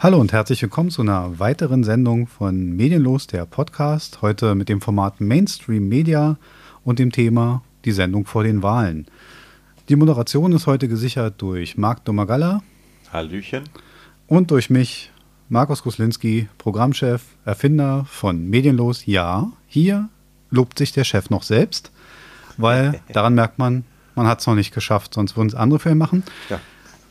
Hallo und herzlich willkommen zu einer weiteren Sendung von Medienlos, der Podcast. Heute mit dem Format Mainstream Media und dem Thema die Sendung vor den Wahlen. Die Moderation ist heute gesichert durch Marc Domagalla. Hallöchen. Und durch mich, Markus Kuslinski, Programmchef, Erfinder von Medienlos. Ja, hier lobt sich der Chef noch selbst, weil daran merkt man, man hat es noch nicht geschafft, sonst würden es andere Filme machen. Ja.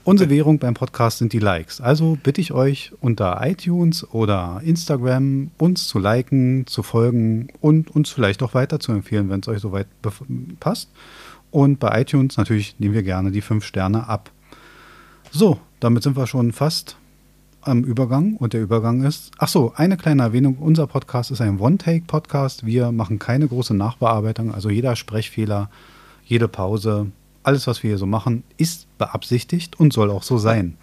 Unsere Währung beim Podcast sind die Likes. Also bitte ich euch unter iTunes oder Instagram uns zu liken, zu folgen und uns vielleicht auch weiter zu empfehlen, wenn es euch soweit passt. Und bei iTunes natürlich nehmen wir gerne die fünf Sterne ab. So, damit sind wir schon fast am Übergang und der Übergang ist, ach so, eine kleine Erwähnung, unser Podcast ist ein One-Take-Podcast. Wir machen keine große Nachbearbeitung, also jeder Sprechfehler, jede Pause, alles, was wir hier so machen, ist beabsichtigt und soll auch so sein.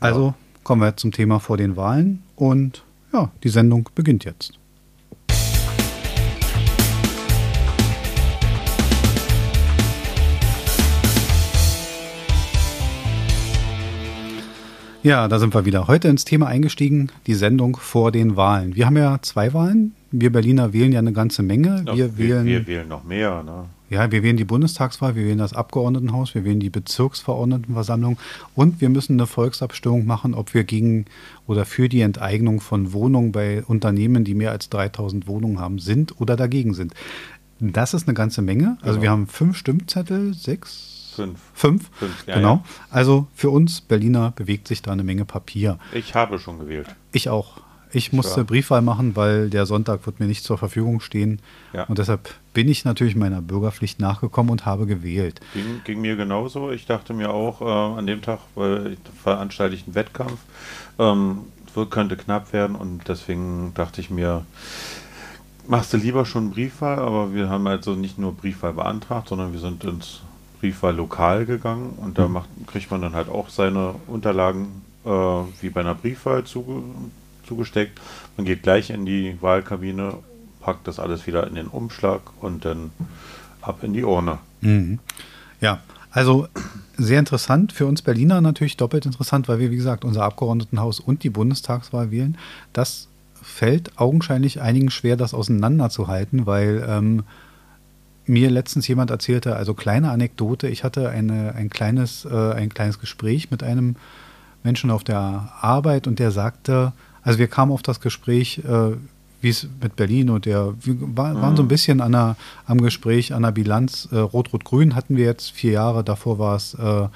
Also kommen wir zum Thema vor den Wahlen und ja, die Sendung beginnt jetzt. Ja, da sind wir wieder. Heute ins Thema eingestiegen, die Sendung vor den Wahlen. Wir haben ja zwei Wahlen. Wir Berliner wählen ja eine ganze Menge. Wir, wir wählen, wir wählen noch mehr. Ne? Ja, wir wählen die Bundestagswahl, wir wählen das Abgeordnetenhaus, wir wählen die Bezirksverordnetenversammlung und wir müssen eine Volksabstimmung machen, ob wir gegen oder für die Enteignung von Wohnungen bei Unternehmen, die mehr als 3000 Wohnungen haben, sind oder dagegen sind. Das ist eine ganze Menge. Also genau. wir haben fünf Stimmzettel, sechs, Fünf. Fünf? Fünf ja, genau. Ja. Also für uns Berliner bewegt sich da eine Menge Papier. Ich habe schon gewählt. Ich auch. Ich musste ja. Briefwahl machen, weil der Sonntag wird mir nicht zur Verfügung stehen. Ja. Und deshalb bin ich natürlich meiner Bürgerpflicht nachgekommen und habe gewählt. Ging, ging mir genauso. Ich dachte mir auch äh, an dem Tag, weil veranstalte ich einen Wettkampf, ähm, könnte knapp werden und deswegen dachte ich mir, machst du lieber schon Briefwahl, aber wir haben also nicht nur Briefwahl beantragt, sondern wir sind ins Briefwahllokal gegangen und da mhm. macht, kriegt man dann halt auch seine Unterlagen äh, wie bei einer Briefwahl zuge zugesteckt. Man geht gleich in die Wahlkabine, packt das alles wieder in den Umschlag und dann ab in die Urne. Mhm. Ja, also sehr interessant. Für uns Berliner natürlich doppelt interessant, weil wir, wie gesagt, unser Abgeordnetenhaus und die Bundestagswahl wählen. Das fällt augenscheinlich einigen schwer, das auseinanderzuhalten, weil ähm, mir letztens jemand erzählte, also kleine Anekdote, ich hatte eine, ein, kleines, äh, ein kleines Gespräch mit einem Menschen auf der Arbeit und der sagte, also wir kamen auf das Gespräch, äh, wie es mit Berlin und der, wir war, waren so ein mhm. bisschen an der, am Gespräch, an der Bilanz. Äh, Rot-Rot-Grün hatten wir jetzt vier Jahre, davor war es äh,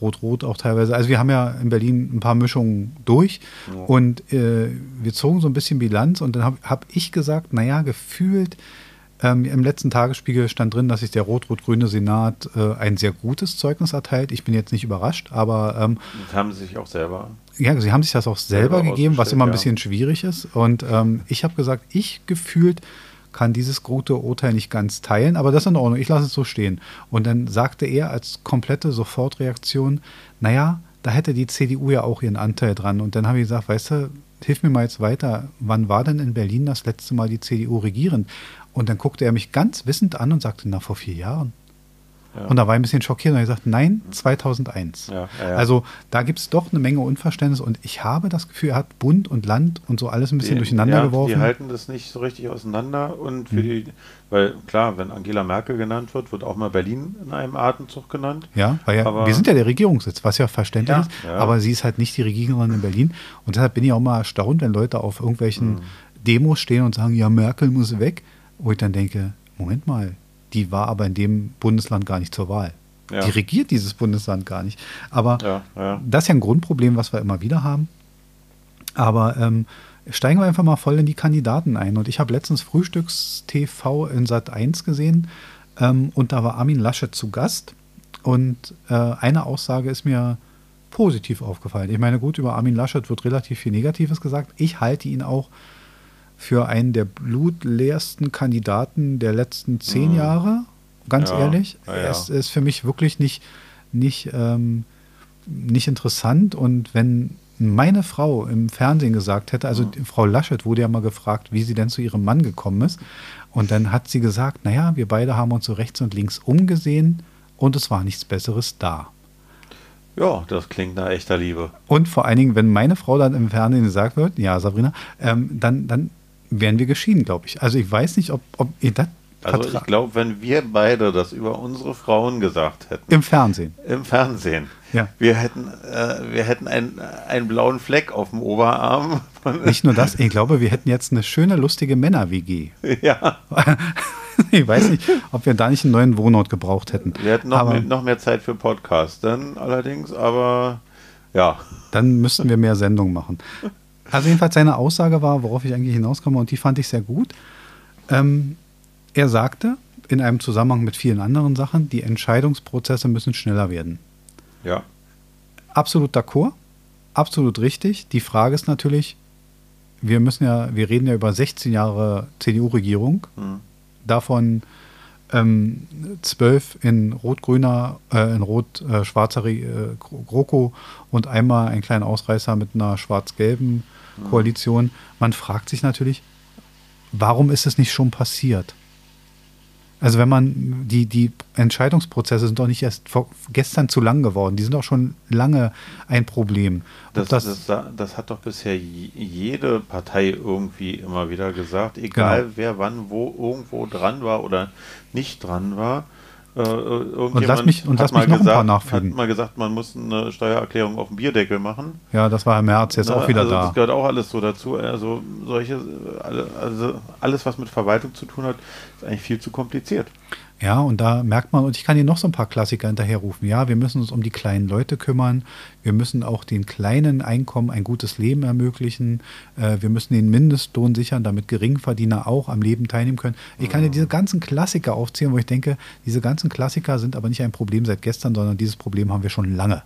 Rot-Rot auch teilweise. Also wir haben ja in Berlin ein paar Mischungen durch ja. und äh, wir zogen so ein bisschen Bilanz und dann habe hab ich gesagt, naja, gefühlt ähm, Im letzten Tagesspiegel stand drin, dass sich der rot-rot-grüne Senat äh, ein sehr gutes Zeugnis erteilt. Ich bin jetzt nicht überrascht, aber. Ähm, das haben sie sich auch selber. Ja, sie haben sich das auch selber, selber gegeben, was immer ein bisschen ja. schwierig ist. Und ähm, ich habe gesagt, ich gefühlt kann dieses gute Urteil nicht ganz teilen, aber das ist in Ordnung, ich lasse es so stehen. Und dann sagte er als komplette Sofortreaktion, naja, da hätte die CDU ja auch ihren Anteil dran. Und dann habe ich gesagt, weißt du, hilf mir mal jetzt weiter, wann war denn in Berlin das letzte Mal die CDU regierend? Und dann guckte er mich ganz wissend an und sagte, na, vor vier Jahren. Ja. Und da war ich ein bisschen schockiert und er gesagt, nein, 2001. Ja, ja, also da gibt es doch eine Menge Unverständnis und ich habe das Gefühl, er hat Bund und Land und so alles ein bisschen die, durcheinander geworfen. Die halten das nicht so richtig auseinander und für hm. die, weil klar, wenn Angela Merkel genannt wird, wird auch mal Berlin in einem Atemzug genannt. Ja, weil aber, wir sind ja der Regierungssitz, was ja verständlich ist, aber sie ist halt nicht die Regierung in Berlin und deshalb bin ich auch mal erstaunt, wenn Leute auf irgendwelchen hm. Demos stehen und sagen, ja, Merkel muss weg wo ich dann denke, Moment mal, die war aber in dem Bundesland gar nicht zur Wahl. Ja. Die regiert dieses Bundesland gar nicht. Aber ja, ja. das ist ja ein Grundproblem, was wir immer wieder haben. Aber ähm, steigen wir einfach mal voll in die Kandidaten ein. Und ich habe letztens Frühstücks-TV in Sat 1 gesehen ähm, und da war Armin Laschet zu Gast. Und äh, eine Aussage ist mir positiv aufgefallen. Ich meine, gut, über Armin Laschet wird relativ viel Negatives gesagt. Ich halte ihn auch für einen der blutleersten Kandidaten der letzten zehn mhm. Jahre, ganz ja, ehrlich. Ja, ja. Es ist für mich wirklich nicht, nicht, ähm, nicht interessant. Und wenn meine Frau im Fernsehen gesagt hätte, also mhm. Frau Laschet wurde ja mal gefragt, wie sie denn zu ihrem Mann gekommen ist. Und dann hat sie gesagt, naja, wir beide haben uns so rechts und links umgesehen und es war nichts Besseres da. Ja, das klingt nach echter Liebe. Und vor allen Dingen, wenn meine Frau dann im Fernsehen gesagt wird, ja, Sabrina, ähm, dann, dann wären wir geschieden, glaube ich. Also ich weiß nicht, ob, ob ihr das also ich glaube, wenn wir beide das über unsere Frauen gesagt hätten. Im Fernsehen. Im Fernsehen. Ja. Wir hätten, äh, wir hätten ein, einen blauen Fleck auf dem Oberarm. Nicht nur das, ich glaube, wir hätten jetzt eine schöne, lustige Männer-WG. Ja. ich weiß nicht, ob wir da nicht einen neuen Wohnort gebraucht hätten. Wir hätten noch, aber, mehr, noch mehr Zeit für Podcast, dann allerdings, aber ja. Dann müssten wir mehr Sendungen machen. Also jedenfalls seine Aussage war, worauf ich eigentlich hinauskomme, und die fand ich sehr gut. Ähm, er sagte in einem Zusammenhang mit vielen anderen Sachen, die Entscheidungsprozesse müssen schneller werden. Ja. Absolut d'accord, absolut richtig. Die Frage ist natürlich, wir müssen ja, wir reden ja über 16 Jahre CDU-Regierung, mhm. davon ähm, zwölf in rot-grüner, äh, in rot-schwarzer äh, GroKo und einmal ein kleiner Ausreißer mit einer schwarz-gelben. Koalition. Man fragt sich natürlich, warum ist es nicht schon passiert? Also wenn man, die, die Entscheidungsprozesse sind doch nicht erst vor, gestern zu lang geworden, die sind doch schon lange ein Problem. Das, das, das, das, hat doch bisher jede Partei irgendwie immer wieder gesagt, egal genau. wer wann wo irgendwo dran war oder nicht dran war. Äh, und lass mich, und lass mich noch gesagt, ein paar nachfügen. Hat mal gesagt, man muss eine Steuererklärung auf dem Bierdeckel machen. Ja, das war im März, jetzt Na, auch wieder also da. Das gehört auch alles so dazu. Also solche, also alles, was mit Verwaltung zu tun hat, ist eigentlich viel zu kompliziert. Ja, und da merkt man, und ich kann hier noch so ein paar Klassiker hinterherrufen. Ja, wir müssen uns um die kleinen Leute kümmern. Wir müssen auch den kleinen Einkommen ein gutes Leben ermöglichen. Äh, wir müssen den Mindestlohn sichern, damit Geringverdiener auch am Leben teilnehmen können. Ich kann hier diese ganzen Klassiker aufzählen, wo ich denke, diese ganzen Klassiker sind aber nicht ein Problem seit gestern, sondern dieses Problem haben wir schon lange.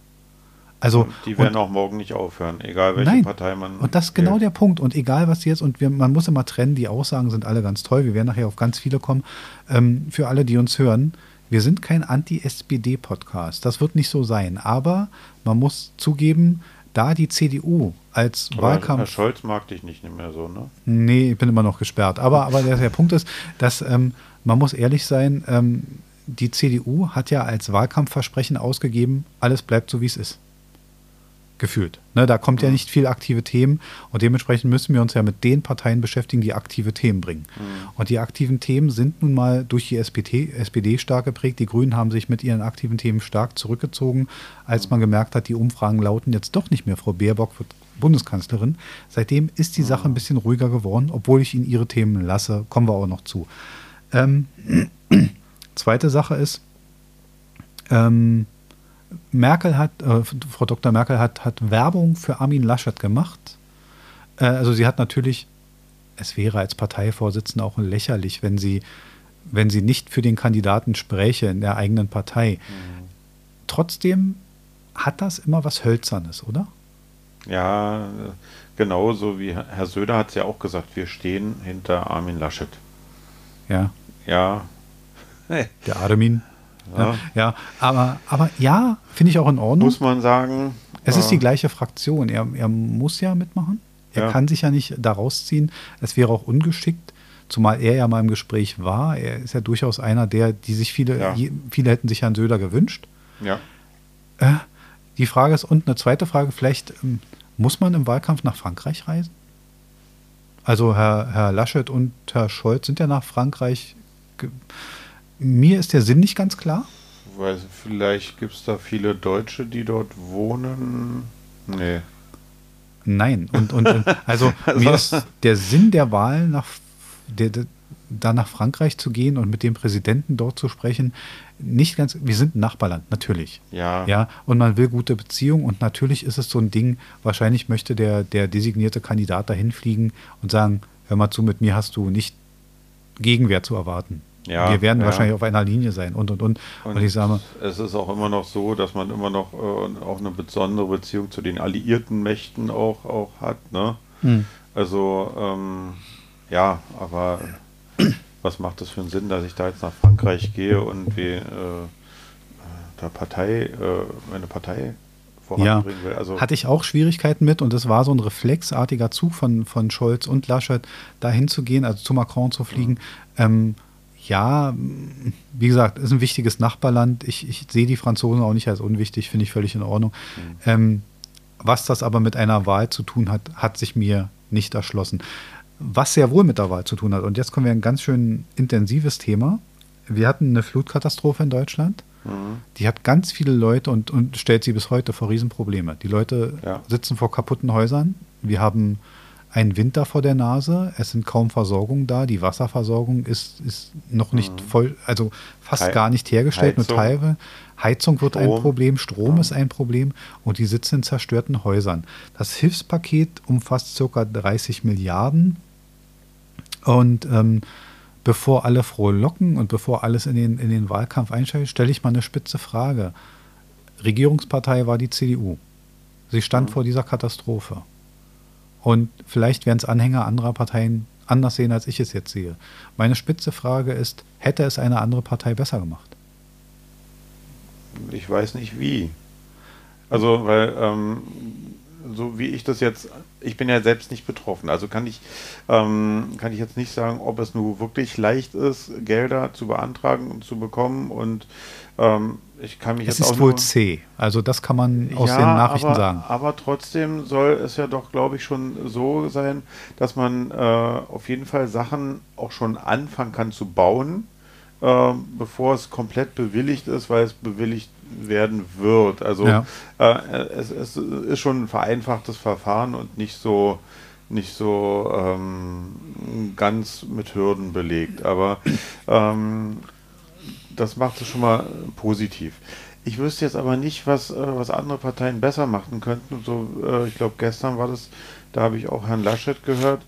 Also, die werden und, auch morgen nicht aufhören, egal welche nein, Partei man. Und das ist genau der Punkt. Und egal was jetzt, und wir, man muss immer trennen, die Aussagen sind alle ganz toll. Wir werden nachher auf ganz viele kommen. Ähm, für alle, die uns hören, wir sind kein Anti-SPD-Podcast. Das wird nicht so sein. Aber man muss zugeben, da die CDU als aber Wahlkampf. Herr Scholz mag dich nicht mehr so, ne? Nee, ich bin immer noch gesperrt. Aber, aber der, der Punkt ist, dass ähm, man muss ehrlich sein, ähm, die CDU hat ja als Wahlkampfversprechen ausgegeben, alles bleibt so, wie es ist gefühlt. Ne, da kommt ja nicht viel aktive Themen und dementsprechend müssen wir uns ja mit den Parteien beschäftigen, die aktive Themen bringen. Mhm. Und die aktiven Themen sind nun mal durch die SPD, SPD stark geprägt. Die Grünen haben sich mit ihren aktiven Themen stark zurückgezogen, als man gemerkt hat, die Umfragen lauten jetzt doch nicht mehr, Frau Baerbock wird Bundeskanzlerin. Seitdem ist die mhm. Sache ein bisschen ruhiger geworden, obwohl ich Ihnen Ihre Themen lasse. Kommen wir auch noch zu. Ähm, zweite Sache ist, ähm, Merkel hat, äh, Frau Dr. Merkel hat, hat Werbung für Armin Laschet gemacht. Äh, also sie hat natürlich, es wäre als Parteivorsitzende auch lächerlich, wenn sie, wenn sie nicht für den Kandidaten spräche in der eigenen Partei. Mhm. Trotzdem hat das immer was Hölzernes, oder? Ja, genauso wie Herr Söder hat es ja auch gesagt, wir stehen hinter Armin Laschet. Ja. Ja. Der Armin. Ja, ja aber, aber ja, finde ich auch in Ordnung. Muss man sagen. Es ist die gleiche Fraktion. Er, er muss ja mitmachen. Er ja. kann sich ja nicht da rausziehen. Es wäre auch ungeschickt, zumal er ja mal im Gespräch war. Er ist ja durchaus einer, der, die sich viele, ja. viele hätten sich Herrn Söder gewünscht. Ja. Äh, die Frage ist, und eine zweite Frage, vielleicht ähm, muss man im Wahlkampf nach Frankreich reisen? Also Herr, Herr Laschet und Herr Scholz sind ja nach Frankreich mir ist der Sinn nicht ganz klar. Weil vielleicht gibt es da viele Deutsche, die dort wohnen. Nee. Nein, und, und also, mir ist der Sinn der Wahl nach der, der, da nach Frankreich zu gehen und mit dem Präsidenten dort zu sprechen, nicht ganz, wir sind ein Nachbarland, natürlich. Ja. Ja, und man will gute Beziehungen und natürlich ist es so ein Ding, wahrscheinlich möchte der, der designierte Kandidat dahin fliegen und sagen, hör mal zu, mit mir hast du nicht Gegenwehr zu erwarten. Ja, wir werden ja. wahrscheinlich auf einer Linie sein und und und. Und, und, ich sage es ist auch immer noch so, dass man immer noch äh, auch eine besondere Beziehung zu den alliierten Mächten auch, auch hat. Ne? Hm. Also ähm, ja, aber was macht das für einen Sinn, dass ich da jetzt nach Frankreich gehe und wie äh, der Partei, äh, meine Partei voranbringen ja, will. Also hatte ich auch Schwierigkeiten mit und es war so ein reflexartiger Zug von, von Scholz und Laschet, da hinzugehen, also zu Macron zu fliegen. Ja. Ähm, Ja, wie gesagt, ist ein wichtiges Nachbarland. Ich, ich sehe die Franzosen auch nicht als unwichtig, finde ich völlig in Ordnung. Mhm. Ähm, was das aber mit einer Wahl zu tun hat, hat sich mir nicht erschlossen. Was sehr wohl mit der Wahl zu tun hat. Und jetzt kommen wir ein ganz schön intensives Thema. Wir hatten eine Flutkatastrophe in Deutschland. Mhm. Die hat ganz viele Leute und, und stellt sie bis heute vor Riesenprobleme. Die Leute ja. sitzen vor kaputten Häusern. Wir haben einen Winter vor der Nase. Es sind kaum Versorgungen da. Die Wasserversorgung ist, ist noch nicht mhm. voll, also fast He gar nicht hergestellt, Heizung. nur teilweise. Heizung wird Strom. ein Problem, Strom ja. ist ein Problem und die sitzen in zerstörten Häusern. Das Hilfspaket umfasst ca. 30 Milliarden und ähm, bevor alle frohlocken und bevor alles in den, in den Wahlkampf einstellt, stelle ich mal eine spitze Frage. Regierungspartei war die CDU. Sie stand mhm. vor dieser Katastrophe. Und vielleicht werden es Anhänger anderer Parteien anders sehen, als ich es jetzt sehe. Meine spitze Frage ist, hätte es eine andere Partei besser gemacht? Ich weiß nicht wie. Also, weil ähm, so wie ich das jetzt, ich bin ja selbst nicht betroffen, also kann ich, ähm, kann ich jetzt nicht sagen, ob es nur wirklich leicht ist, Gelder zu beantragen und zu bekommen und ähm, ich kann mich es jetzt ist wohl C, also das kann man aus ja, den Nachrichten aber, sagen. Aber trotzdem soll es ja doch, glaube ich, schon so sein, dass man äh, auf jeden Fall Sachen auch schon anfangen kann zu bauen, äh, bevor es komplett bewilligt ist, weil es bewilligt werden wird. Also ja. äh, es, es, ist schon ein vereinfachtes Verfahren und nicht so nicht so ähm, ganz mit Hürden belegt. Aber ähm, das macht es schon mal positiv. Ich wüsste jetzt aber nicht, was, äh, was andere Parteien besser machen könnten. So, äh, ich glaube, gestern war das, da habe ich auch Herrn Laschet gehört.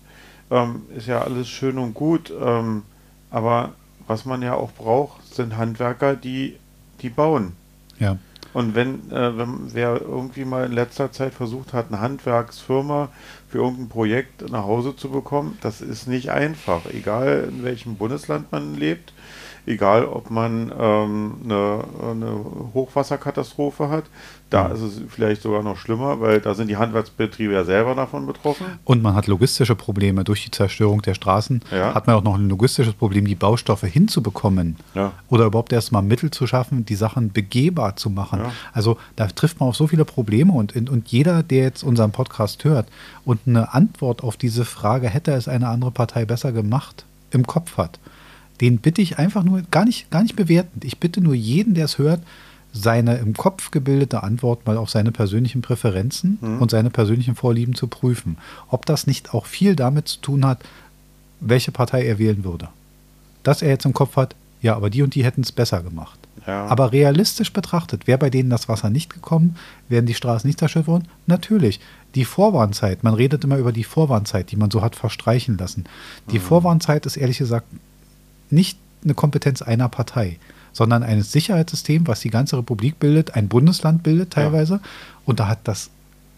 Ähm, ist ja alles schön und gut, ähm, aber was man ja auch braucht, sind Handwerker, die, die bauen. Ja. Und wenn, äh, wenn wer irgendwie mal in letzter Zeit versucht hat, eine Handwerksfirma für irgendein Projekt nach Hause zu bekommen, das ist nicht einfach. Egal in welchem Bundesland man lebt, egal ob man ähm, eine, eine, Hochwasserkatastrophe hat. Da mhm. ist es vielleicht sogar noch schlimmer, weil da sind die Handwerksbetriebe ja selber davon betroffen. Und man hat logistische Probleme. Durch die Zerstörung der Straßen ja. hat man auch noch ein logistisches Problem, die Baustoffe hinzubekommen. Ja. Oder überhaupt erst mal Mittel zu schaffen, die Sachen begehbar zu machen. Ja. Also da trifft man auf so viele Probleme und, und jeder, der jetzt unseren Podcast hört und eine Antwort auf diese Frage, hätte es eine andere Partei besser gemacht, im Kopf hat, den bitte ich einfach nur, gar nicht, gar nicht bewertend, ich bitte nur jeden, der es hört, seine im Kopf gebildete Antwort mal auf seine persönlichen Präferenzen mhm. und seine persönlichen Vorlieben zu prüfen. Ob das nicht auch viel damit zu tun hat, welche Partei er wählen würde. Dass er jetzt im Kopf hat, ja, aber die und die hätten es besser gemacht. Ja. Aber realistisch betrachtet, wäre bei denen das Wasser nicht gekommen, wären die Straßen nicht zerstört worden? Natürlich. Die Vorwarnzeit, man redet immer über die Vorwarnzeit, die man so hat verstreichen lassen. Die mhm. Vorwarnzeit ist ehrlich gesagt nicht eine Kompetenz einer Partei, sondern eines Sicherheitssystems, was die ganze Republik bildet, ein Bundesland bildet teilweise. Ja. Und da hat das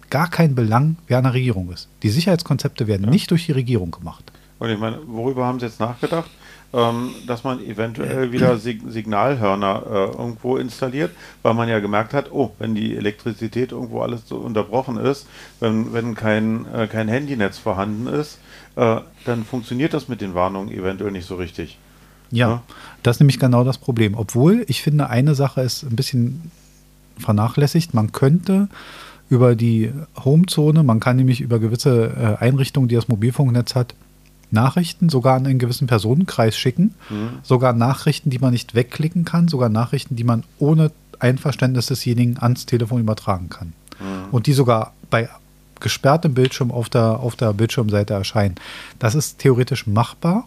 gar keinen Belang, wer an der Regierung ist. Die Sicherheitskonzepte werden ja. nicht durch die Regierung gemacht. Und ich meine, worüber haben Sie jetzt nachgedacht? Ähm, dass man eventuell wieder Sig Signalhörner äh, irgendwo installiert, weil man ja gemerkt hat, oh, wenn die Elektrizität irgendwo alles so unterbrochen ist, wenn, wenn kein, äh, kein Handynetz vorhanden ist, äh, dann funktioniert das mit den Warnungen eventuell nicht so richtig. Ja, das ist nämlich genau das Problem. Obwohl ich finde, eine Sache ist ein bisschen vernachlässigt. Man könnte über die Homezone, man kann nämlich über gewisse äh, Einrichtungen, die das Mobilfunknetz hat, Nachrichten sogar an einen gewissen Personenkreis schicken, mhm. sogar Nachrichten, die man nicht wegklicken kann, sogar Nachrichten, die man ohne Einverständnis desjenigen ans Telefon übertragen kann. Mhm. Und die sogar bei gesperrtem Bildschirm auf der, auf der Bildschirmseite erscheinen. Das ist theoretisch machbar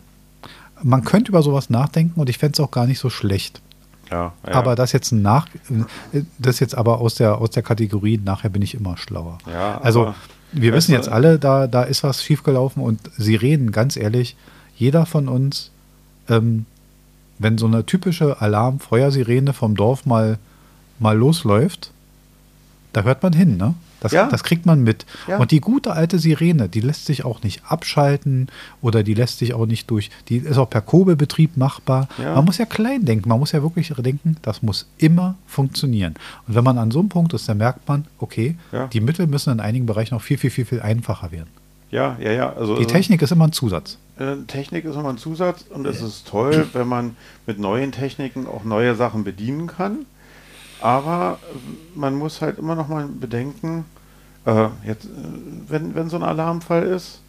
man könnte über sowas nachdenken und ich fände es auch gar nicht so schlecht. Ja, ja. Aber das jetzt nach, das jetzt aber aus der, aus der Kategorie, nachher bin ich immer schlauer. Ja, also wir wissen jetzt alle, da, da ist was schiefgelaufen und sie reden ganz ehrlich, jeder von uns, ähm, wenn so eine typische Alarm-Feuersirene vom Dorf mal, mal losläuft, da hört man hin, ne? Das, ja. das kriegt man mit. Ja. Und die gute alte Sirene, die lässt sich auch nicht abschalten oder die lässt sich auch nicht durch, die ist auch per Kurbelbetrieb machbar. Ja. Man muss ja klein denken, man muss ja wirklich denken, das muss immer funktionieren. Und wenn man an so einem Punkt ist, dann merkt man, okay, die Mittel müssen in einigen Bereichen noch viel, viel, viel, viel einfacher werden. Ja, ja, ja. Also, die Technik ist immer ein Zusatz. äh, Technik ist immer ein Zusatz und es ist toll, wenn man mit neuen Techniken auch neue Sachen bedienen kann. Aber man muss halt immer noch mal bedenken, äh, jetzt, äh, wenn, wenn so ein Alarmfall ist,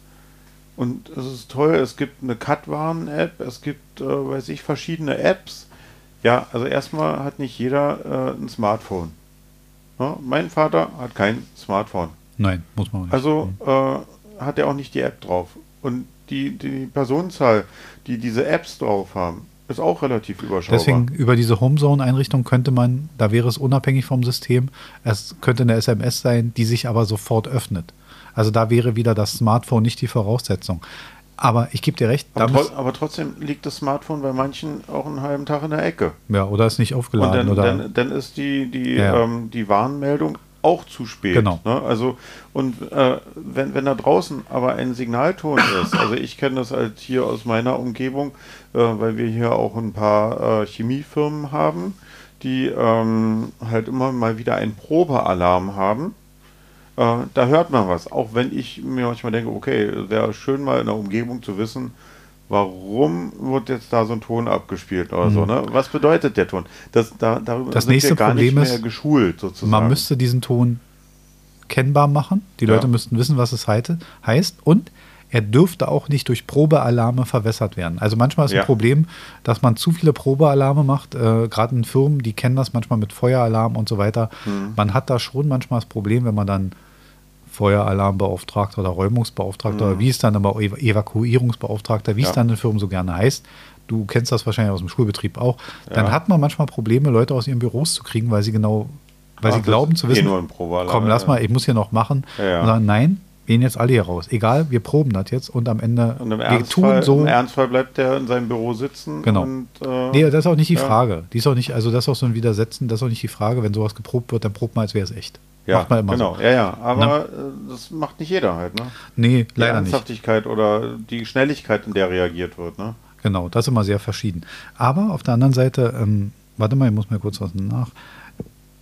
und es ist toll, es gibt eine Cut-Warn-App, es gibt, äh, weiß ich, verschiedene Apps. Ja, also erstmal hat nicht jeder äh, ein Smartphone. Ja, mein Vater hat kein Smartphone. Nein, muss man nicht. Also äh, hat er auch nicht die App drauf. Und die, die Personenzahl, die diese Apps drauf haben, ist auch relativ überschaubar. Deswegen über diese Homezone-Einrichtung könnte man, da wäre es unabhängig vom System, es könnte eine SMS sein, die sich aber sofort öffnet. Also da wäre wieder das Smartphone nicht die Voraussetzung. Aber ich gebe dir recht. Aber, aber, trotzdem liegt das Smartphone bei manchen auch einen halben Tag in der Ecke. Ja, oder ist nicht aufgeladen. Und dann, oder dann, dann ist die, die, ja. ähm, die Warnmeldung auch zu spät. Genau. Ne? Also, und äh, wenn, wenn da draußen aber ein Signalton ist, also ich kenne das halt hier aus meiner Umgebung, äh, weil wir hier auch ein paar äh, Chemiefirmen haben, die ähm, halt immer mal wieder einen Probealarm haben. Äh, da hört man was, auch wenn ich mir manchmal denke, okay, wäre schön mal in der Umgebung zu wissen, warum wird jetzt da so ein Ton abgespielt oder mhm. so, ne? Was bedeutet der Ton? Das, da, darüber das sind nächste wir gar Problem nicht mehr ist, geschult sozusagen. Man müsste diesen Ton kennbar machen. Die Leute ja. müssten wissen, was es heißt. Und er dürfte auch nicht durch Probealarme verwässert werden. Also manchmal ist ja. ein Problem, dass man zu viele Probealarme macht. Äh, Gerade in Firmen, die kennen das manchmal mit Feueralarm und so weiter. Mhm. Man hat da schon manchmal das Problem, wenn man dann Feueralarmbeauftragter oder Räumungsbeauftragter mhm. oder wie es dann aber Evakuierungsbeauftragter, wie ja. es dann in Firmen so gerne heißt. Du kennst das wahrscheinlich aus dem Schulbetrieb auch. Dann ja. hat man manchmal Probleme, Leute aus ihren Büros zu kriegen, weil sie genau, weil Ach, sie glauben zu wissen, komm, lass mal, ich muss hier noch machen. Ja, und sagen, nein, gehen jetzt alle hier raus. Egal, wir proben das jetzt und am Ende und im wir Ernstfall, tun so. Im Ernstfall bleibt der in seinem Büro sitzen. Genau. Und, äh, nee, das ist auch nicht die ja. Frage. Die ist auch nicht, also das ist auch so ein Widersetzen, das ist auch nicht die Frage. Wenn sowas geprobt wird, dann probt man, als wäre es echt. Ja, macht man immer genau. So. Ja, ja. Aber Na? Äh, das macht nicht jeder halt, ne? Nee, die leider Ernsthaftigkeit nicht. oder die Schnelligkeit, in der reagiert wird, ne? Genau, das ist immer sehr verschieden. Aber auf der anderen Seite, ähm, warte mal, ich muss mal kurz was nach.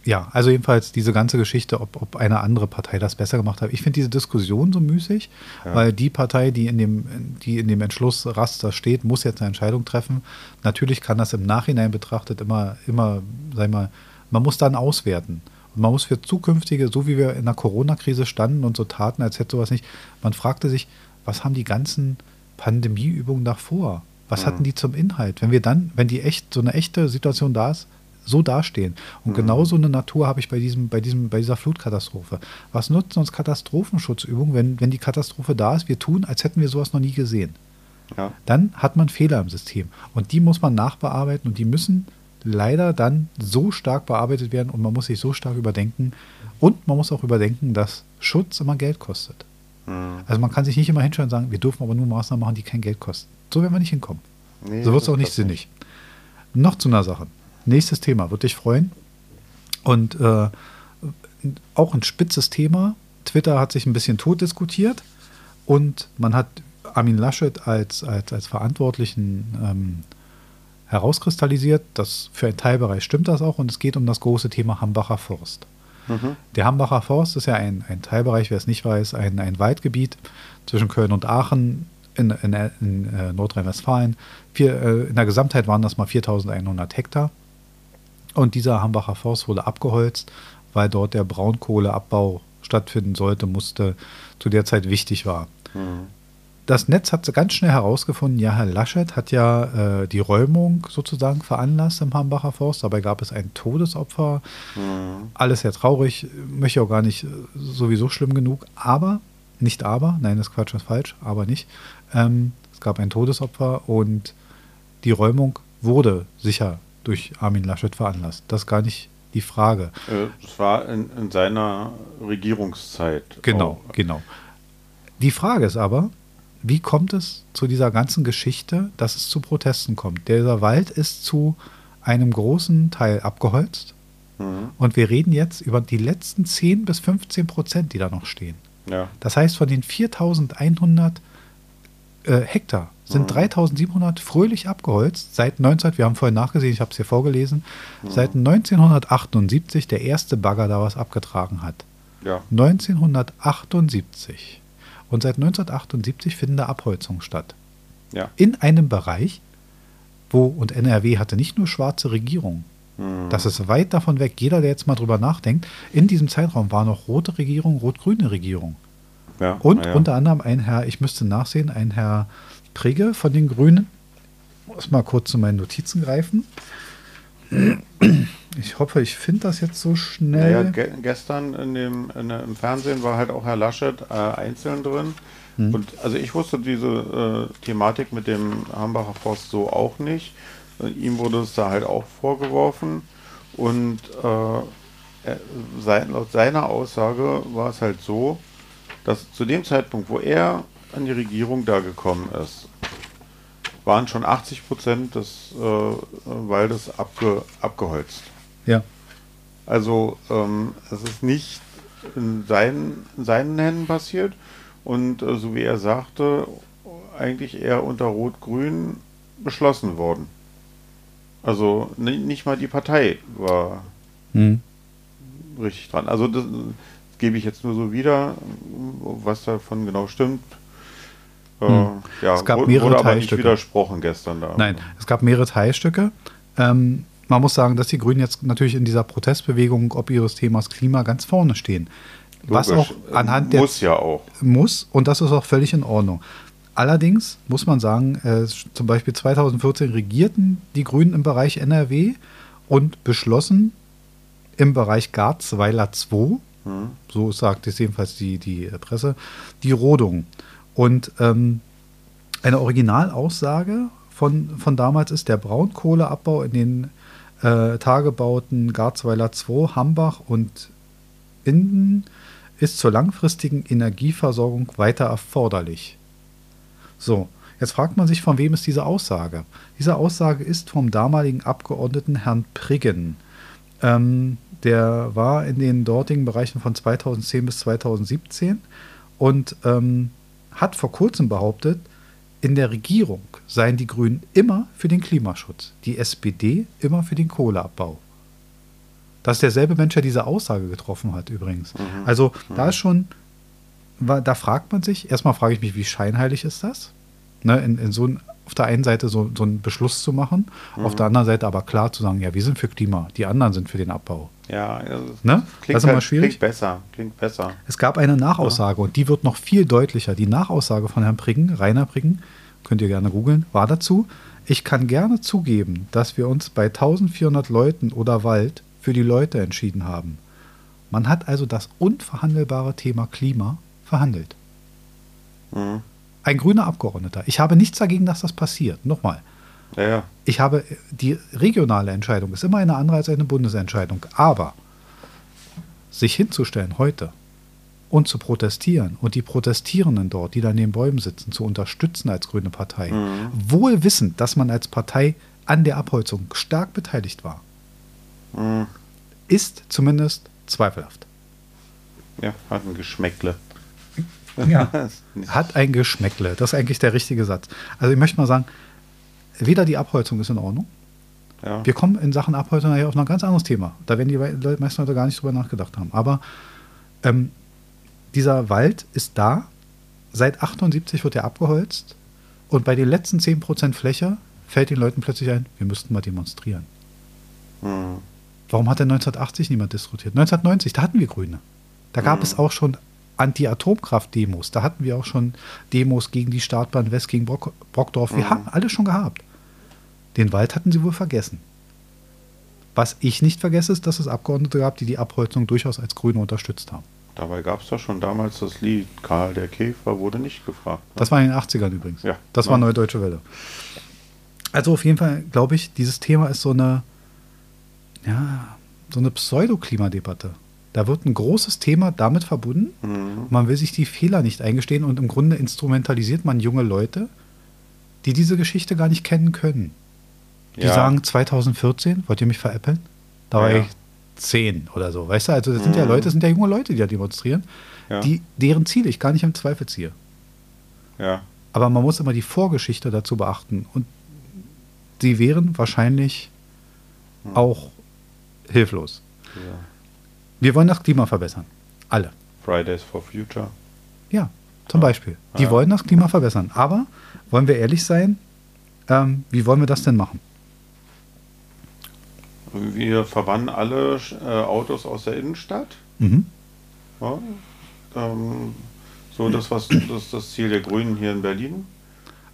Ja, also jedenfalls diese ganze Geschichte, ob, ob eine andere Partei das besser gemacht hat. Ich finde diese Diskussion so müßig, ja. weil die Partei, die in dem, die in dem Entschlussraster steht, muss jetzt eine Entscheidung treffen. Natürlich kann das im Nachhinein betrachtet immer, immer, sag mal, man muss dann auswerten. Und man muss für zukünftige, so wie wir in der Corona-Krise standen und so taten, als hätte sowas nicht, man fragte sich, was haben die ganzen Pandemieübungen davor? Was mhm. hatten die zum Inhalt? Wenn wir dann, wenn die echt, so eine echte Situation da ist, so dastehen. Und mhm. genau so eine Natur habe ich bei diesem, bei diesem, bei dieser Flutkatastrophe. Was nutzen uns Katastrophenschutzübungen, wenn, wenn die Katastrophe da ist? Wir tun, als hätten wir sowas noch nie gesehen. Ja. Dann hat man Fehler im System. Und die muss man nachbearbeiten und die müssen leider dann so stark bearbeitet werden und man muss sich so stark überdenken. Und man muss auch überdenken, dass Schutz immer Geld kostet. Mhm. Also man kann sich nicht immer hinschauen und sagen, wir dürfen aber nur Maßnahmen machen, die kein Geld kosten. So werden wir nicht hinkommen. Nee, so wird es auch nicht sinnig. Nicht. Noch zu einer Sache. Nächstes Thema, würde dich freuen. Und äh, auch ein spitzes Thema. Twitter hat sich ein bisschen tot diskutiert und man hat Armin Laschet als, als, als Verantwortlichen ähm, herauskristallisiert. Das für einen Teilbereich stimmt das auch und es geht um das große Thema Hambacher Forst. Mhm. Der Hambacher Forst ist ja ein, ein Teilbereich, wer es nicht weiß, ein, ein Waldgebiet zwischen Köln und Aachen in, in, in äh, Nordrhein-Westfalen. Äh, in der Gesamtheit waren das mal 4100 Hektar. Und dieser Hambacher Forst wurde abgeholzt, weil dort der Braunkohleabbau stattfinden sollte, musste, zu der Zeit wichtig war. Mhm das Netz hat ganz schnell herausgefunden, ja, Herr Laschet hat ja äh, die Räumung sozusagen veranlasst im Hambacher Forst. Dabei gab es ein Todesopfer. Mhm. Alles sehr traurig, möchte auch gar nicht äh, sowieso schlimm genug. Aber, nicht aber, nein, das Quatsch ist falsch, aber nicht. Ähm, es gab ein Todesopfer und die Räumung wurde sicher durch Armin Laschet veranlasst. Das ist gar nicht die Frage. Es war in, in seiner Regierungszeit. Genau, auch. genau. Die Frage ist aber, wie kommt es zu dieser ganzen Geschichte, dass es zu Protesten kommt? Dieser Wald ist zu einem großen Teil abgeholzt. Mhm. Und wir reden jetzt über die letzten 10 bis 15 Prozent, die da noch stehen. Ja. Das heißt, von den 4100 äh, Hektar sind mhm. 3700 fröhlich abgeholzt seit 19, wir haben vorhin nachgesehen, ich habe es hier vorgelesen, mhm. seit 1978 der erste Bagger da was abgetragen hat. Ja. 1978. Und seit 1978 finden da Abholzungen statt. Ja. In einem Bereich, wo, und NRW hatte nicht nur schwarze Regierung, Mhm. das ist weit davon weg. Jeder, der jetzt mal drüber nachdenkt, in diesem Zeitraum war noch rote Regierung, rot-grüne Regierung. Ja, Und ja. unter anderem ein Herr, ich müsste nachsehen, ein Herr Prigge von den Grünen. Muss mal kurz zu meinen Notizen greifen. Ich hoffe, ich finde das jetzt so schnell. Naja, ge gestern in dem, in im Fernsehen war halt auch Herr Laschet äh, einzeln drin. Hm. Und also ich wusste diese äh, Thematik mit dem Hambacher Forst so auch nicht. Äh, ihm wurde es da halt auch vorgeworfen. Und äh, sein, laut seiner Aussage war es halt so, dass zu dem Zeitpunkt, wo er an die Regierung da gekommen ist, waren schon 80 Prozent des äh, Waldes abge, abgeholzt. ja. Also ähm, es ist nicht in seinen, in seinen Händen passiert und äh, so wie er sagte, eigentlich eher unter Rot-Grün beschlossen worden. Also ni- nicht mal die Partei war Hm. richtig dran. Also das, das gebe ich jetzt nur so wieder, was davon genau stimmt. Äh, Hm. Ja, Es gab mehrere wurde aber nicht widersprochen gestern da. Nein, es gab mehrere Teilstücke. Ähm, man muss sagen, dass die Grünen jetzt natürlich in dieser Protestbewegung ob ihres Themas Klima ganz vorne stehen. Was Logisch. auch anhand der muss ja auch. muss und das ist auch völlig in Ordnung. Allerdings muss man sagen, äh, zum Beispiel 2014 regierten die Grünen im Bereich NRW und beschlossen im Bereich Garzweiler 2, Hm. so sagt es jedenfalls die, die Presse, die Rodung. Und ähm, eine Originalaussage von, von damals ist, der Braunkohleabbau in den äh, Tagebauten Garzweiler 2, Hambach und Inden ist zur langfristigen Energieversorgung weiter erforderlich. So, jetzt fragt man sich, von wem ist diese Aussage? Diese Aussage ist vom damaligen Abgeordneten Herrn Priggen. Ähm, der war in den dortigen Bereichen von 2010 bis 2017 und ähm, hat vor kurzem behauptet, in der Regierung seien die Grünen immer für den Klimaschutz, die SPD immer für den Kohleabbau. Das ist derselbe Mensch, der diese Aussage getroffen hat, übrigens. Also da ist schon, da fragt man sich, erstmal frage ich mich, wie scheinheilig ist das? Ne, in, in so ein, auf der einen Seite so, so einen Beschluss zu machen, auf der anderen Seite aber klar zu sagen, ja, wir sind für Klima, die anderen sind für den Abbau. Ja, also das Ne? klingt, das ist immer schwierig. klingt besser. Klingt besser. Es gab eine Nachaussage und die wird noch viel deutlicher. Die Nachaussage von Herrn Priggen, Rainer Priggen, könnt ihr gerne googeln, war dazu, ich kann gerne zugeben, dass wir uns bei 1400 Leuten oder Wald für die Leute entschieden haben. Man hat also das unverhandelbare Thema Klima verhandelt. Mhm. Ein grüner Abgeordneter. Ich habe nichts dagegen, dass das passiert. Nochmal. Ja, ja. Ich habe, die regionale Entscheidung ist immer eine andere als eine Bundesentscheidung. Aber sich hinzustellen heute und zu protestieren und die Protestierenden dort, die da neben Bäumen sitzen, zu unterstützen als grüne Partei, Mhm. wohl wissend, dass man als Partei an der Abholzung stark beteiligt war, Mhm. ist zumindest zweifelhaft. Ja, hat ein Geschmäckle. Ja. Hat ein Geschmäckle. Das ist eigentlich der richtige Satz. Also ich möchte mal sagen, weder die Abholzung ist in Ordnung, ja. Wir kommen in Sachen Abholzung nachher auf ein ganz anderes Thema. Da werden die Leute, meisten Leute gar nicht drüber nachgedacht haben. Aber ähm, dieser Wald ist da. Seit 78 wird er abgeholzt. Und bei den letzten 10% Fläche fällt den Leuten plötzlich ein, wir müssten mal demonstrieren. Mhm. Warum hat denn 1980 niemand diskutiert? 1990, da hatten wir Grüne. Da gab Mhm. es auch schon Anti-Atomkraft-Demos. Da hatten wir auch schon Demos gegen die Startbahn West, gegen Brock, Brockdorf. Wir Mhm. haben alles schon gehabt. Den Wald hatten sie wohl vergessen. Was ich nicht vergesse, ist, dass es Abgeordnete gab, die die Abholzung durchaus als Grüne unterstützt haben. Dabei gab es doch schon damals das Lied Karl der Käfer wurde nicht gefragt. ne? Das war in den 80ern übrigens. Ja. Das war Ja. Neue Deutsche Welle. Also auf jeden Fall, glaube ich, dieses Thema ist so eine, ja, so eine Pseudoklimadebatte. Da wird ein großes Thema damit verbunden. Mhm. Man will sich die Fehler nicht eingestehen und im Grunde instrumentalisiert man junge Leute, die diese Geschichte gar nicht kennen können. Die Ja. sagen 2014, wollt ihr mich veräppeln? Da war Ja. ich zehn oder so. Weißt du, also das sind ja Mhm. Leute, das sind ja junge Leute, die da demonstrieren, Ja. die, deren Ziele ich gar nicht im Zweifel ziehe. ja. Aber man muss immer die Vorgeschichte dazu beachten. Und sie wären wahrscheinlich Hm. auch hilflos. ja. Wir wollen das Klima verbessern. Alle. Fridays for Future. Ja, Zum Beispiel. Die wollen das Klima verbessern. Aber wollen wir ehrlich sein, ähm, wie wollen wir das denn machen? Wir verbannen alle äh, Autos aus der Innenstadt. Mhm. Ja, ähm, so, das, was, das ist das Ziel der Grünen hier in Berlin.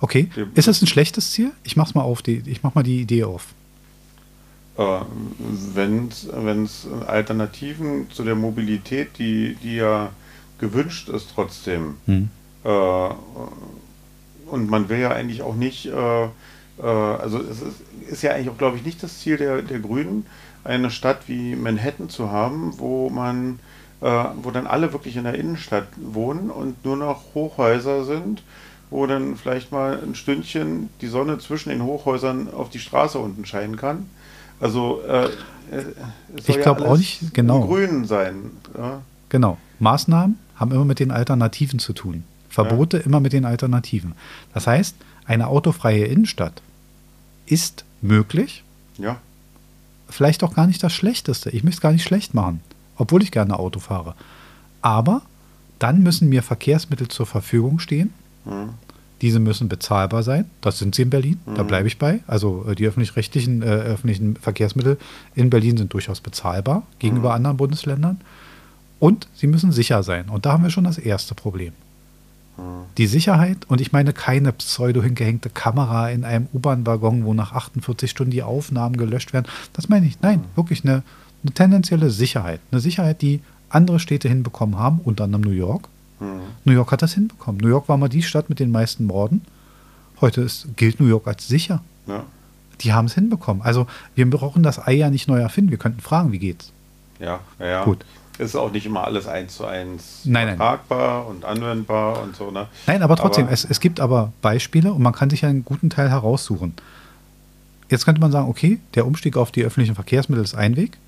Okay. Ist das ein schlechtes Ziel? Ich mach's mal auf, die, ich mach mal die Idee auf. Äh, Wenn es Alternativen zu der Mobilität, die, die ja gewünscht ist trotzdem, Hm. äh, und man will ja eigentlich auch nicht, äh, äh, also es ist, ist ja eigentlich auch, glaube ich, nicht das Ziel der, der Grünen, eine Stadt wie Manhattan zu haben, wo man, äh, wo dann alle wirklich in der Innenstadt wohnen und nur noch Hochhäuser sind, wo dann vielleicht mal ein Stündchen die Sonne zwischen den Hochhäusern auf die Straße unten scheinen kann. Also äh, äh, Ich glaube auch alles nicht, genau. Grün sein. Ja? Genau. Maßnahmen haben immer mit den Alternativen zu tun. Verbote immer mit den Alternativen. Das heißt, eine autofreie Innenstadt ist möglich, ja. vielleicht auch gar nicht das Schlechteste. Ich möchte es gar nicht schlecht machen, obwohl ich gerne Auto fahre. Aber dann müssen mir Verkehrsmittel zur Verfügung stehen. Hm. Diese müssen bezahlbar sein. Das sind sie in Berlin. Da Mhm. bleibe ich bei. Also äh, die öffentlich-rechtlichen äh, öffentlichen Verkehrsmittel in Berlin sind durchaus bezahlbar gegenüber Mhm. anderen Bundesländern. Und sie müssen sicher sein. Und da haben wir schon das erste Problem. Hm. Die Sicherheit, und ich meine keine pseudo hingehängte Kamera in einem U-Bahn-Waggon, wo nach 48 Stunden die Aufnahmen gelöscht werden. Das meine ich. Nein, wirklich eine, eine tendenzielle Sicherheit. Eine Sicherheit, die andere Städte hinbekommen haben, unter anderem New York. Hm. New York hat das hinbekommen. New York war mal die Stadt mit den meisten Morden. Heute ist, gilt New York als sicher. Ja. Die haben es hinbekommen. Also wir brauchen das Ei ja nicht neu erfinden. Wir könnten fragen, wie geht's? Ja, ja, ja. Gut. Ist auch nicht immer alles eins zu eins Nein, tragbar und anwendbar und so, ne? Nein, aber trotzdem, Aber- es, es gibt aber Beispiele und man kann sich einen guten Teil heraussuchen. Jetzt könnte man sagen, okay, der Umstieg auf die öffentlichen Verkehrsmittel ist ein Weg.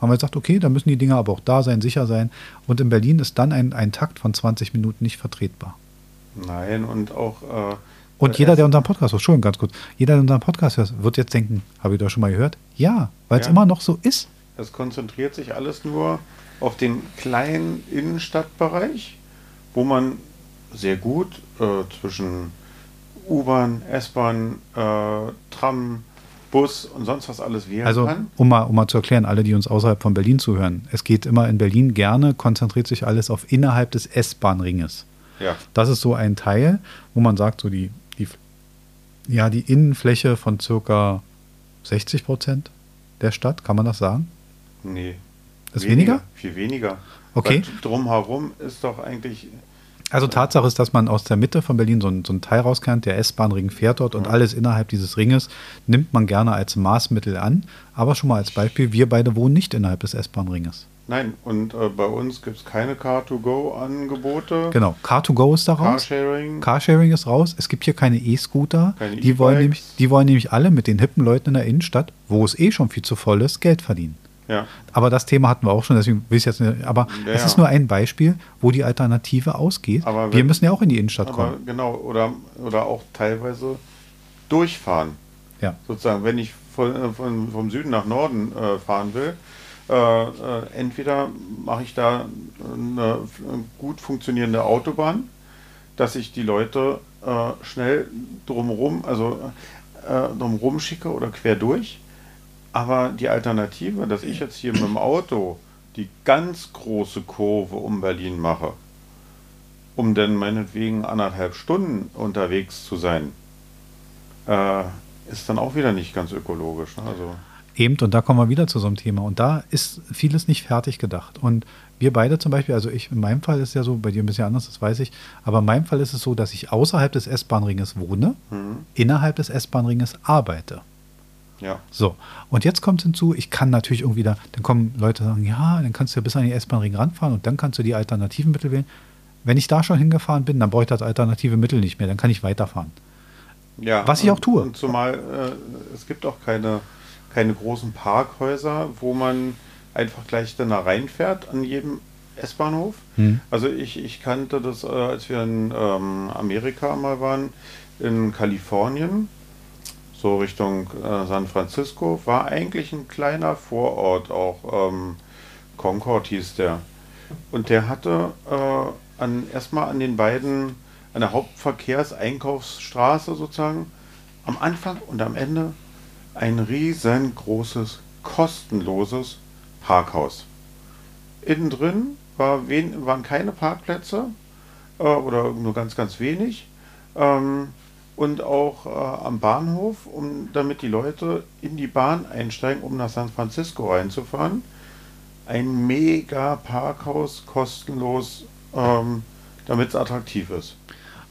Haben wir gesagt, okay, da müssen die Dinger aber auch da sein, sicher sein. Und in Berlin ist dann ein, ein Takt von 20 Minuten nicht vertretbar. Nein, und auch. Äh, Und jeder, der unseren Podcast hört, Entschuldigung, ganz kurz, jeder, der unseren Podcast hört, wird jetzt denken, habe ich doch schon mal gehört? Ja, weil es Ja. immer noch so ist. Es konzentriert sich alles nur auf den kleinen Innenstadtbereich, wo man sehr gut äh, zwischen U-Bahn, S-Bahn, äh, Tram, Bus und sonst was alles wählen Also, kann. um mal, um mal zu erklären, alle, die uns außerhalb von Berlin zuhören, es geht immer in Berlin gerne, konzentriert sich alles auf innerhalb des S-Bahn-Ringes. Ja, Das ist so ein Teil, wo man sagt, so die, die, ja, die Innenfläche von circa 60 Prozent der Stadt, kann man das sagen? nee. Ist weniger? Viel weniger. Okay. Weil drumherum ist doch eigentlich. Also Tatsache ist, dass man aus der Mitte von Berlin so ein, so ein Teil rauskennt, der S-Bahn-Ring fährt dort und Ja. alles innerhalb dieses Ringes nimmt man gerne als Maßmittel an. Aber schon mal als Beispiel, wir beide wohnen nicht innerhalb des S-Bahn-Ringes. Nein, und äh, bei uns gibt es keine Car-to-Go-Angebote. Genau, Car2Go ist da raus. Carsharing. Carsharing ist raus. Es gibt hier keine E-Scooter. Keine Die wollen, nämlich, die wollen nämlich alle mit den hippen Leuten in der Innenstadt, wo es eh schon viel zu voll ist, Geld verdienen. Ja. Aber das Thema hatten wir auch schon, deswegen will ich jetzt nicht. Aber Ja, es ist nur ein Beispiel, wo die Alternative ausgeht. Aber wir wenn- müssen ja auch in die Innenstadt kommen. genau, oder, oder auch teilweise durchfahren. Ja. Sozusagen, wenn ich von, äh, von, vom Süden nach Norden äh, fahren will, äh, äh, entweder mache ich da eine gut funktionierende Autobahn, dass ich die Leute äh, schnell drumherum, also äh, drumherum schicke oder quer durch. Aber die Alternative, dass ich jetzt hier mit dem Auto die ganz große Kurve um Berlin mache, um dann meinetwegen anderthalb Stunden unterwegs zu sein, äh, ist dann auch wieder nicht ganz ökologisch. Ne? Also, Eben, und da kommen wir wieder zu so einem Thema. Und da ist vieles nicht fertig gedacht. Und wir beide zum Beispiel, also ich, in meinem Fall ist ja so, bei dir ein bisschen anders, das weiß ich, aber in meinem Fall ist es so, dass ich außerhalb des S-Bahn-Ringes wohne, hm, innerhalb des S-Bahn-Ringes arbeite. Ja, So, und jetzt kommt hinzu, ich kann natürlich irgendwie da, dann kommen Leute sagen, ja, dann kannst du ja bis an die S-Bahn-Ring ranfahren und dann kannst du die alternativen Mittel wählen. Wenn ich da schon hingefahren bin, dann brauche ich das alternative Mittel nicht mehr, dann kann ich weiterfahren. ja. Was ich auch tue. Und zumal äh, es gibt auch keine, keine großen Parkhäuser, wo man einfach gleich dann da reinfährt an jedem S-Bahnhof. Hm. Also ich, ich kannte das, äh, als wir in ähm, Amerika mal waren, in Kalifornien, so Richtung äh, San Francisco, war eigentlich ein kleiner Vorort auch, ähm, Concord hieß der. Und der hatte äh, an erstmal an den beiden, an der Hauptverkehrseinkaufsstraße sozusagen, am Anfang und am Ende ein riesengroßes, kostenloses Parkhaus. Innen drin war wen, waren keine Parkplätze äh, oder nur ganz, ganz wenig. Ähm, und auch äh, am Bahnhof, um, damit die Leute in die Bahn einsteigen, um nach San Francisco reinzufahren. Ein mega Parkhaus, kostenlos, ähm, damit es attraktiv ist.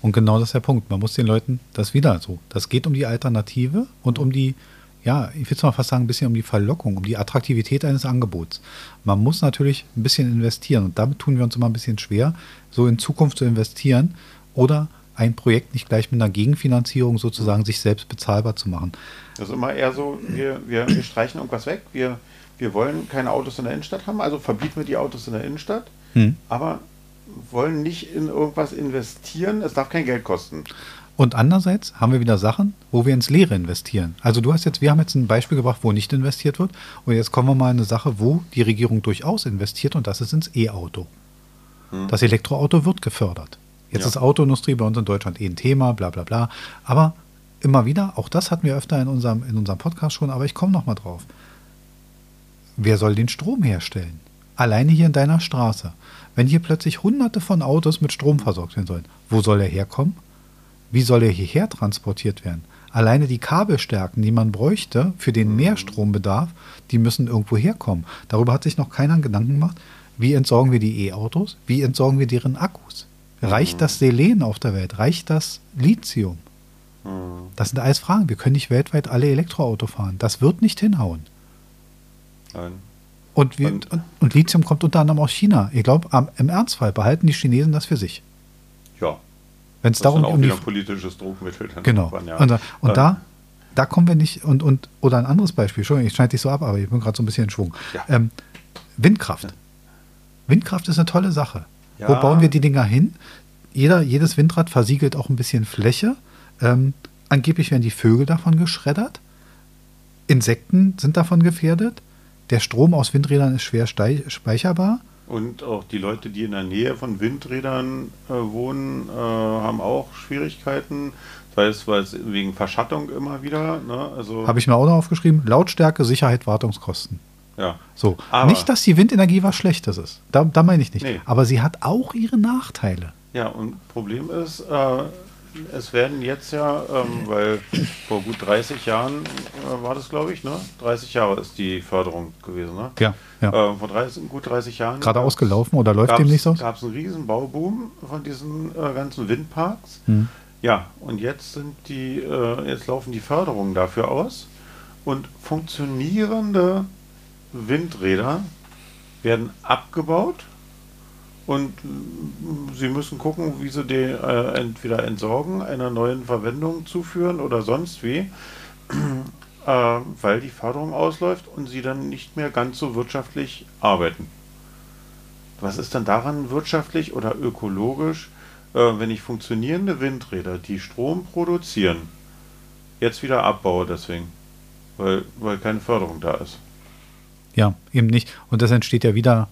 Und genau das ist der Punkt. Man muss den Leuten das wieder so. Das geht um die Alternative und um die, ja, ich will es mal fast sagen, ein bisschen um die Verlockung, um die Attraktivität eines Angebots. Man muss natürlich ein bisschen investieren und damit tun wir uns immer ein bisschen schwer, so in Zukunft zu investieren oder ein Projekt nicht gleich mit einer Gegenfinanzierung sozusagen sich selbst bezahlbar zu machen. Das ist immer eher so, wir, wir, wir streichen irgendwas weg, wir, wir wollen keine Autos in der Innenstadt haben, also verbieten wir die Autos in der Innenstadt, hm. aber wollen nicht in irgendwas investieren, es darf kein Geld kosten. Und andererseits haben wir wieder Sachen, wo wir ins Leere investieren. Also du hast jetzt, wir haben jetzt ein Beispiel gebracht, wo nicht investiert wird. Und jetzt kommen wir mal in eine Sache, wo die Regierung durchaus investiert und das ist ins E-Auto. Hm. Das Elektroauto wird gefördert. Jetzt ja. ist Autoindustrie bei uns in Deutschland eh ein Thema, bla bla bla. Aber immer wieder, auch das hatten wir öfter in unserem, in unserem Podcast schon, aber ich komme nochmal drauf. Wer soll den Strom herstellen? Alleine hier in deiner Straße. Wenn hier plötzlich hunderte von Autos mit Strom versorgt werden sollen, wo soll er herkommen? Wie soll er hierher transportiert werden? Alleine die Kabelstärken, die man bräuchte für den Mehrstrombedarf, die müssen irgendwo herkommen. Darüber hat sich noch keiner Gedanken gemacht. Wie entsorgen wir die E-Autos? Wie entsorgen wir deren Akkus? Reicht mhm. das Selen auf der Welt? Reicht das Lithium? Mhm. Das sind alles Fragen. Wir können nicht weltweit alle Elektroauto fahren. Das wird nicht hinhauen. Nein. Und, wir, und, und, Lithium kommt unter anderem aus China. Ich glaube, im Ernstfall behalten die Chinesen das für sich. Ja. Wenn es darum geht. Um die, politisches Druckmittel. genau. Man, ja. Und, und da, da kommen wir nicht. Und, und, oder ein anderes Beispiel. Entschuldigung, ich schneide dich so ab, aber ich bin gerade so ein bisschen in Schwung. Ja. Ähm, Windkraft. Ja. Windkraft ist eine tolle Sache. Ja. Wo bauen wir die Dinger hin? Jeder, jedes Windrad versiegelt auch ein bisschen Fläche. Ähm, angeblich werden die Vögel davon geschreddert. Insekten sind davon gefährdet. Der Strom aus Windrädern ist schwer speicherbar. Und auch die Leute, die in der Nähe von Windrädern äh, wohnen, äh, haben auch Schwierigkeiten. Sei es, weil es wegen Verschattung immer wieder. Ne? Also Habe ich mir auch noch aufgeschrieben. Lautstärke, Sicherheit, Wartungskosten. Ja. So. Aber nicht, dass die Windenergie was Schlechtes ist. Da, da meine ich nicht. Nee. Aber sie hat auch ihre Nachteile. Ja, und Problem ist, äh, es werden jetzt ja, ähm, weil vor gut 30 Jahren äh, war das, glaube ich, ne? 30 Jahre ist die Förderung gewesen, ne? Ja. ja. Äh, vor 30, gut 30 Jahren. Gerade ausgelaufen oder läuft demnächst aus? gab es einen riesen Bauboom von diesen äh, ganzen Windparks. Hm. Ja, und jetzt sind die, äh, jetzt laufen die Förderungen dafür aus und funktionierende Windräder werden abgebaut und sie müssen gucken, wie sie die äh, entweder entsorgen, einer neuen Verwendung zuführen oder sonst wie, äh, weil die Förderung ausläuft und sie dann nicht mehr ganz so wirtschaftlich arbeiten. Was ist dann daran wirtschaftlich oder ökologisch, äh, wenn ich funktionierende Windräder, die Strom produzieren, jetzt wieder abbaue deswegen, weil, weil keine Förderung da ist? Ja, eben nicht. Und das entsteht ja wieder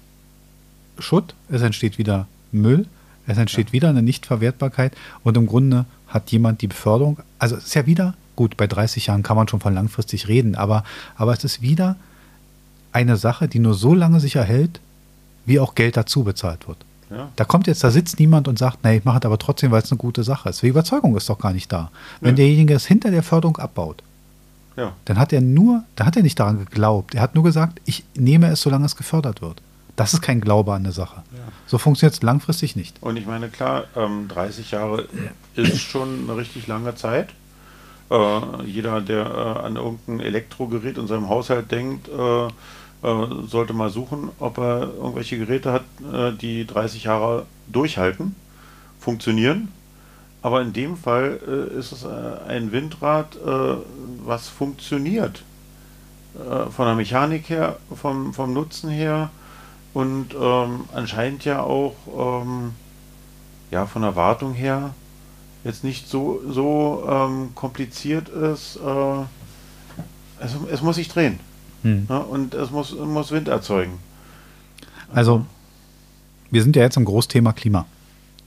Schutt, es entsteht wieder Müll, es entsteht ja. wieder eine Nichtverwertbarkeit und im Grunde hat jemand die Beförderung, also es ist ja wieder, gut, bei 30 Jahren kann man schon von langfristig reden, aber, aber es ist wieder eine Sache, die nur so lange sich erhält, wie auch Geld dazu bezahlt wird. Ja. Da kommt jetzt, da sitzt niemand und sagt, nee, ich mache es aber trotzdem, weil es eine gute Sache ist. Die Überzeugung ist doch gar nicht da. Wenn ja. derjenige es hinter der Förderung abbaut, ja. Dann hat er nur, da hat er nicht daran geglaubt. Er hat nur gesagt, ich nehme es, solange es gefördert wird. Das ist kein Glaube an eine Sache. Ja. So funktioniert es langfristig nicht. Und ich meine, klar, ähm, 30 Jahre ist schon eine richtig lange Zeit. Äh, jeder, der äh, an irgendein Elektrogerät in seinem Haushalt denkt, äh, äh sollte mal suchen, ob er irgendwelche Geräte hat, äh, die 30 Jahre durchhalten, funktionieren aber in dem Fall äh, ist es äh, ein Windrad, äh, was funktioniert. Äh, von der Mechanik her, vom, vom Nutzen her und ähm, anscheinend ja auch ähm, ja, von der Wartung her jetzt nicht so, so ähm, kompliziert ist. Äh, es, es, muss sich drehen. Hm. Ne? Und es muss, muss Wind erzeugen. Also, wir sind ja jetzt im Großthema Klima.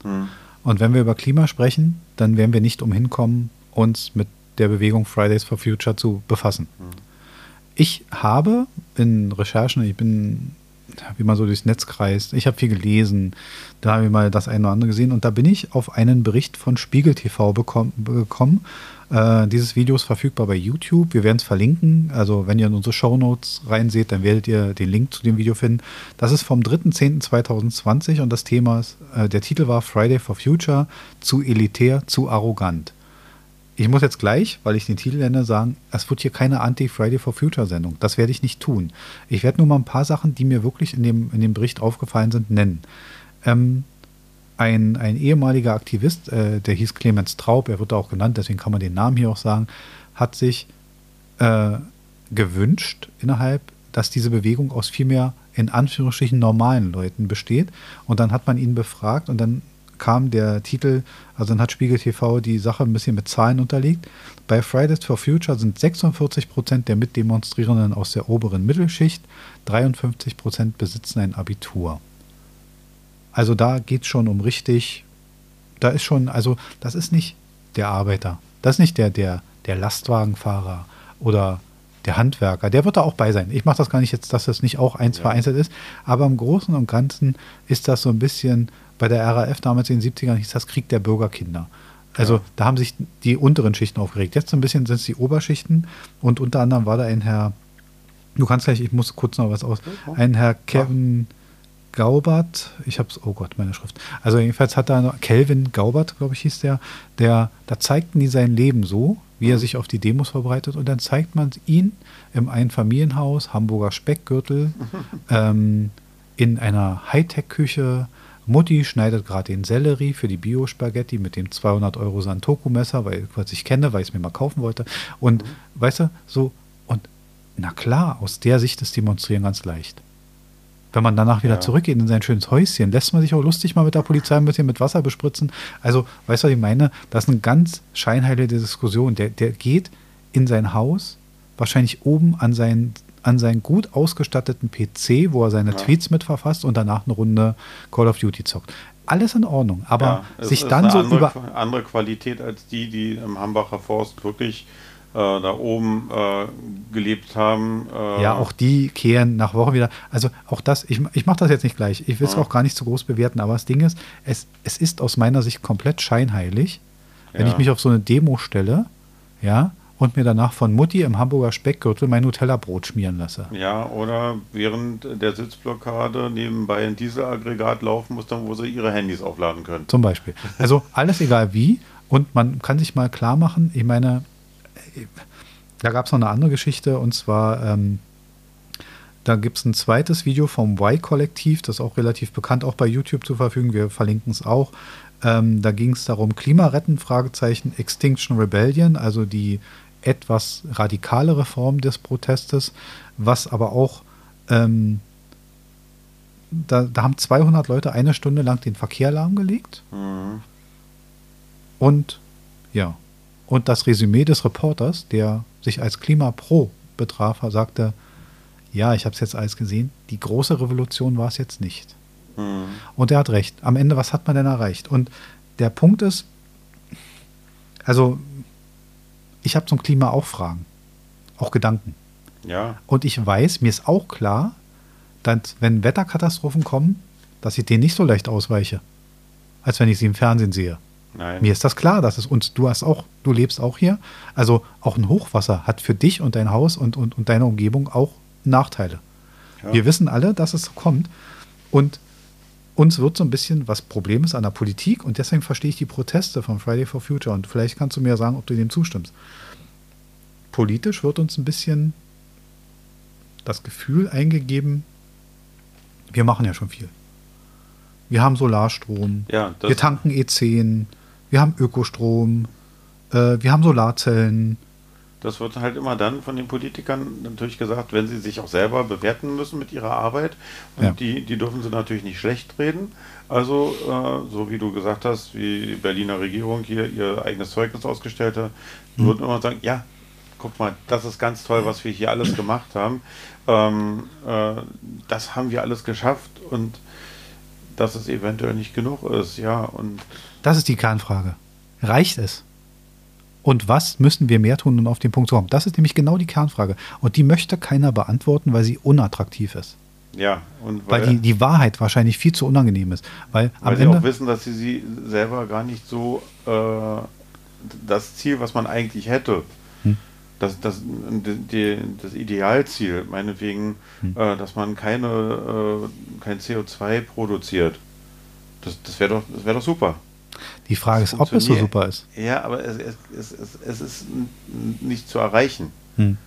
Mhm. Und wenn wir über Klima sprechen, dann werden wir nicht umhin kommen, uns mit der Bewegung Fridays for Future zu befassen. Mhm. Ich habe in Recherchen, ich bin, wie man so durchs Netz kreist, ich habe viel gelesen, da habe ich mal das eine oder andere gesehen und da bin ich auf einen Bericht von Spiegel TV bekommen, bekommen äh, dieses Video ist verfügbar bei YouTube. Wir werden es verlinken. Also wenn ihr in unsere Show Notes reinseht, dann werdet ihr den Link zu dem Video finden. Das ist vom 3.10.2020 und das Thema ist, äh, der Titel war Friday for Future, zu elitär, zu arrogant. Ich muss jetzt gleich, weil ich den Titel nenne, sagen, es wird hier keine Anti-Friday for Future Sendung. Das werde ich nicht tun. Ich werde nur mal ein paar Sachen, die mir wirklich in dem, in dem Bericht aufgefallen sind, nennen. Ähm, ein, ein ehemaliger Aktivist, äh, der hieß Clemens Traub, er wird auch genannt, deswegen kann man den Namen hier auch sagen, hat sich äh, gewünscht innerhalb, dass diese Bewegung aus viel mehr in Anführungsstrichen normalen Leuten besteht. Und dann hat man ihn befragt und dann kam der Titel, also dann hat Spiegel TV die Sache ein bisschen mit Zahlen unterlegt. Bei Fridays for Future sind 46 Prozent der Mitdemonstrierenden aus der oberen Mittelschicht, 53 Prozent besitzen ein Abitur. Also da geht es schon um richtig, da ist schon, also das ist nicht der Arbeiter, das ist nicht der, der, der Lastwagenfahrer oder der Handwerker, der wird da auch bei sein. Ich mache das gar nicht jetzt, dass das nicht auch eins ja. vereinzelt ist, aber im Großen und Ganzen ist das so ein bisschen, bei der RAF damals in den 70ern hieß das Krieg der Bürgerkinder. Also ja. da haben sich die unteren Schichten aufgeregt. Jetzt so ein bisschen sind es die Oberschichten und unter anderem war da ein Herr, du kannst gleich, ich muss kurz noch was aus, ein Herr Kevin. Ach Gaubert, ich hab's, oh Gott, meine Schrift. Also jedenfalls hat da Kelvin Gaubert, glaube ich, hieß der, der, da zeigten die sein Leben so, wie er sich auf die Demos verbreitet und dann zeigt man ihn im Einfamilienhaus, Hamburger Speckgürtel, ähm, in einer Hightech-Küche. Mutti schneidet gerade den Sellerie für die Bio-Spaghetti mit dem 200 Euro Santoku-Messer, weil was ich kenne, weil ich es mir mal kaufen wollte. Und mhm. weißt du, so, und na klar, aus der Sicht ist Demonstrieren ganz leicht. Wenn man danach wieder ja. zurückgeht in sein schönes Häuschen, lässt man sich auch lustig mal mit der Polizei ein bisschen mit Wasser bespritzen. Also, weißt du, was ich meine? Das ist eine ganz scheinheilige Diskussion. Der, der geht in sein Haus, wahrscheinlich oben an seinen, an seinen gut ausgestatteten PC, wo er seine ja. Tweets mit verfasst und danach eine Runde Call of Duty zockt. Alles in Ordnung, aber ja, sich dann so andere, über. andere Qualität als die, die im Hambacher Forst wirklich da oben äh, gelebt haben. Äh ja, auch die kehren nach Wochen wieder. Also auch das, ich, ich mache das jetzt nicht gleich. Ich will es ja. auch gar nicht zu groß bewerten, aber das Ding ist, es, es ist aus meiner Sicht komplett scheinheilig, wenn ja. ich mich auf so eine Demo stelle, ja, und mir danach von Mutti im Hamburger Speckgürtel mein Nutella-Brot schmieren lasse. Ja, oder während der Sitzblockade nebenbei ein Dieselaggregat laufen muss, dann wo sie ihre Handys aufladen können. Zum Beispiel. Also alles egal wie. Und man kann sich mal klar machen, ich meine, da gab es noch eine andere Geschichte und zwar, ähm, da gibt es ein zweites Video vom Y-Kollektiv, das ist auch relativ bekannt, auch bei YouTube zur Verfügung. Wir verlinken es auch. Ähm, da ging es darum, Klima retten, Fragezeichen, Extinction Rebellion, also die etwas radikalere Form des Protestes, was aber auch, ähm, da, da, haben 200 Leute eine Stunde lang den Verkehr lahmgelegt. Mhm. Und ja, und das Resümee des Reporters, der sich als Klimapro betraf, sagte, ja, ich habe es jetzt alles gesehen, die große Revolution war es jetzt nicht. Mhm. Und er hat recht. Am Ende, was hat man denn erreicht? Und der Punkt ist, also ich habe zum Klima auch Fragen, auch Gedanken. Ja. Und ich weiß, mir ist auch klar, dass wenn Wetterkatastrophen kommen, dass ich denen nicht so leicht ausweiche, als wenn ich sie im Fernsehen sehe. Nein. Mir ist das klar, dass es uns, du hast auch, du lebst auch hier. Also auch ein Hochwasser hat für dich und dein Haus und, und, und deine Umgebung auch Nachteile. Ja. Wir wissen alle, dass es kommt. Und uns wird so ein bisschen was Problem ist an der Politik und deswegen verstehe ich die Proteste von Friday for Future und vielleicht kannst du mir sagen, ob du dem zustimmst. Politisch wird uns ein bisschen das Gefühl eingegeben, wir machen ja schon viel. Wir haben Solarstrom, ja, wir tanken E10, wir haben Ökostrom, äh, wir haben Solarzellen. Das wird halt immer dann von den Politikern natürlich gesagt, wenn sie sich auch selber bewerten müssen mit ihrer Arbeit. Und ja. die, die dürfen sie natürlich nicht schlecht reden. Also, äh, so wie du gesagt hast, wie die Berliner Regierung hier ihr eigenes Zeugnis ausgestellt hat, mhm. würden immer sagen, ja, guck mal, das ist ganz toll, was wir hier alles gemacht haben. Ähm, äh, das haben wir alles geschafft und dass es eventuell nicht genug ist, ja. Und das ist die Kernfrage. Reicht es? Und was müssen wir mehr tun, um auf den Punkt zu kommen? Das ist nämlich genau die Kernfrage. Und die möchte keiner beantworten, weil sie unattraktiv ist. Ja, und weil, weil die, die Wahrheit wahrscheinlich viel zu unangenehm ist. Weil, weil am sie Ende, auch wissen, dass sie sie selber gar nicht so äh, das Ziel, was man eigentlich hätte. Das, das, die, das Idealziel, meinetwegen, hm. äh, dass man keine, äh, kein CO2 produziert, das, das wäre doch, wär doch super. Die Frage ist, ob es so super ist. Ja, aber es, es, es, es ist nicht zu erreichen. Hm.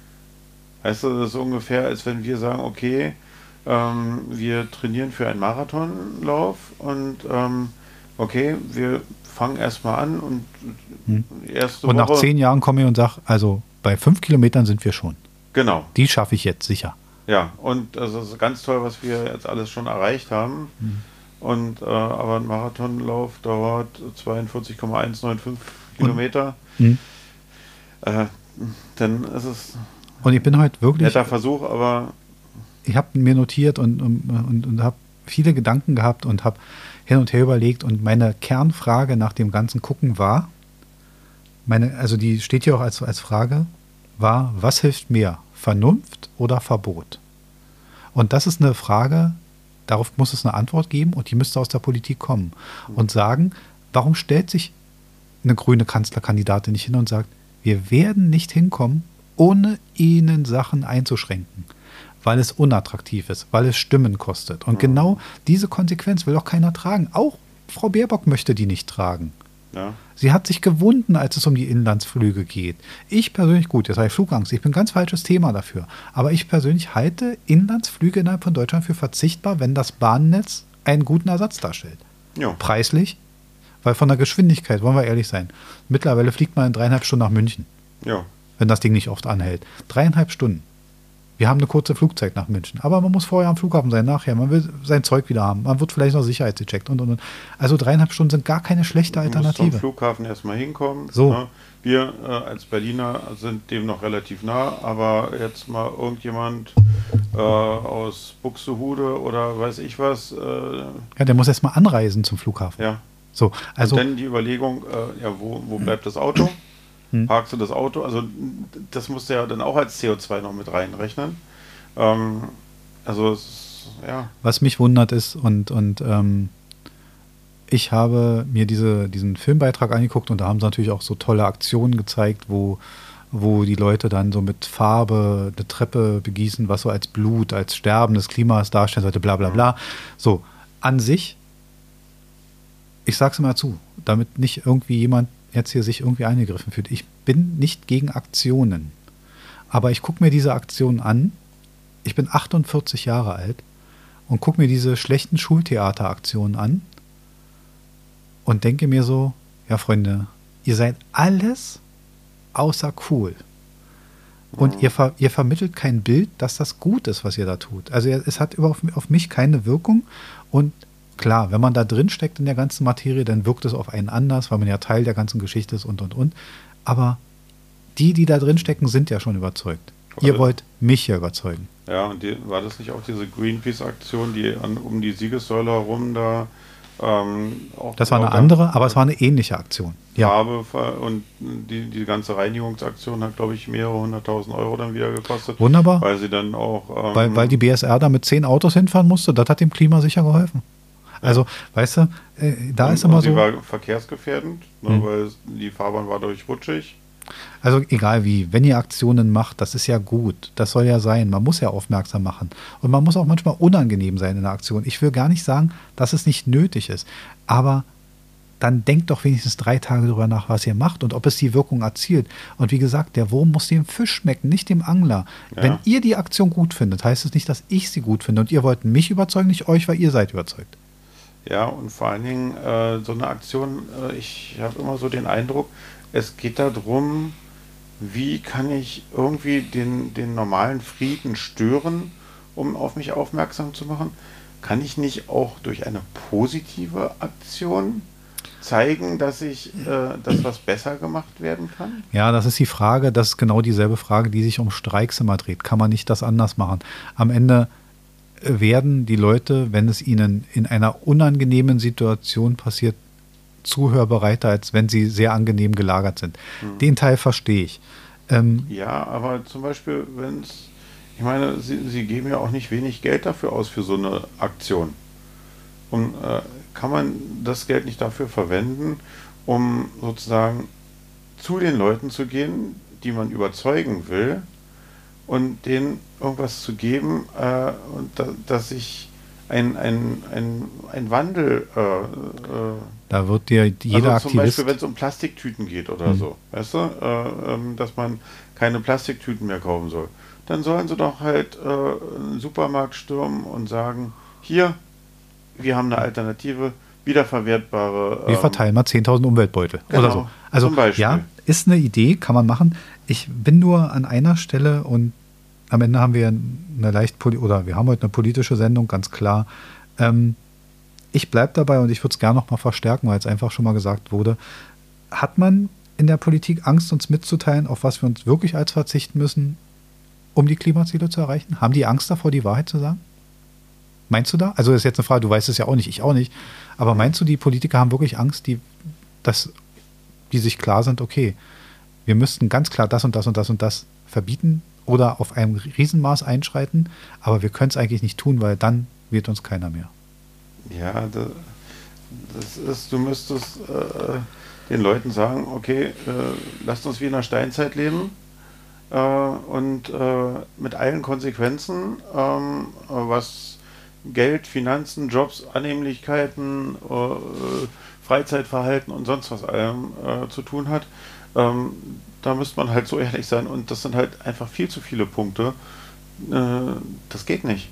Weißt du, das ist ungefähr, als wenn wir sagen, okay, ähm, wir trainieren für einen Marathonlauf und ähm, okay, wir fangen erstmal an und hm. erste Und nach Woche, zehn Jahren komme ich und sage, also bei fünf Kilometern sind wir schon. Genau. Die schaffe ich jetzt sicher. Ja, und das ist ganz toll, was wir jetzt alles schon erreicht haben. Hm. Und äh, aber ein Marathonlauf dauert 42,195 Kilometer. Hm. Äh, dann ist es. Und ich bin heute wirklich. Netter Versuch, aber ich habe mir notiert und, und, und, und habe viele Gedanken gehabt und habe hin und her überlegt und meine Kernfrage nach dem ganzen Gucken war, meine, also die steht hier auch als, als Frage, war, was hilft mehr, Vernunft oder Verbot? Und das ist eine Frage, darauf muss es eine Antwort geben und die müsste aus der Politik kommen und sagen, warum stellt sich eine grüne Kanzlerkandidatin nicht hin und sagt, wir werden nicht hinkommen, ohne ihnen Sachen einzuschränken weil es unattraktiv ist, weil es Stimmen kostet. Und ja. genau diese Konsequenz will auch keiner tragen. Auch Frau Baerbock möchte die nicht tragen. Ja. Sie hat sich gewunden, als es um die Inlandsflüge geht. Ich persönlich, gut, jetzt habe ich Flugangst, ich bin ein ganz falsches Thema dafür. Aber ich persönlich halte Inlandsflüge innerhalb von Deutschland für verzichtbar, wenn das Bahnnetz einen guten Ersatz darstellt. Ja. Preislich, weil von der Geschwindigkeit, wollen wir ehrlich sein, mittlerweile fliegt man in dreieinhalb Stunden nach München. Ja. Wenn das Ding nicht oft anhält. Dreieinhalb Stunden. Wir haben eine kurze Flugzeit nach München. Aber man muss vorher am Flughafen sein, nachher. Man will sein Zeug wieder haben. Man wird vielleicht noch sicherheitsgecheckt und und und. Also dreieinhalb Stunden sind gar keine schlechte Alternative. Du musst zum Flughafen erstmal hinkommen. So. Ne? Wir äh, als Berliner sind dem noch relativ nah, aber jetzt mal irgendjemand äh, aus Buxtehude oder weiß ich was. Äh, ja, der muss erstmal anreisen zum Flughafen. Ja. So, also. Und dann die Überlegung, äh, ja, wo, wo bleibt das Auto? Hm. parkst du das Auto. Also das musst du ja dann auch als CO2 noch mit reinrechnen. Ähm, also ja. Was mich wundert ist und, und ähm, ich habe mir diese, diesen Filmbeitrag angeguckt und da haben sie natürlich auch so tolle Aktionen gezeigt, wo, wo die Leute dann so mit Farbe eine Treppe begießen, was so als Blut, als Sterben des Klimas darstellen sollte, bla bla bla. So, an sich, ich sag's mal zu, damit nicht irgendwie jemand jetzt hier sich irgendwie eingegriffen fühlt. Ich bin nicht gegen Aktionen. Aber ich gucke mir diese Aktionen an. Ich bin 48 Jahre alt und gucke mir diese schlechten Schultheateraktionen an und denke mir so, ja Freunde, ihr seid alles außer cool. Und ihr, ver ihr vermittelt kein Bild, dass das gut ist, was ihr da tut. Also es hat auf, auf mich keine Wirkung und Klar, wenn man da drin steckt in der ganzen Materie, dann wirkt es auf einen anders, weil man ja Teil der ganzen Geschichte ist und und und. Aber die, die da drin stecken, sind ja schon überzeugt. War Ihr wollt mich ja überzeugen. Ja, und die, war das nicht auch diese Greenpeace-Aktion, die an, um die Siegessäule herum da ähm, das war eine andere, aber es war eine ähnliche Aktion. Ja. Farbe und die, die ganze Reinigungsaktion hat, glaube ich, mehrere hunderttausend Euro dann wieder gekostet. Wunderbar. Weil sie dann auch. Ähm, weil, weil die BSR da mit zehn Autos hinfahren musste, das hat dem Klima sicher geholfen. Also, weißt du, äh, da und, ist immer sie so. war verkehrsgefährdend, ne, mhm. weil die Fahrbahn war dadurch rutschig. Also egal wie, wenn ihr Aktionen macht, das ist ja gut. Das soll ja sein. Man muss ja aufmerksam machen. Und man muss auch manchmal unangenehm sein in der Aktion. Ich will gar nicht sagen, dass es nicht nötig ist. Aber dann denkt doch wenigstens drei Tage darüber nach, was ihr macht und ob es die Wirkung erzielt. Und wie gesagt, der Wurm muss dem Fisch schmecken, nicht dem Angler. Ja. Wenn ihr die Aktion gut findet, heißt es nicht, dass ich sie gut finde. Und ihr wollt mich überzeugen, nicht euch, weil ihr seid überzeugt. Ja, und vor allen Dingen äh, so eine Aktion, äh, ich habe immer so den Eindruck, es geht darum, wie kann ich irgendwie den, den normalen Frieden stören, um auf mich aufmerksam zu machen? Kann ich nicht auch durch eine positive Aktion zeigen, dass ich, äh, dass was besser gemacht werden kann? Ja, das ist die Frage, das ist genau dieselbe Frage, die sich um Streiks immer dreht. Kann man nicht das anders machen? Am Ende werden die Leute, wenn es ihnen in einer unangenehmen Situation passiert, zuhörbereiter, als wenn sie sehr angenehm gelagert sind. Mhm. Den Teil verstehe ich. Ähm, ja, aber zum Beispiel, wenn es, ich meine, sie, sie geben ja auch nicht wenig Geld dafür aus für so eine Aktion. Und äh, kann man das Geld nicht dafür verwenden, um sozusagen zu den Leuten zu gehen, die man überzeugen will, und denen irgendwas zu geben, äh, und da, dass sich ein, ein, ein, ein Wandel. Äh, äh, da wird dir jeder also zum Aktivist Beispiel, wenn es um Plastiktüten geht oder mhm. so, weißt du, äh, ähm, dass man keine Plastiktüten mehr kaufen soll. Dann sollen sie doch halt äh, einen Supermarkt stürmen und sagen: Hier, wir haben eine Alternative, wiederverwertbare. Ähm, wir verteilen mal 10.000 Umweltbeutel genau, oder so. Also, ja, ist eine Idee, kann man machen. Ich bin nur an einer Stelle und am Ende haben wir eine leicht oder wir haben heute eine politische Sendung, ganz klar. Ähm, ich bleibe dabei und ich würde es gerne noch mal verstärken, weil es einfach schon mal gesagt wurde. Hat man in der Politik Angst, uns mitzuteilen, auf was wir uns wirklich als verzichten müssen, um die Klimaziele zu erreichen? Haben die Angst davor, die Wahrheit zu sagen? Meinst du da? Also das ist jetzt eine Frage, du weißt es ja auch nicht, ich auch nicht. Aber meinst du, die Politiker haben wirklich Angst, die, dass die sich klar sind, okay, wir müssten ganz klar das und das und das und das verbieten oder auf einem Riesenmaß einschreiten, aber wir können es eigentlich nicht tun, weil dann wird uns keiner mehr. Ja, das, das ist, du müsstest äh, den Leuten sagen, okay, äh, lasst uns wie in der Steinzeit leben äh, und äh, mit allen Konsequenzen, ähm, was Geld, Finanzen, Jobs, Annehmlichkeiten, äh, Freizeitverhalten und sonst was allem äh, zu tun hat. Ähm, da müsste man halt so ehrlich sein und das sind halt einfach viel zu viele Punkte. Äh, das geht nicht.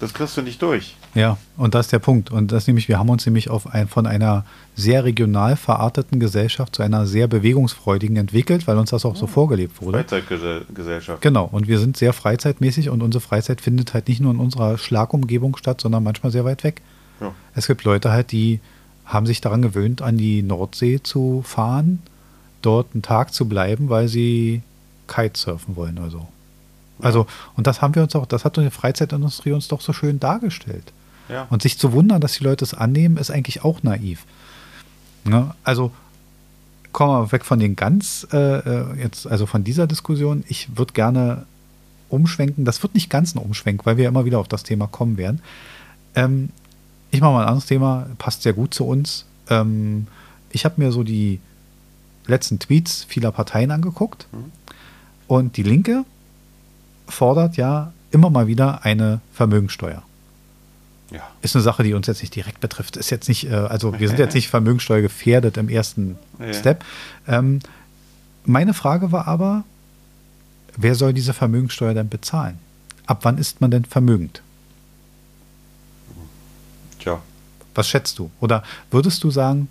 Das kriegst du nicht durch. Ja, und das ist der Punkt. Und das nämlich, wir haben uns nämlich auf ein, von einer sehr regional verarteten Gesellschaft zu einer sehr bewegungsfreudigen entwickelt, weil uns das auch so vorgelebt wurde. Freizeitgesellschaft. Genau, und wir sind sehr freizeitmäßig und unsere Freizeit findet halt nicht nur in unserer Schlagumgebung statt, sondern manchmal sehr weit weg. Ja. Es gibt Leute halt, die haben sich daran gewöhnt, an die Nordsee zu fahren dort einen Tag zu bleiben, weil sie Kitesurfen wollen oder so. Also, und das haben wir uns auch, das hat die Freizeitindustrie uns doch so schön dargestellt. Ja. Und sich zu wundern, dass die Leute es annehmen, ist eigentlich auch naiv. Ne? also kommen wir weg von den ganz, äh, äh, jetzt, also von dieser Diskussion. Ich würde gerne umschwenken. Das wird nicht ganz ein Umschwenk, weil wir immer wieder auf das Thema kommen werden. Ähm, ich mache mal ein anderes Thema, passt sehr gut zu uns. Ähm, ich habe mir so die letzten Tweets vieler Parteien angeguckt. Mhm. Und die Linke fordert ja immer mal wieder eine Vermögensteuer. Ja. Ist eine Sache, die uns jetzt nicht direkt betrifft. Ist jetzt nicht, äh, also wir sind jetzt nicht Vermögensteuer gefährdet im ersten ja. Step. Ähm, meine Frage war aber, wer soll diese Vermögensteuer denn bezahlen? Ab wann ist man denn vermögend? Tja. Was schätzt du? Oder würdest du sagen,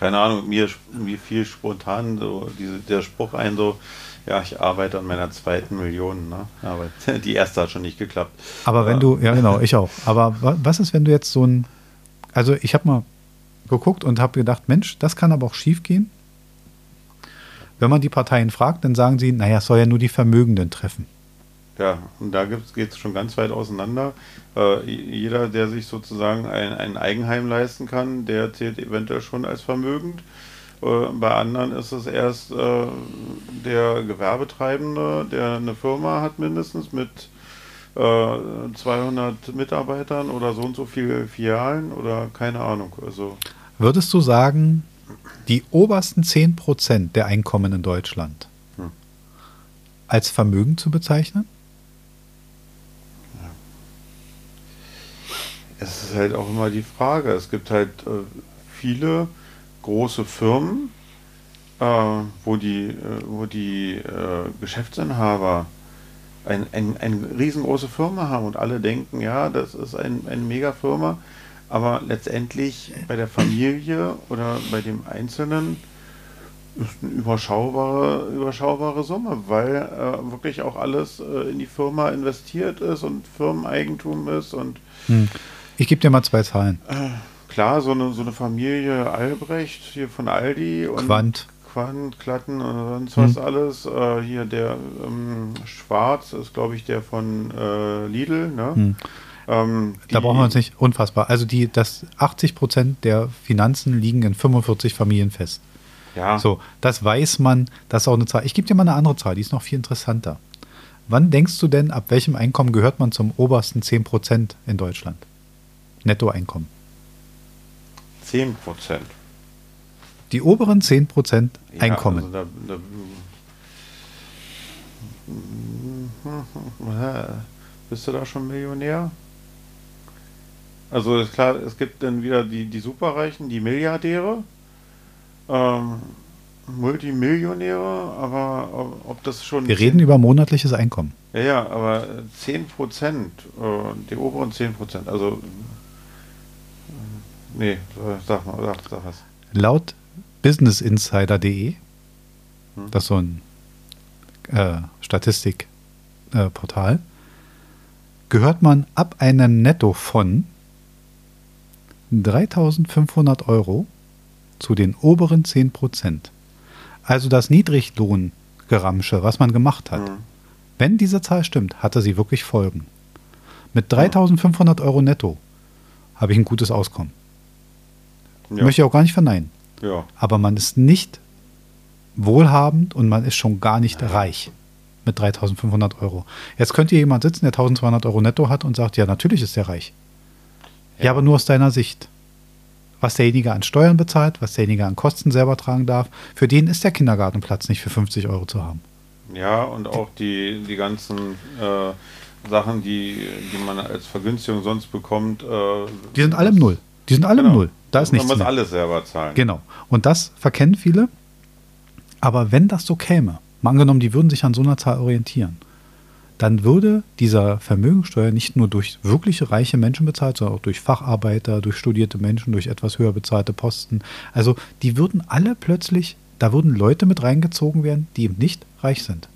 keine Ahnung, mir, mir fiel spontan so diese, der Spruch ein, so, ja, ich arbeite an meiner zweiten Million, ne? aber die erste hat schon nicht geklappt. Aber wenn du, ja genau, ich auch. Aber was ist, wenn du jetzt so ein, also ich habe mal geguckt und habe gedacht, Mensch, das kann aber auch schief gehen. Wenn man die Parteien fragt, dann sagen sie, naja, es soll ja nur die Vermögenden treffen. Ja, und da geht es schon ganz weit auseinander. Äh, jeder, der sich sozusagen ein, ein Eigenheim leisten kann, der zählt eventuell schon als vermögend. Äh, bei anderen ist es erst äh, der Gewerbetreibende, der eine Firma hat mindestens mit 200 äh, Mitarbeitern oder so und so viele Filialen oder keine Ahnung. Also Würdest du sagen, die obersten 10% der Einkommen in Deutschland hm. als Vermögen zu bezeichnen? Es ist halt auch immer die Frage. Es gibt halt äh, viele große Firmen, äh, wo die, äh, wo die äh, Geschäftsinhaber ein, ein, eine riesengroße Firma haben und alle denken, ja, das ist ein, eine Megafirma, aber letztendlich bei der Familie oder bei dem Einzelnen ist eine überschaubare, überschaubare Summe, weil äh, wirklich auch alles äh, in die Firma investiert ist und Firmeneigentum ist und hm. Ich gebe dir mal zwei Zahlen. Äh, klar, so eine, so eine Familie Albrecht hier von Aldi und Quant. Quantenklatten und sonst was hm. alles. Äh, hier der ähm, Schwarz ist, glaube ich, der von äh, Lidl. Ne? Hm. Ähm, da brauchen wir uns nicht unfassbar. Also die, das 80 Prozent der Finanzen liegen in 45 Familien fest. Ja. So, das weiß man, das ist auch eine Zahl. Ich gebe dir mal eine andere Zahl, die ist noch viel interessanter. Wann denkst du denn, ab welchem Einkommen gehört man zum obersten 10 Prozent in Deutschland? Nettoeinkommen. 10 Prozent. Die oberen 10 Prozent Einkommen. Ja, also da, da, bist du da schon Millionär? Also ist klar, es gibt dann wieder die, die Superreichen, die Milliardäre, ähm, Multimillionäre, aber ob das schon. Wir reden über monatliches Einkommen. Ja, ja, aber 10 Prozent, äh, die oberen 10 Prozent, also. Äh, nee, sag mal, sag, sag was. Laut businessinsider.de, hm? das ist so ein äh, Statistikportal, gehört man ab einem Netto von 3500 Euro zu den oberen 10 Prozent. Also das Niedriglohngeramsche, was man gemacht hat. Mhm. Wenn diese Zahl stimmt, hatte sie wirklich Folgen. Mit 3500 Euro netto habe ich ein gutes Auskommen. Ja. Möchte ich auch gar nicht verneinen. Ja. Aber man ist nicht wohlhabend und man ist schon gar nicht reich mit 3500 Euro. Jetzt könnte hier jemand sitzen, der 1200 Euro netto hat und sagt, ja, natürlich ist er reich. Ja. ja, aber nur aus deiner Sicht. Was derjenige an Steuern bezahlt, was derjenige an Kosten selber tragen darf, für den ist der Kindergartenplatz nicht für 50 Euro zu haben. Ja, und auch die, die ganzen äh, Sachen, die, die man als Vergünstigung sonst bekommt. Äh, die sind alle im Null. Die sind alle genau. im Null. Da ist nichts. Man muss alles selber zahlen. Genau. Und das verkennen viele. Aber wenn das so käme, mal angenommen, die würden sich an so einer Zahl orientieren, dann würde dieser Vermögensteuer nicht nur durch wirklich reiche Menschen bezahlt, sondern auch durch Facharbeiter, durch studierte Menschen, durch etwas höher bezahlte Posten. Also die würden alle plötzlich, da würden Leute mit reingezogen werden, die eben nicht reich sind.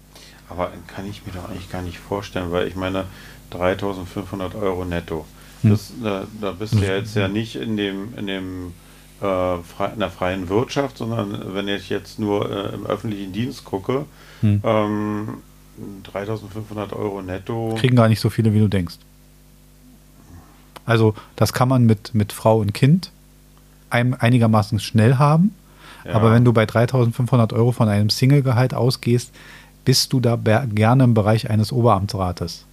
Aber kann ich mir doch eigentlich gar nicht vorstellen, weil ich meine, 3500 Euro netto. Hm. Das, da, da, bist du ja jetzt ja nicht in dem, in dem äh, in der freien Wirtschaft, sondern wenn ich jetzt nur äh, im öffentlichen Dienst gucke, hm. ähm, 3500 Euro netto. Kriegen gar nicht so viele, wie du denkst. Also, das kann man mit, mit Frau und Kind einem einigermaßen schnell haben. Ja. Aber wenn du bei 3500 Euro von einem Single-Gehalt ausgehst, bist du da gerne im Bereich eines Oberamtsrates.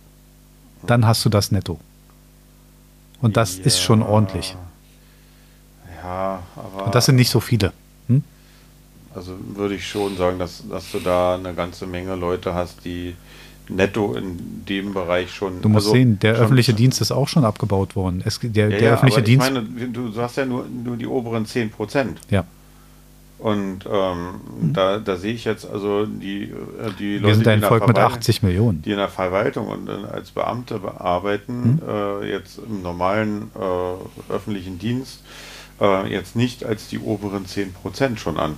Dann hast du das netto. Und das ja. ist schon ordentlich. Ja, aber. Und das sind nicht so viele. Hm? Also würde ich schon sagen, dass, dass du da eine ganze Menge Leute hast, die netto in dem Bereich schon. Du musst also sehen, der öffentliche Dienst ist auch schon abgebaut worden. Es, der, ja, der öffentliche Dienst. Ich meine, du hast ja nur, nur die oberen 10 Prozent. Ja. Und ähm, mhm. da, da sehe ich jetzt also die, äh, die Leute, Wir sind ein Volk mit 80 Millionen. Die in der Verwaltung und als Beamte arbeiten, mhm. äh, jetzt im normalen äh, öffentlichen Dienst, äh, jetzt nicht als die oberen 10 Prozent schon an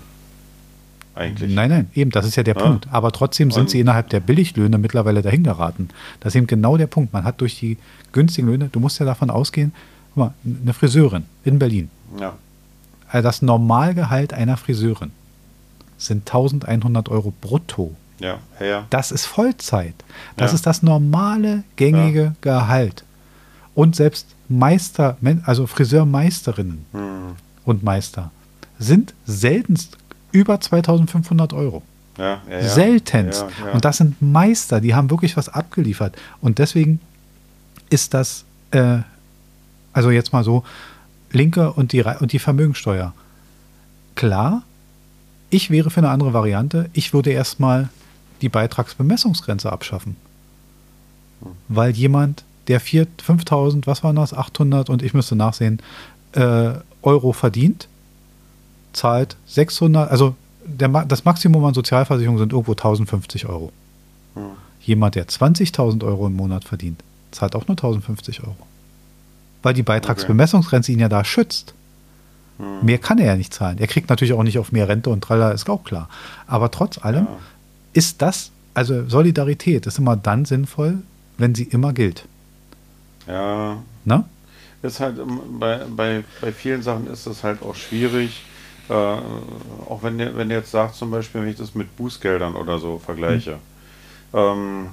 eigentlich. Nein, nein, eben, das ist ja der ja? Punkt. Aber trotzdem sind Und sie innerhalb der Billiglöhne mittlerweile dahin geraten. Das ist eben genau der Punkt. Man hat durch die günstigen Löhne, du musst ja davon ausgehen, guck mal, eine Friseurin in Berlin. Ja. Also das Normalgehalt einer Friseurin sind 1100 Euro brutto. Ja, ja. Das ist Vollzeit. Das ja. ist das normale, gängige ja. Gehalt. Und selbst Meister, also Friseurmeisterinnen hm. und Meister sind seltenst über 2500 Euro. Ja, ja, ja. Seltenst. Und das sind Meister, die haben wirklich was abgeliefert. Und deswegen ist das, äh, also jetzt mal so, Linke und die, und die Vermögensteuer. Klar, ich wäre für eine andere Variante. Ich würde erstmal die Beitragsbemessungsgrenze abschaffen. Weil jemand, der 5000, was waren das, 800 und ich müsste nachsehen, äh, Euro verdient, zahlt 600, also der, das Maximum an Sozialversicherung sind irgendwo 1050 Euro. Hm. Jemand, der 20.000 Euro im Monat verdient, zahlt auch nur 1050 Euro. Weil die Beitragsbemessungsgrenze ihn ja da schützt. Hm. Mehr kann er ja nicht zahlen. Er kriegt natürlich auch nicht auf mehr Rente und tralla, ist auch klar. Aber trotz allem ja. ist das, also Solidarität ist immer dann sinnvoll, wenn sie immer gilt. Ja. Na? Ist halt bei, bei, bei vielen Sachen ist es halt auch schwierig, Äh, auch wenn ihr, wenn ihr jetzt sagt, zum Beispiel, wenn ich das mit Bußgeldern oder so vergleiche. Mhm. Ähm,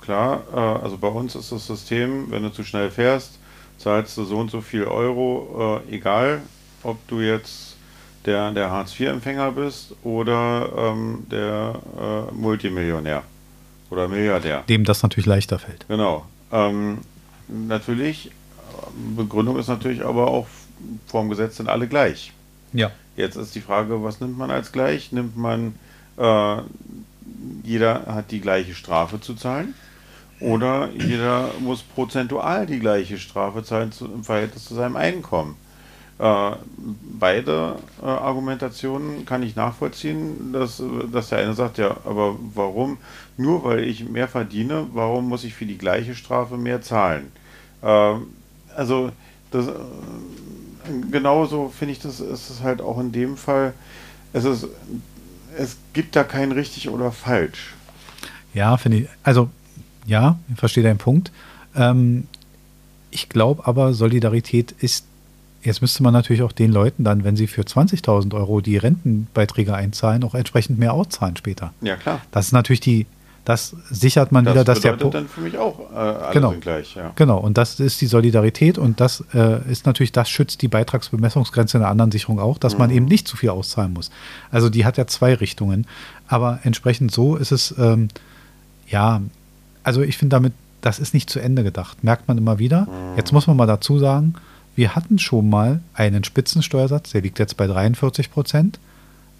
klar, äh, also bei uns ist das System, wenn du zu schnell fährst, zahlst du so und so viel Euro, äh, egal ob du jetzt der, der Hartz-IV-Empfänger bist oder ähm, der äh, Multimillionär oder Milliardär. Dem das natürlich leichter fällt. Genau. Ähm, natürlich, Begründung ist natürlich aber auch, vorm Gesetz sind alle gleich. Ja. Jetzt ist die Frage, was nimmt man als gleich? Nimmt man, äh, jeder hat die gleiche Strafe zu zahlen? Oder jeder muss prozentual die gleiche Strafe zahlen zu, im Verhältnis zu seinem Einkommen? Äh, beide äh, Argumentationen kann ich nachvollziehen, dass, dass der eine sagt, ja, aber warum? Nur weil ich mehr verdiene, warum muss ich für die gleiche Strafe mehr zahlen? Äh, also, das, äh, genauso finde ich, das ist es halt auch in dem Fall. Es, ist, es gibt da kein richtig oder falsch. Ja, finde ich. Also, ja, ich verstehe deinen Punkt. Ähm, ich glaube aber, Solidarität ist Jetzt müsste man natürlich auch den Leuten dann, wenn sie für 20.000 Euro die Rentenbeiträge einzahlen, auch entsprechend mehr auszahlen später. Ja, klar. Das ist natürlich die, das sichert man das wieder, dass der. Das bedeutet dann für mich auch äh, alle genau, sind gleich. Ja. Genau, und das ist die Solidarität und das äh, ist natürlich, das schützt die Beitragsbemessungsgrenze in der anderen Sicherung auch, dass mhm. man eben nicht zu viel auszahlen muss. Also die hat ja zwei Richtungen. Aber entsprechend so ist es, ähm, ja, also ich finde damit, das ist nicht zu Ende gedacht. Merkt man immer wieder. Jetzt muss man mal dazu sagen, wir hatten schon mal einen Spitzensteuersatz, der liegt jetzt bei 43 Prozent.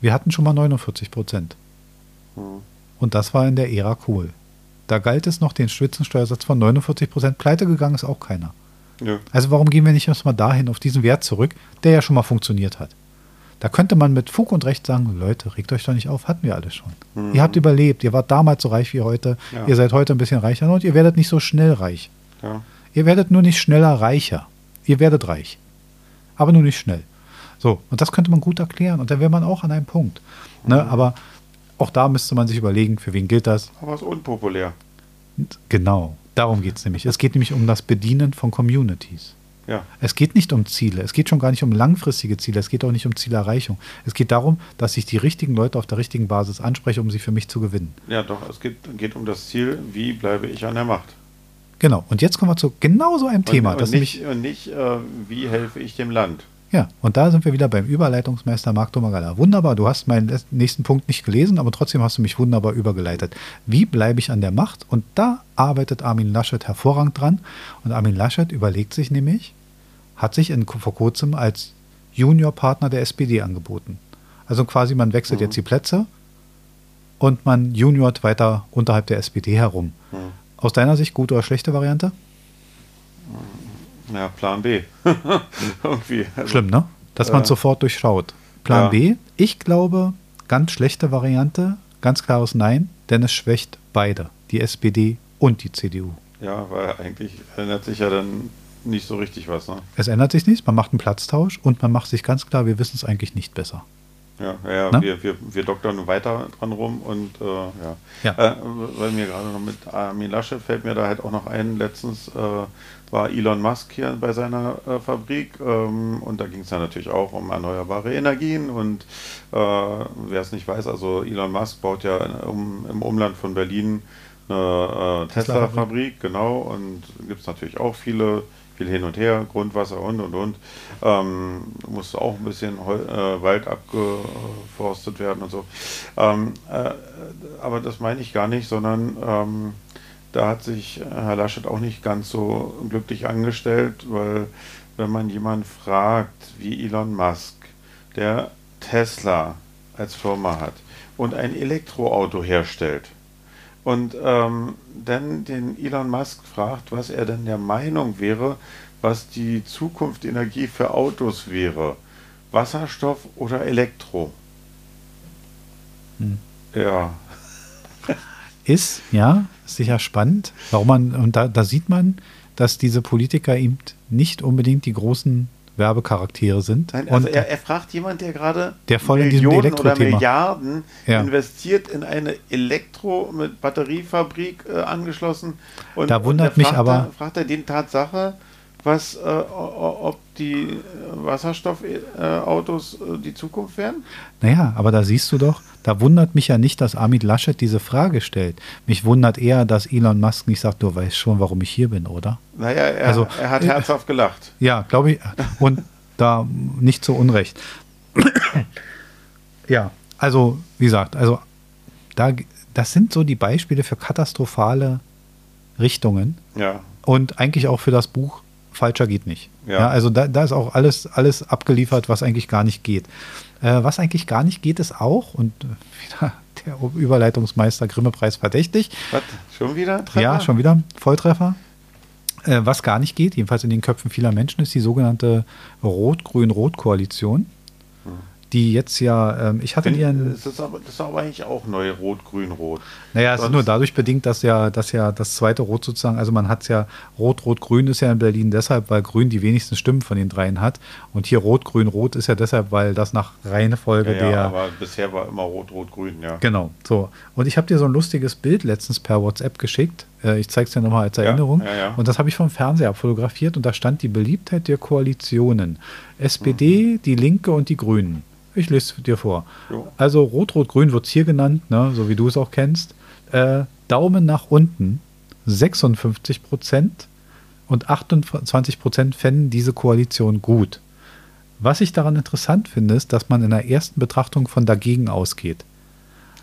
Wir hatten schon mal 49 Prozent. Hm. Und das war in der Ära Kohl. Da galt es noch den Spitzensteuersatz von 49 Prozent. Pleite gegangen ist auch keiner. Ja. Also warum gehen wir nicht erstmal dahin, auf diesen Wert zurück, der ja schon mal funktioniert hat? Da könnte man mit Fug und Recht sagen, Leute, regt euch doch nicht auf, hatten wir alles schon. Mhm. Ihr habt überlebt, ihr wart damals so reich wie heute, ja. ihr seid heute ein bisschen reicher und ihr werdet nicht so schnell reich. Ja. Ihr werdet nur nicht schneller reicher ihr werdet reich. Aber nur nicht schnell. So, und das könnte man gut erklären. Und dann wäre man auch an einem Punkt. Ne? Mhm. Aber auch da müsste man sich überlegen, für wen gilt das. Aber es ist unpopulär. Genau, darum geht es nämlich. Es geht nämlich um das Bedienen von Communities. Ja. Es geht nicht um Ziele, es geht schon gar nicht um langfristige Ziele, es geht auch nicht um Zielerreichung. Es geht darum, dass ich die richtigen Leute auf der richtigen Basis anspreche, um sie für mich zu gewinnen. Ja, doch, es geht, geht um das Ziel, wie bleibe ich an der Macht. Genau. Und jetzt kommen wir zu genau so einem Thema. Und, und nicht, nämlich, und nicht äh, wie helfe ich dem Land? Ja, und da sind wir wieder beim Überleitungsmeister Marc Domagala. Wunderbar, du hast meinen nächsten Punkt nicht gelesen, aber trotzdem hast du mich wunderbar übergeleitet. Wie bleibe ich an der Macht? Und da arbeitet Armin Laschet hervorragend dran. Und Armin Laschet überlegt sich nämlich, hat sich in, vor kurzem als Juniorpartner der SPD angeboten. Also quasi, man wechselt mhm. jetzt die Plätze und man juniort weiter unterhalb der SPD herum. Mhm. Aus deiner Sicht gute oder schlechte Variante? Ja, Plan B. Irgendwie. Also, Schlimm, ne? Dass man äh, sofort durchschaut. Plan ja. B, ich glaube, ganz schlechte Variante, ganz klares Nein, denn es schwächt beide, die SPD und die CDU. Ja, weil eigentlich ändert sich ja dann nicht so richtig was. Ne? Es ändert sich nichts, man macht einen Platztausch und man macht sich ganz klar, wir wissen es eigentlich nicht besser. Ja, ja, wir, wir, wir doktern weiter dran rum und äh, ja. ja. Äh, weil mir gerade noch mit Armin Laschet fällt mir da halt auch noch ein, letztens äh, war Elon Musk hier bei seiner äh, Fabrik ähm, und da ging es ja natürlich auch um erneuerbare Energien und äh, wer es nicht weiß, also Elon Musk baut ja um, im Umland von Berlin eine äh, Tesla-Fabrik, genau, und gibt es natürlich auch viele viel hin und her, Grundwasser und und und. Ähm, muss auch ein bisschen äh, Wald abgeforstet werden und so. Ähm, äh, aber das meine ich gar nicht, sondern ähm, da hat sich Herr Laschet auch nicht ganz so glücklich angestellt, weil wenn man jemanden fragt, wie Elon Musk, der Tesla als Firma hat und ein Elektroauto herstellt, und ähm, dann den Elon Musk fragt, was er denn der Meinung wäre, was die Zukunft Energie für Autos wäre. Wasserstoff oder Elektro? Hm. Ja. Ist, ja, sicher spannend. Warum man, und da, da sieht man, dass diese Politiker eben nicht unbedingt die großen Werbecharaktere sind. Nein, also er, er, fragt jemand, der gerade der voll Millionen oder Milliarden ja. investiert in eine Elektro- mit Batteriefabrik äh, angeschlossen. Und, da wundert mich fragt aber. Er, fragt er den Tatsache, was, äh, ob die Wasserstoffautos äh, die Zukunft werden? Naja, aber da siehst du doch, da wundert mich ja nicht, dass Amit Laschet diese Frage stellt. Mich wundert eher, dass Elon Musk nicht sagt, du weißt schon, warum ich hier bin, oder? Naja, er, also, er hat herzhaft gelacht. Ja, glaube ich. Und da nicht zu Unrecht. ja, also, wie gesagt, also da, das sind so die Beispiele für katastrophale Richtungen. Ja. Und eigentlich auch für das Buch Falscher geht nicht. Ja. ja also da, da, ist auch alles, alles abgeliefert, was eigentlich gar nicht geht. Äh, was eigentlich gar nicht geht, ist auch, und wieder der Überleitungsmeister Grimme-Preis verdächtig. Was? Schon wieder? Treffer? Ja, schon wieder. Volltreffer. Äh, was gar nicht geht, jedenfalls in den Köpfen vieler Menschen, ist die sogenannte Rot-Grün-Rot-Koalition die jetzt ja, ähm, ich hatte Bin, ihren. Das ist, aber, das ist aber eigentlich auch neu, Rot, Grün, Rot. Naja, es ist nur dadurch bedingt, dass ja, dass ja das zweite Rot sozusagen, also man hat es ja, Rot, Rot, Grün ist ja in Berlin deshalb, weil Grün die wenigsten Stimmen von den dreien hat. Und hier Rot, Grün, Rot ist ja deshalb, weil das nach Reihenfolge ja, ja, der. aber bisher war immer Rot, Rot, Grün, ja. Genau, so. Und ich habe dir so ein lustiges Bild letztens per WhatsApp geschickt. Äh, ich zeige es dir nochmal als Erinnerung. Ja, ja, und das habe ich vom Fernseher abfotografiert und da stand die Beliebtheit der Koalitionen. SPD, mhm. die Linke und die Grünen. Ich lese dir vor. Jo. Also Rot-Rot-Grün wird es hier genannt, ne, so wie du es auch kennst. Äh, Daumen nach unten 56 Prozent und 28 Prozent fänden diese Koalition gut. Was ich daran interessant finde, ist, dass man in der ersten Betrachtung von dagegen ausgeht.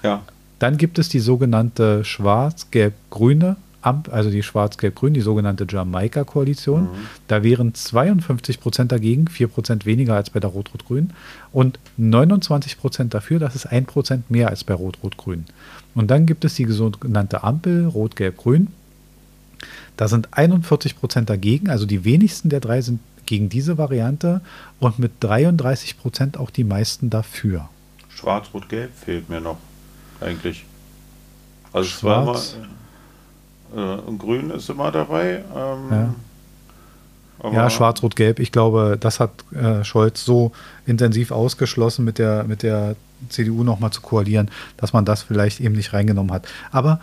Ja. Dann gibt es die sogenannte schwarz-gelb-grüne also die Schwarz-Gelb-Grün, die sogenannte Jamaika-Koalition. Mhm. Da wären 52 Prozent dagegen, 4 Prozent weniger als bei der Rot-Rot-Grün und 29 Prozent dafür, das ist 1 Prozent mehr als bei Rot-Rot-Grün. Und dann gibt es die sogenannte Ampel, Rot-Gelb-Grün. Da sind 41 Prozent dagegen, also die wenigsten der drei sind gegen diese Variante und mit 33 Prozent auch die meisten dafür. Schwarz-Rot-Gelb fehlt mir noch eigentlich. Also Schwarz, äh, Grün ist immer dabei. Ähm, ja. ja Schwarz-Rot-Gelb. Ich glaube, das hat äh, Scholz so intensiv ausgeschlossen, mit der, mit der CDU nochmal zu koalieren, dass man das vielleicht eben nicht reingenommen hat. Aber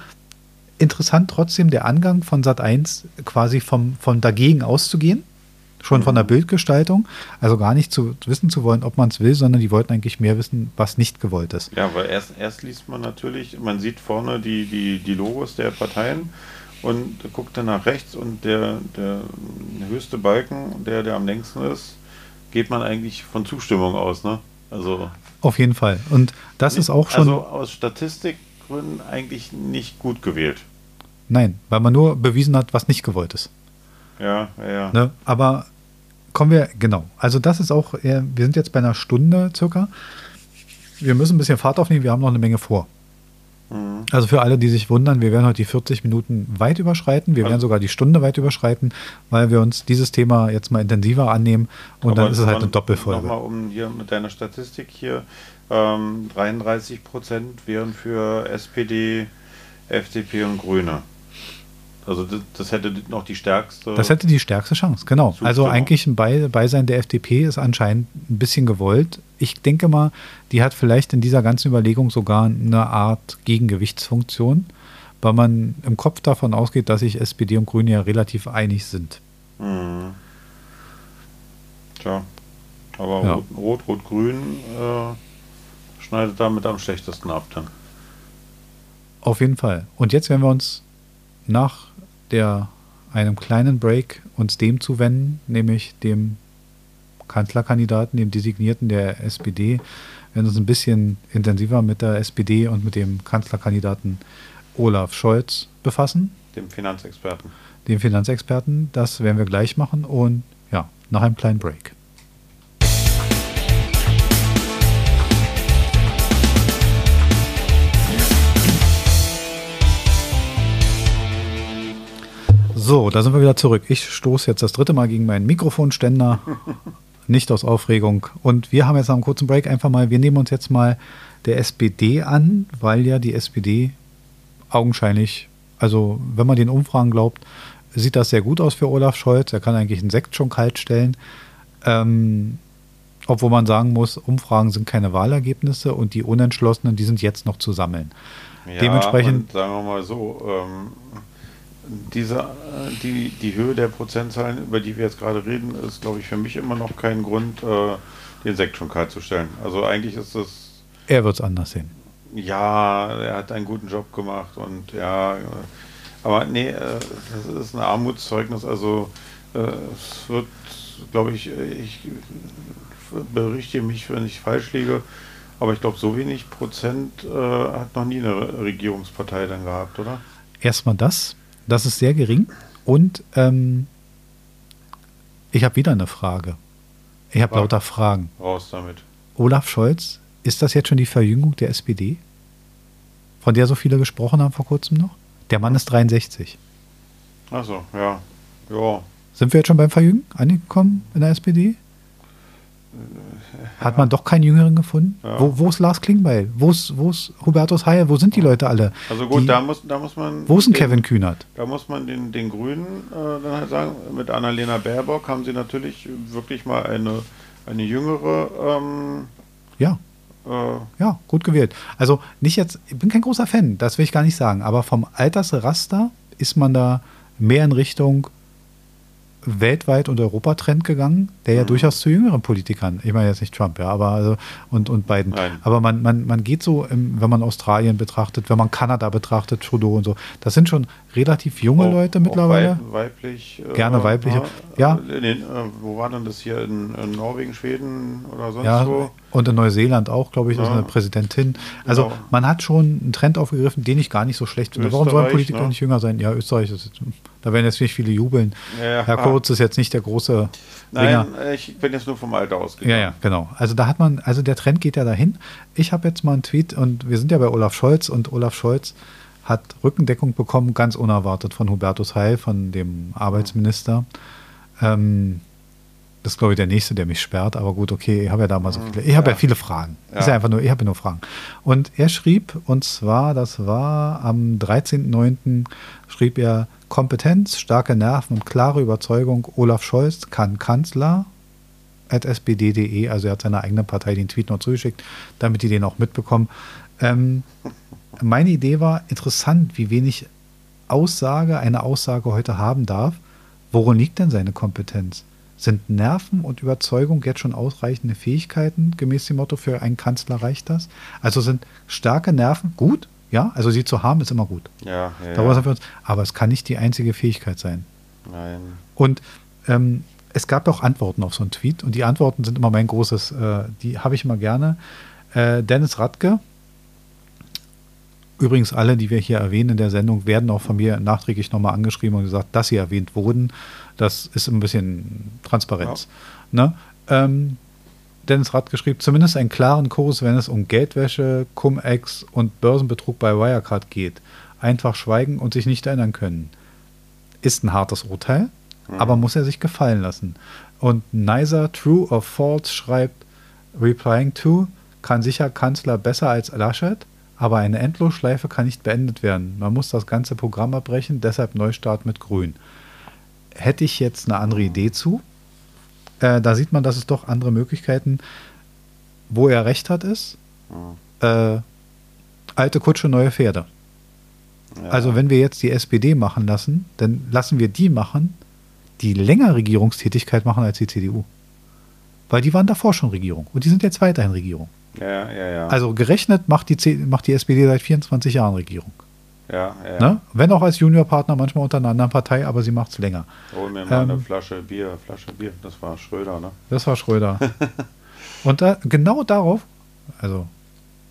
interessant trotzdem der Angang von Sat 1 quasi vom, von dagegen auszugehen Schon von der mhm. Bildgestaltung. Also gar nicht zu wissen zu wollen, ob man es will, sondern die wollten eigentlich mehr wissen, was nicht gewollt ist. Ja, weil erst, erst liest man natürlich, man sieht vorne die, die, die Logos der Parteien und guckt dann nach rechts und der, der höchste Balken, der, der am längsten ist, geht man eigentlich von Zustimmung aus, ne? Also. Auf jeden Fall. Und das nicht, ist auch schon. Also aus Statistikgründen eigentlich nicht gut gewählt. Nein, weil man nur bewiesen hat, was nicht gewollt ist. Ja, ja, ja. Ne? Aber kommen wir, genau. Also das ist auch, wir sind jetzt bei einer Stunde circa. Wir müssen ein bisschen Fahrt aufnehmen, wir haben noch eine Menge vor. Mhm. Also für alle, die sich wundern, wir werden heute die 40 Minuten weit überschreiten. Wir also werden sogar die Stunde weit überschreiten, weil wir uns dieses Thema jetzt mal intensiver annehmen und dann ist es halt eine Doppelfolge. Nochmal um hier mit deiner Statistik hier. Ähm, 33 Prozent wären für SPD, FDP und Grüne. Also das, das, hätte noch die stärkste. Das hätte die stärkste Chance, genau. Zustimmung. Also eigentlich ein Beisein der FDP ist anscheinend ein bisschen gewollt. Ich denke mal, die hat vielleicht in dieser ganzen Überlegung sogar eine Art Gegengewichtsfunktion, weil man im Kopf davon ausgeht, dass sich SPD und Grüne ja relativ einig sind. Mhm. Tja, aber ja. Rot-Rot-Grün äh, schneidet damit am schlechtesten ab dann. Auf jeden Fall. Und jetzt werden wir uns nach der einem kleinen Break uns dem zuwenden, nämlich dem Kanzlerkandidaten, dem Designierten der SPD. Wir werden uns ein bisschen intensiver mit der SPD und mit dem Kanzlerkandidaten Olaf Scholz befassen. Dem Finanzexperten. Dem Finanzexperten. Das werden wir gleich machen und ja, nach einem kleinen Break. So, da sind wir wieder zurück. Ich stoße jetzt das dritte Mal gegen meinen Mikrofonständer. Nicht aus Aufregung. Und wir haben jetzt nach einem kurzen Break einfach mal, wir nehmen uns jetzt mal der SPD an, weil ja die SPD augenscheinlich, also wenn man den Umfragen glaubt, sieht das sehr gut aus für Olaf Scholz. Er kann eigentlich einen Sekt schon kalt stellen. Ähm, obwohl man sagen muss, Umfragen sind keine Wahlergebnisse und die Unentschlossenen, die sind jetzt noch zu sammeln. Ja, Dementsprechend. sagen wir mal so, ähm, diese, die, die Höhe der Prozentzahlen, über die wir jetzt gerade reden, ist, glaube ich, für mich immer noch kein Grund, äh, den Sekt schon kalt zu stellen. Also eigentlich ist das. Er wird es anders sehen. Ja, er hat einen guten Job gemacht und ja, aber nee, äh, das ist ein Armutszeugnis. Also äh, es wird, glaube ich, ich berichte mich, wenn ich falsch liege, aber ich glaube, so wenig Prozent äh, hat noch nie eine Regierungspartei dann gehabt, oder? Erstmal das, das ist sehr gering und ähm, ich habe wieder eine Frage. Ich habe lauter Fragen. Raus damit. Olaf Scholz, ist das jetzt schon die Verjüngung der SPD? Von der so viele gesprochen haben vor kurzem noch? Der Mann ist 63. Achso, ja. Ja. Sind wir jetzt schon beim Verjüngen angekommen in der SPD? Hat man doch keinen Jüngeren gefunden? Ja. Wo, wo ist Lars Klingbeil? Wo ist, wo ist Hubertus Heil? Wo sind die Leute alle? Also gut, die, da, muss, da muss man. Wo ist ein Kevin Kühnert? Da muss man den, den Grünen äh, dann halt sagen, mit Annalena Baerbock haben sie natürlich wirklich mal eine, eine jüngere. Ähm, ja. Äh, ja, gut gewählt. Also nicht jetzt, ich bin kein großer Fan, das will ich gar nicht sagen, aber vom Altersraster ist man da mehr in Richtung weltweit und Europatrend gegangen, der ja mhm. durchaus zu jüngeren Politikern, ich meine jetzt nicht Trump, ja, aber also und, und Biden. Nein. Aber man, man, man geht so, im, wenn man Australien betrachtet, wenn man Kanada betrachtet, Trudeau und so, das sind schon relativ junge auch, Leute mittlerweile. weiblich. Äh, Gerne weibliche. Ja. In den, äh, wo war denn das hier? In, in, Norwegen, Schweden oder sonst ja, wo? Und in Neuseeland auch, glaube ich, ja. ist eine Präsidentin. Also genau. man hat schon einen Trend aufgegriffen, den ich gar nicht so schlecht finde. Warum sollen Politiker ne? nicht jünger sein? Ja, Österreich ist jetzt, da werden jetzt nicht viele jubeln. Ja, Herr Kurz ist jetzt nicht der große. Nein, Ringer. ich bin jetzt nur vom Alter ausgegangen. Ja, ja, genau. Also da hat man, also der Trend geht ja dahin. Ich habe jetzt mal einen Tweet und wir sind ja bei Olaf Scholz und Olaf Scholz hat Rückendeckung bekommen, ganz unerwartet von Hubertus Heil, von dem Arbeitsminister. Ähm, das ist, glaube ich, der nächste, der mich sperrt. Aber gut, okay, ich habe ja da mal so viele. Ich habe ja. ja. viele Fragen. Ja. Ist ja einfach nur, ich habe ja nur Fragen. Und er schrieb, und zwar, das war am 13.09. schrieb er Kompetenz, starke Nerven und klare Überzeugung. Olaf Scholz kann Kanzler at spd.de, also er hat seiner eigenen Partei den Tweet noch zugeschickt, damit die den auch mitbekommen. Ähm, meine Idee war interessant, wie wenig Aussage eine Aussage heute haben darf. Worin liegt denn seine Kompetenz? Sind Nerven und Überzeugung jetzt schon ausreichende Fähigkeiten, gemäß dem Motto, für einen Kanzler reicht das? Also sind starke Nerven gut, ja, also sie zu haben ist immer gut. Ja, ja, ja. Uns, aber es kann nicht die einzige Fähigkeit sein. Nein. Und ähm, es gab auch Antworten auf so einen Tweet und die Antworten sind immer mein großes, äh, die habe ich immer gerne. Äh, Dennis Radke, übrigens alle, die wir hier erwähnen in der Sendung, werden auch von mir nachträglich nochmal angeschrieben und gesagt, dass sie erwähnt wurden. Das ist ein bisschen Transparenz. Ja. Ne? Ähm, Dennis Rath geschrieben, zumindest einen klaren Kurs, wenn es um Geldwäsche, Cum-Ex und Börsenbetrug bei Wirecard geht. Einfach schweigen und sich nicht erinnern können. Ist ein hartes Urteil, mhm. aber muss er sich gefallen lassen. Und Nicer True or False schreibt, replying to, kann sicher Kanzler besser als Laschet, aber eine Endlosschleife kann nicht beendet werden. Man muss das ganze Programm abbrechen, deshalb Neustart mit Grün hätte ich jetzt eine andere Idee zu. Äh, da sieht man, dass es doch andere Möglichkeiten, wo er recht hat, ist. Äh, alte Kutsche, neue Pferde. Ja. Also wenn wir jetzt die SPD machen lassen, dann lassen wir die machen, die länger Regierungstätigkeit machen als die CDU. Weil die waren davor schon Regierung und die sind jetzt weiterhin Regierung. Ja, ja, ja. Also gerechnet macht die, C macht die SPD seit 24 Jahren Regierung. Ja, ja. Ne? Wenn auch als Juniorpartner, manchmal unter einer anderen Partei, aber sie macht es länger. Hol mir mal ähm, eine Flasche Bier, Flasche Bier. Das war Schröder, ne? Das war Schröder. Und da, genau darauf, also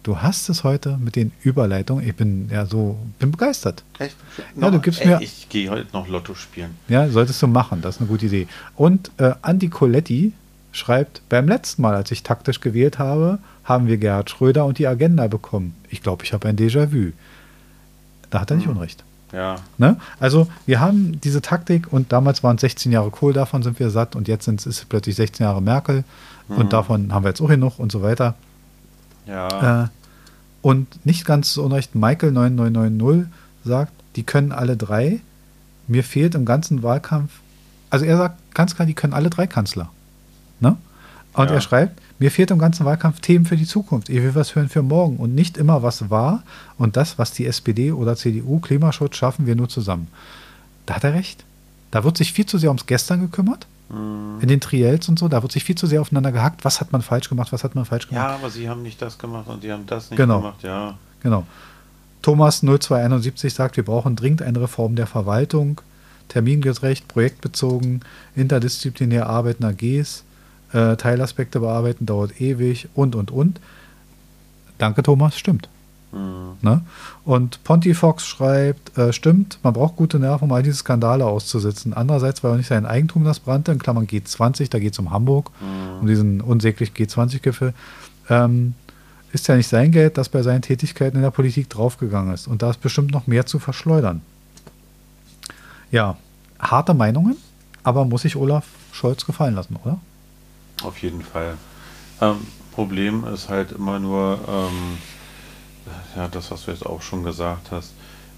du hast es heute mit den Überleitungen. Ich bin ja so, bin begeistert. Echt? Ja, du gibst ey, mir. Ich gehe heute noch Lotto spielen. Ja, solltest du machen. Das ist eine gute Idee. Und äh, Andi Coletti schreibt: Beim letzten Mal, als ich taktisch gewählt habe, haben wir Gerhard Schröder und die Agenda bekommen. Ich glaube, ich habe ein Déjà-vu. Da hat er nicht mhm. Unrecht. Ja. Ne? Also wir haben diese Taktik und damals waren es 16 Jahre Kohl, davon sind wir satt und jetzt sind es plötzlich 16 Jahre Merkel mhm. und davon haben wir jetzt auch genug und so weiter. Ja. Äh, und nicht ganz so unrecht, Michael 9990 sagt, die können alle drei. Mir fehlt im ganzen Wahlkampf, also er sagt ganz klar, die können alle drei Kanzler. Ne? Und ja. er schreibt, mir fehlt im ganzen Wahlkampf Themen für die Zukunft. Ich will was hören für morgen und nicht immer was war. Und das, was die SPD oder CDU, Klimaschutz, schaffen wir nur zusammen. Da hat er recht. Da wird sich viel zu sehr ums Gestern gekümmert. Mhm. In den Triels und so, da wird sich viel zu sehr aufeinander gehackt. Was hat man falsch gemacht, was hat man falsch gemacht? Ja, aber sie haben nicht das gemacht und die haben das nicht genau. gemacht, ja. Genau. Thomas 0271 sagt, wir brauchen dringend eine Reform der Verwaltung, termingerecht, projektbezogen, interdisziplinär arbeiten AGs, äh, Teilaspekte bearbeiten dauert ewig und, und, und. Danke, Thomas, stimmt. Mhm. Ne? Und Pontifox schreibt, äh, stimmt, man braucht gute Nerven, um all diese Skandale auszusitzen. Andererseits war auch nicht sein Eigentum das brannte, in Klammern G20, da geht es um Hamburg, mhm. um diesen unsäglichen G20-Gipfel. Ähm, ist ja nicht sein Geld, das bei seinen Tätigkeiten in der Politik draufgegangen ist. Und da ist bestimmt noch mehr zu verschleudern. Ja, harte Meinungen, aber muss sich Olaf Scholz gefallen lassen, oder? Auf jeden Fall. Ähm, Problem ist halt immer nur, ähm, ja, das, was du jetzt auch schon gesagt hast.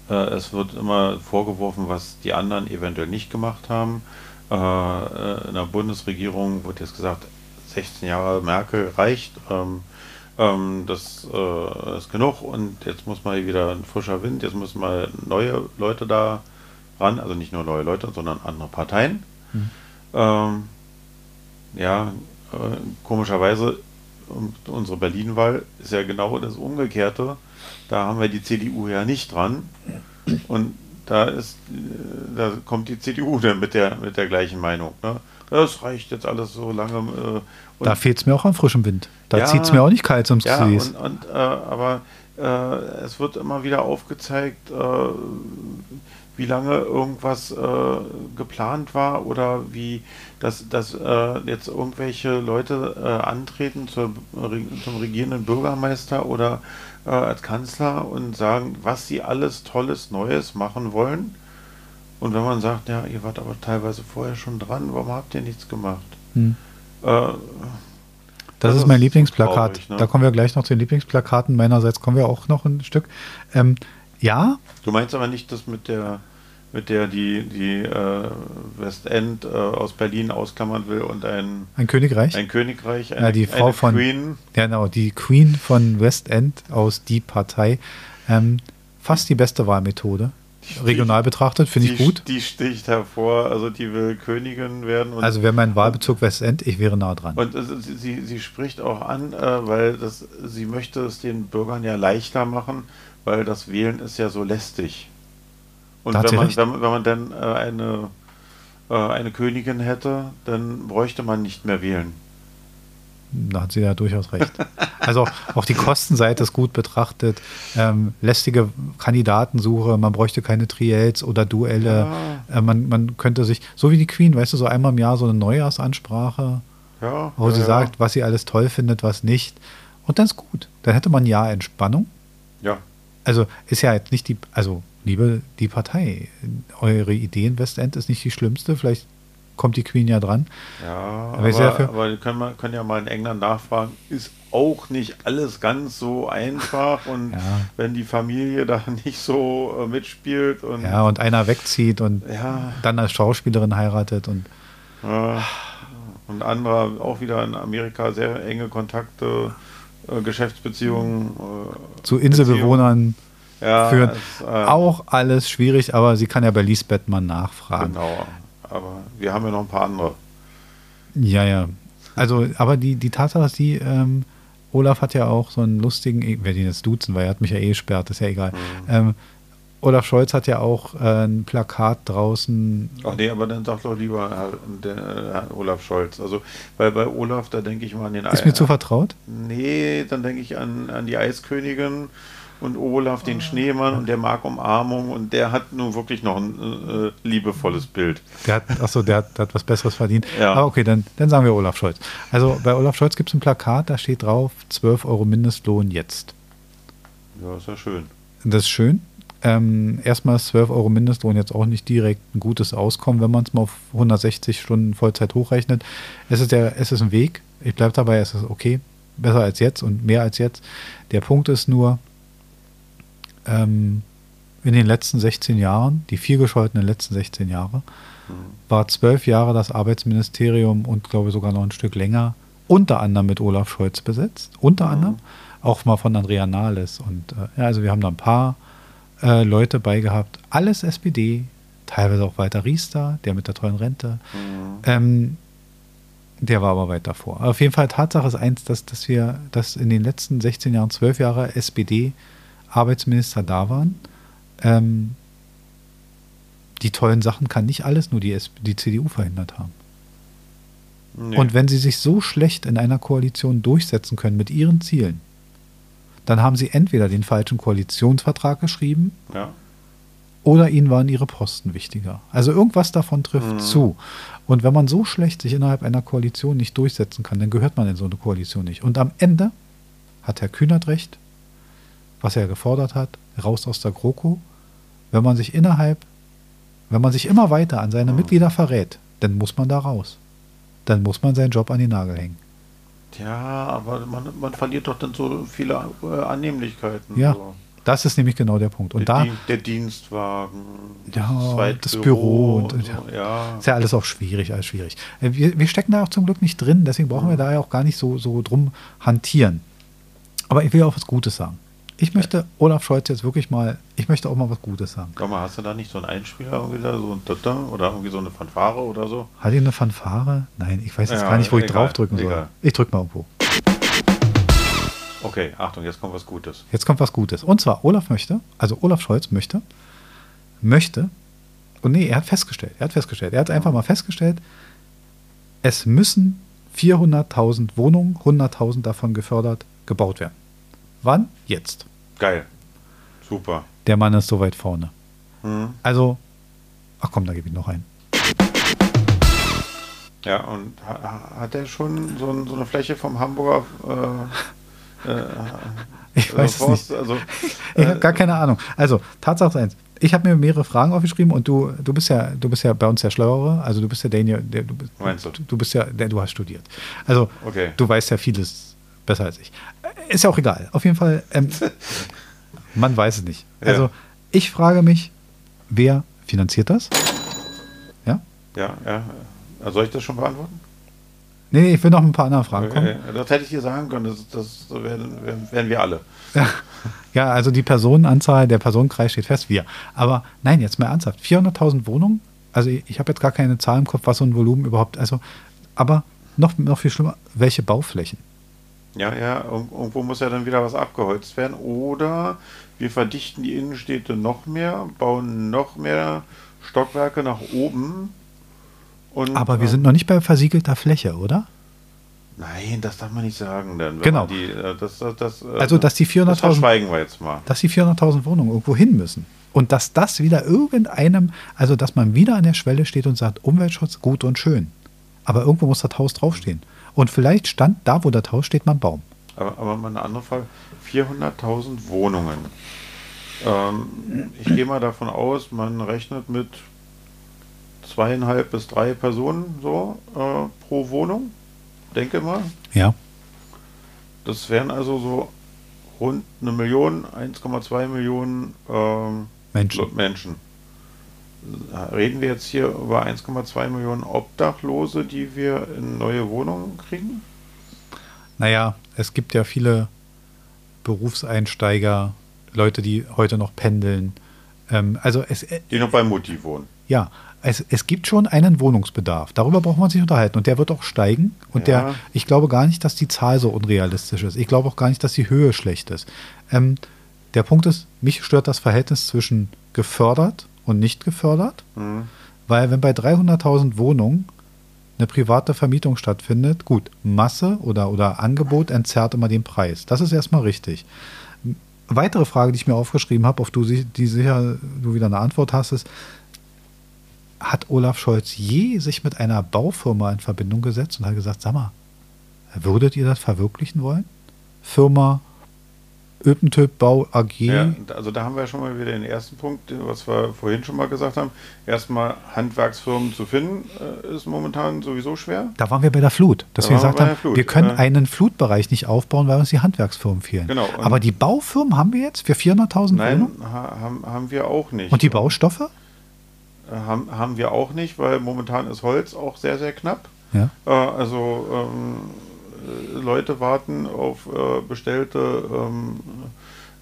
Äh, es wird immer vorgeworfen, was die anderen eventuell nicht gemacht haben. Äh, äh in der Bundesregierung wird jetzt gesagt, 16 Jahre Merkel reicht. Ähm, ähm, das äh, ist genug und jetzt muss mal wieder ein frischer Wind, jetzt müssen mal neue Leute da ran, also nicht nur neue Leute, sondern andere Parteien. Mhm. Ähm, ja, äh, komischerweise unsere Berlin-Wahl ist ja genau das Umgekehrte. Da haben wir die CDU ja nicht dran. Und da ist, äh, da kommt die CDU dann mit der, mit der gleichen Meinung. Ne? Das reicht jetzt alles so lange. Äh, da fehlt es mir auch an frischem Wind. Da ja, zieht es mir auch nicht kalt ums ja, Gesäß. Und, und, äh, aber äh, es wird immer wieder aufgezeigt, äh, wie lange irgendwas äh, geplant war oder wie dass, dass äh, jetzt irgendwelche Leute äh, antreten zur, zum regierenden Bürgermeister oder äh, als Kanzler und sagen, was sie alles Tolles, Neues machen wollen. Und wenn man sagt, ja, ihr wart aber teilweise vorher schon dran, warum habt ihr nichts gemacht? Hm. Äh, das, das, ist mein Lieblingsplakat. Traurig, ne? Da kommen wir gleich noch zu den Lieblingsplakaten. Meinerseits kommen wir auch noch ein Stück. Ähm, ja. Du meinst aber nicht das mit der mit der die, die äh, Westend äh, aus Berlin ausklammern will und ein, ein Königreich. Ein Königreich, eine, ja, die Frau von Queen. Genau, die Queen von Westend aus die Partei. Ähm, fast die beste Wahlmethode. Regional betrachtet, finde ich gut. Die sticht hervor, also die will Königin werden. also wäre mein Wahlbezug Westend, ich wäre nah dran. Und also, sie, sie spricht auch an, äh, weil das, sie möchte es den Bürgern ja leichter machen, weil das Wählen ist ja so lästig. Und wenn man, wenn, wenn man dann äh, eine, äh, eine Königin hätte, dann bräuchte man nicht mehr wählen. Da hat sie ja durchaus recht. Also auch die Kostenseite ist gut betrachtet. Ähm, lästige Kandidatensuche, man bräuchte keine Triels oder Duelle. Ja. Äh, man, man könnte sich, so wie die Queen, weißt du, so einmal im Jahr so eine Neujahrsansprache, ja, wo ja, sie sagt, was sie alles toll findet, was nicht. Und dann ist gut. Dann hätte man ja Entspannung. Ja. Also ist ja jetzt nicht die, also liebe die Partei, eure Idee in Westend ist nicht die schlimmste, vielleicht kommt die Queen ja dran. Ja, aber, aber, aber können, wir, können ja mal in England nachfragen, ist auch nicht alles ganz so einfach und ja. wenn die Familie da nicht so äh, mitspielt und ja und einer wegzieht und ja. dann als Schauspielerin heiratet und ja. und anderer auch wieder in Amerika sehr enge Kontakte, äh, Geschäftsbeziehungen äh, zu Inselbewohnern. Beziehungen ja, führen. Es, äh, auch alles schwierig, aber sie kann ja bei Lisbeth mal nachfragen. Genau, aber wir haben ja noch ein paar andere. Ja, ja. Also, aber die, die Tatsache ist die, ähm, Olaf hat ja auch so einen lustigen, ich werde ihn jetzt duzen, weil er hat mich ja eh gesperrt, ist ja egal. Mhm. Ähm, Olaf Scholz hat ja auch äh, ein Plakat draußen. Ach nee, aber dann sag doch lieber Herr, der, Herr Olaf Scholz. Also, weil bei Olaf, da denke ich mal an den Ist mir zu vertraut? Nee, dann denke ich an, an die Eiskönigin und Olaf den Schneemann und der mag Umarmung und der hat nun wirklich noch ein äh, liebevolles Bild. Der hat, achso, der hat, der hat was Besseres verdient. Ja. Aber okay, dann, dann sagen wir Olaf Scholz. Also bei Olaf Scholz gibt es ein Plakat, da steht drauf 12 Euro Mindestlohn jetzt. Ja, ist ja schön. Das ist schön. Ähm, erstmal ist 12 Euro Mindestlohn jetzt auch nicht direkt ein gutes Auskommen, wenn man es mal auf 160 Stunden Vollzeit hochrechnet. Es ist, der, es ist ein Weg. Ich bleibe dabei, es ist okay. Besser als jetzt und mehr als jetzt. Der Punkt ist nur, ähm, in den letzten 16 Jahren, die viel gescholtenen letzten 16 Jahre, mhm. war zwölf Jahre das Arbeitsministerium und glaube ich sogar noch ein Stück länger unter anderem mit Olaf Scholz besetzt. Unter mhm. anderem auch mal von Andrea Nahles. Und äh, ja, also wir haben da ein paar äh, Leute bei gehabt. Alles SPD, teilweise auch Walter Riester, der mit der tollen Rente. Mhm. Ähm, der war aber weit davor. Auf jeden Fall Tatsache ist eins, dass, dass wir, dass in den letzten 16 Jahren, 12 Jahre SPD-Arbeitsminister da waren. Ähm, die tollen Sachen kann nicht alles nur die, die CDU verhindert haben. Nee. Und wenn sie sich so schlecht in einer Koalition durchsetzen können mit ihren Zielen, dann haben sie entweder den falschen Koalitionsvertrag geschrieben ja. oder ihnen waren ihre Posten wichtiger. Also irgendwas davon trifft mhm. zu. Und wenn man so schlecht sich innerhalb einer Koalition nicht durchsetzen kann, dann gehört man in so eine Koalition nicht. Und am Ende hat Herr Kühnert recht, was er gefordert hat, raus aus der GroKo. Wenn man sich innerhalb, wenn man sich immer weiter an seine mhm. Mitglieder verrät, dann muss man da raus. Dann muss man seinen Job an den Nagel hängen. Ja, aber man, man verliert doch dann so viele äh, Annehmlichkeiten. Ja. So. Das ist nämlich genau der Punkt. Und der, da, Dien der Dienstwagen, ja, das Büro, und, und so, ja. Ist ja alles auch schwierig, alles schwierig. Äh, wir, wir stecken da auch zum Glück nicht drin, deswegen brauchen mhm. wir da ja auch gar nicht so, so drum hantieren. Aber ich will auch was Gutes sagen. Ich möchte Olaf Scholz jetzt wirklich mal, ich möchte auch mal was Gutes sagen. Komm mal, hast du da nicht so einen Einspieler irgendwie da, so ein Tata oder irgendwie so eine Fanfare oder so? Hat ihr eine Fanfare? Nein, ich weiß jetzt ja, gar nicht, wo egal, ich draufdrücken soll. Ich drück mal irgendwo. Okay, Achtung, jetzt kommt was Gutes. Jetzt kommt was Gutes. Und zwar, Olaf möchte, also Olaf Scholz möchte, möchte, und nee, er hat festgestellt, er hat festgestellt, er hat einfach mal festgestellt, es müssen 400.000 Wohnungen, 100.000 davon gefördert, gebaut werden. Wann? Jetzt. Geil. Super. Der Mann ist so weit vorne. Mhm. Also, ach komm, da gebe ich noch einen. Ja, und hat er schon so, so, eine Fläche vom Hamburger äh, äh, ich weiß also, es nicht. Also, ich habe gar keine Ahnung. Also, Tatsache eins. Ich habe mir mehrere Fragen aufgeschrieben und du, du bist ja, du bist ja bei uns der Schlauere. Also du bist ja der, der du, bist, du? du bist ja, der, du hast studiert. Also okay. du weißt ja vieles besser als ich. Ist ja auch egal. Auf jeden Fall, ähm, man weiß es nicht. Also ja. ich frage mich, wer finanziert das? Ja? Ja, ja. Soll ich das schon beantworten? Nee, nee, ich will noch ein paar andere Fragen kommen. Das hätte ich dir sagen können, das, das werden, werden wir alle. Ja, also die Personenanzahl, der Personenkreis steht fest, wir. Aber nein, jetzt mal ernsthaft. 400.000 Wohnungen? Also ich, ich habe jetzt gar keine Zahl im Kopf, was so ein Volumen überhaupt, also, aber noch, noch viel schlimmer, welche Bauflächen? Ja, ja, irgendwo muss ja dann wieder was abgeholzt werden. Oder wir verdichten die Innenstädte noch mehr, bauen noch mehr Stockwerke nach oben und, Aber wir sind noch nicht bei versiegelter Fläche, oder? Nein, das darf man nicht sagen. Dann, genau. Die, äh, das, das, das, äh, also, dass die 400.000 schweigen wir jetzt mal. Dass die 400.000 Wohnungen irgendwo hin müssen. Und dass das wieder irgendeinem, also dass man wieder an der Schwelle steht und sagt, Umweltschutz gut und schön. Aber irgendwo muss das Haus draufstehen. Und vielleicht stand da, wo das Haus steht, mal ein Baum. Aber, aber mal eine andere Frage. 400.000 Wohnungen. Ähm, ich gehe mal davon aus, man rechnet mit zweieinhalb bis drei Personen so äh, pro Wohnung, denke mal. Ja. Das wären also so rund eine Million, 1,2 Millionen ähm, Menschen. Menschen. Reden wir jetzt hier über 1,2 Millionen Obdachlose, die wir in neue Wohnungen kriegen? Naja, es gibt ja viele Berufseinsteiger, Leute, die heute noch pendeln. Ähm, also es, äh, die noch bei Mutti wohnen. Ja, es, es gibt schon einen Wohnungsbedarf. Darüber braucht man sich unterhalten. Und der wird auch steigen. Und ja. der, ich glaube gar nicht, dass die Zahl so unrealistisch ist. Ich glaube auch gar nicht, dass die Höhe schlecht ist. Ähm, der Punkt ist, mich stört das Verhältnis zwischen gefördert und nicht gefördert. Mhm. Weil wenn bei 300.000 Wohnungen eine private Vermietung stattfindet, gut, Masse oder, oder Angebot entzerrt immer den Preis. Das ist erstmal richtig. Weitere Frage, die ich mir aufgeschrieben habe, auf die, die sicher du wieder eine Antwort hast, ist, hat Olaf Scholz je sich mit einer Baufirma in Verbindung gesetzt und hat gesagt, sag mal, würdet ihr das verwirklichen wollen? Firma Öpentyp Bau AG. Ja, also da haben wir schon mal wieder den ersten Punkt, was wir vorhin schon mal gesagt haben. Erstmal Handwerksfirmen zu finden, äh, ist momentan sowieso schwer. Da waren wir bei der Flut, dass da wir gesagt haben, Flut. wir können einen Flutbereich nicht aufbauen, weil uns die Handwerksfirmen fehlen. Genau. Aber die Baufirmen haben wir jetzt für 400.000 Nein, haben, haben wir auch nicht. Und die Baustoffe? haben, haben wir auch nicht, weil momentan ist Holz auch sehr, sehr knapp. Ja. Äh, also ähm, äh, Leute warten auf äh, bestellte ähm,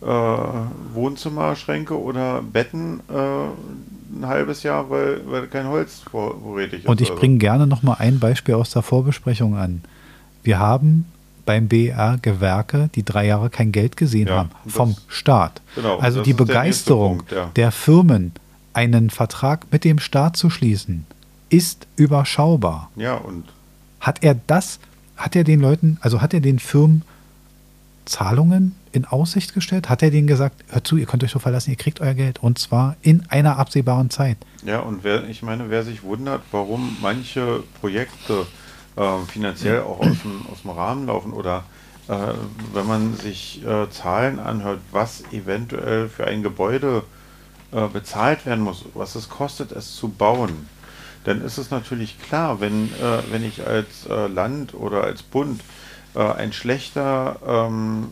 äh, Wohnzimmerschränke oder Betten, äh, ein halbes Jahr, weil, weil kein Holz vorrätig ist. Und ich bringe gerne noch mal ein Beispiel aus der Vorbesprechung an. Wir haben beim BR Gewerke, die drei Jahre kein Geld gesehen ja, haben vom Staat. Genau, also die Begeisterung der, Punkt, ja. der Firmen, einen Vertrag mit dem Staat zu schließen, ist überschaubar. Ja, und hat er das, hat er den Leuten, also hat er den Firmen Zahlungen in Aussicht gestellt? Hat er denen gesagt, hört zu, ihr könnt euch so verlassen, ihr kriegt euer Geld und zwar in einer absehbaren Zeit? Ja, und wer, ich meine, wer sich wundert, warum manche Projekte äh, finanziell auch aus dem, aus dem Rahmen laufen oder äh, wenn man sich äh, Zahlen anhört, was eventuell für ein Gebäude äh, bezahlt werden muss, was es kostet, es zu bauen, dann ist es natürlich klar, wenn, äh, wenn ich als äh, Land oder als Bund ein schlechter ähm,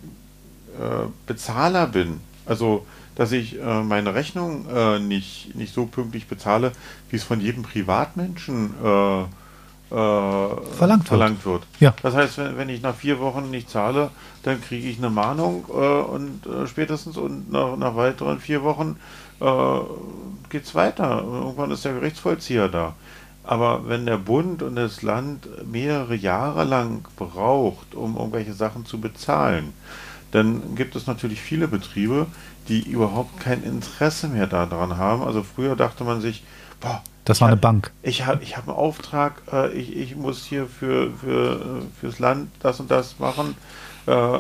Bezahler bin, also dass ich äh, meine Rechnung äh, nicht, nicht so pünktlich bezahle, wie es von jedem Privatmenschen äh, äh, verlangt, verlangt wird. wird. Ja. Das heißt, wenn, wenn, ich nach vier Wochen nicht zahle, dann kriege ich eine Mahnung äh, und äh, spätestens und nach, nach, weiteren vier Wochen äh, geht es weiter. Irgendwann ist der Gerichtsvollzieher da. Aber wenn der Bund und das Land mehrere Jahre lang braucht, um irgendwelche Sachen zu bezahlen, dann gibt es natürlich viele Betriebe, die überhaupt kein Interesse mehr daran haben. Also früher dachte man sich, boah, das war eine Bank. Ich habe ich hab einen Auftrag, äh, ich, ich muss hier für, für, fürs Land das und das machen. Äh,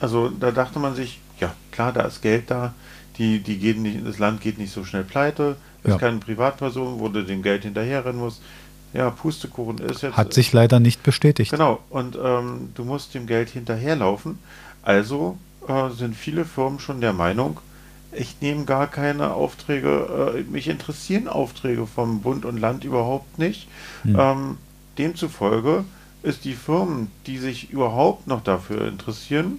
also da dachte man sich, ja klar, da ist Geld da, die, die gehen nicht, das Land geht nicht so schnell pleite, es ja. ist keine Privatperson, wo du dem Geld hinterherrennen musst. Ja, Pustekuchen ist jetzt. Hat sich leider nicht bestätigt. Genau, und ähm, du musst dem Geld hinterherlaufen. Also äh, sind viele Firmen schon der Meinung, ich nehme gar keine Aufträge, äh, mich interessieren Aufträge vom Bund und Land überhaupt nicht. Hm. Ähm, demzufolge ist die Firmen, die sich überhaupt noch dafür interessieren,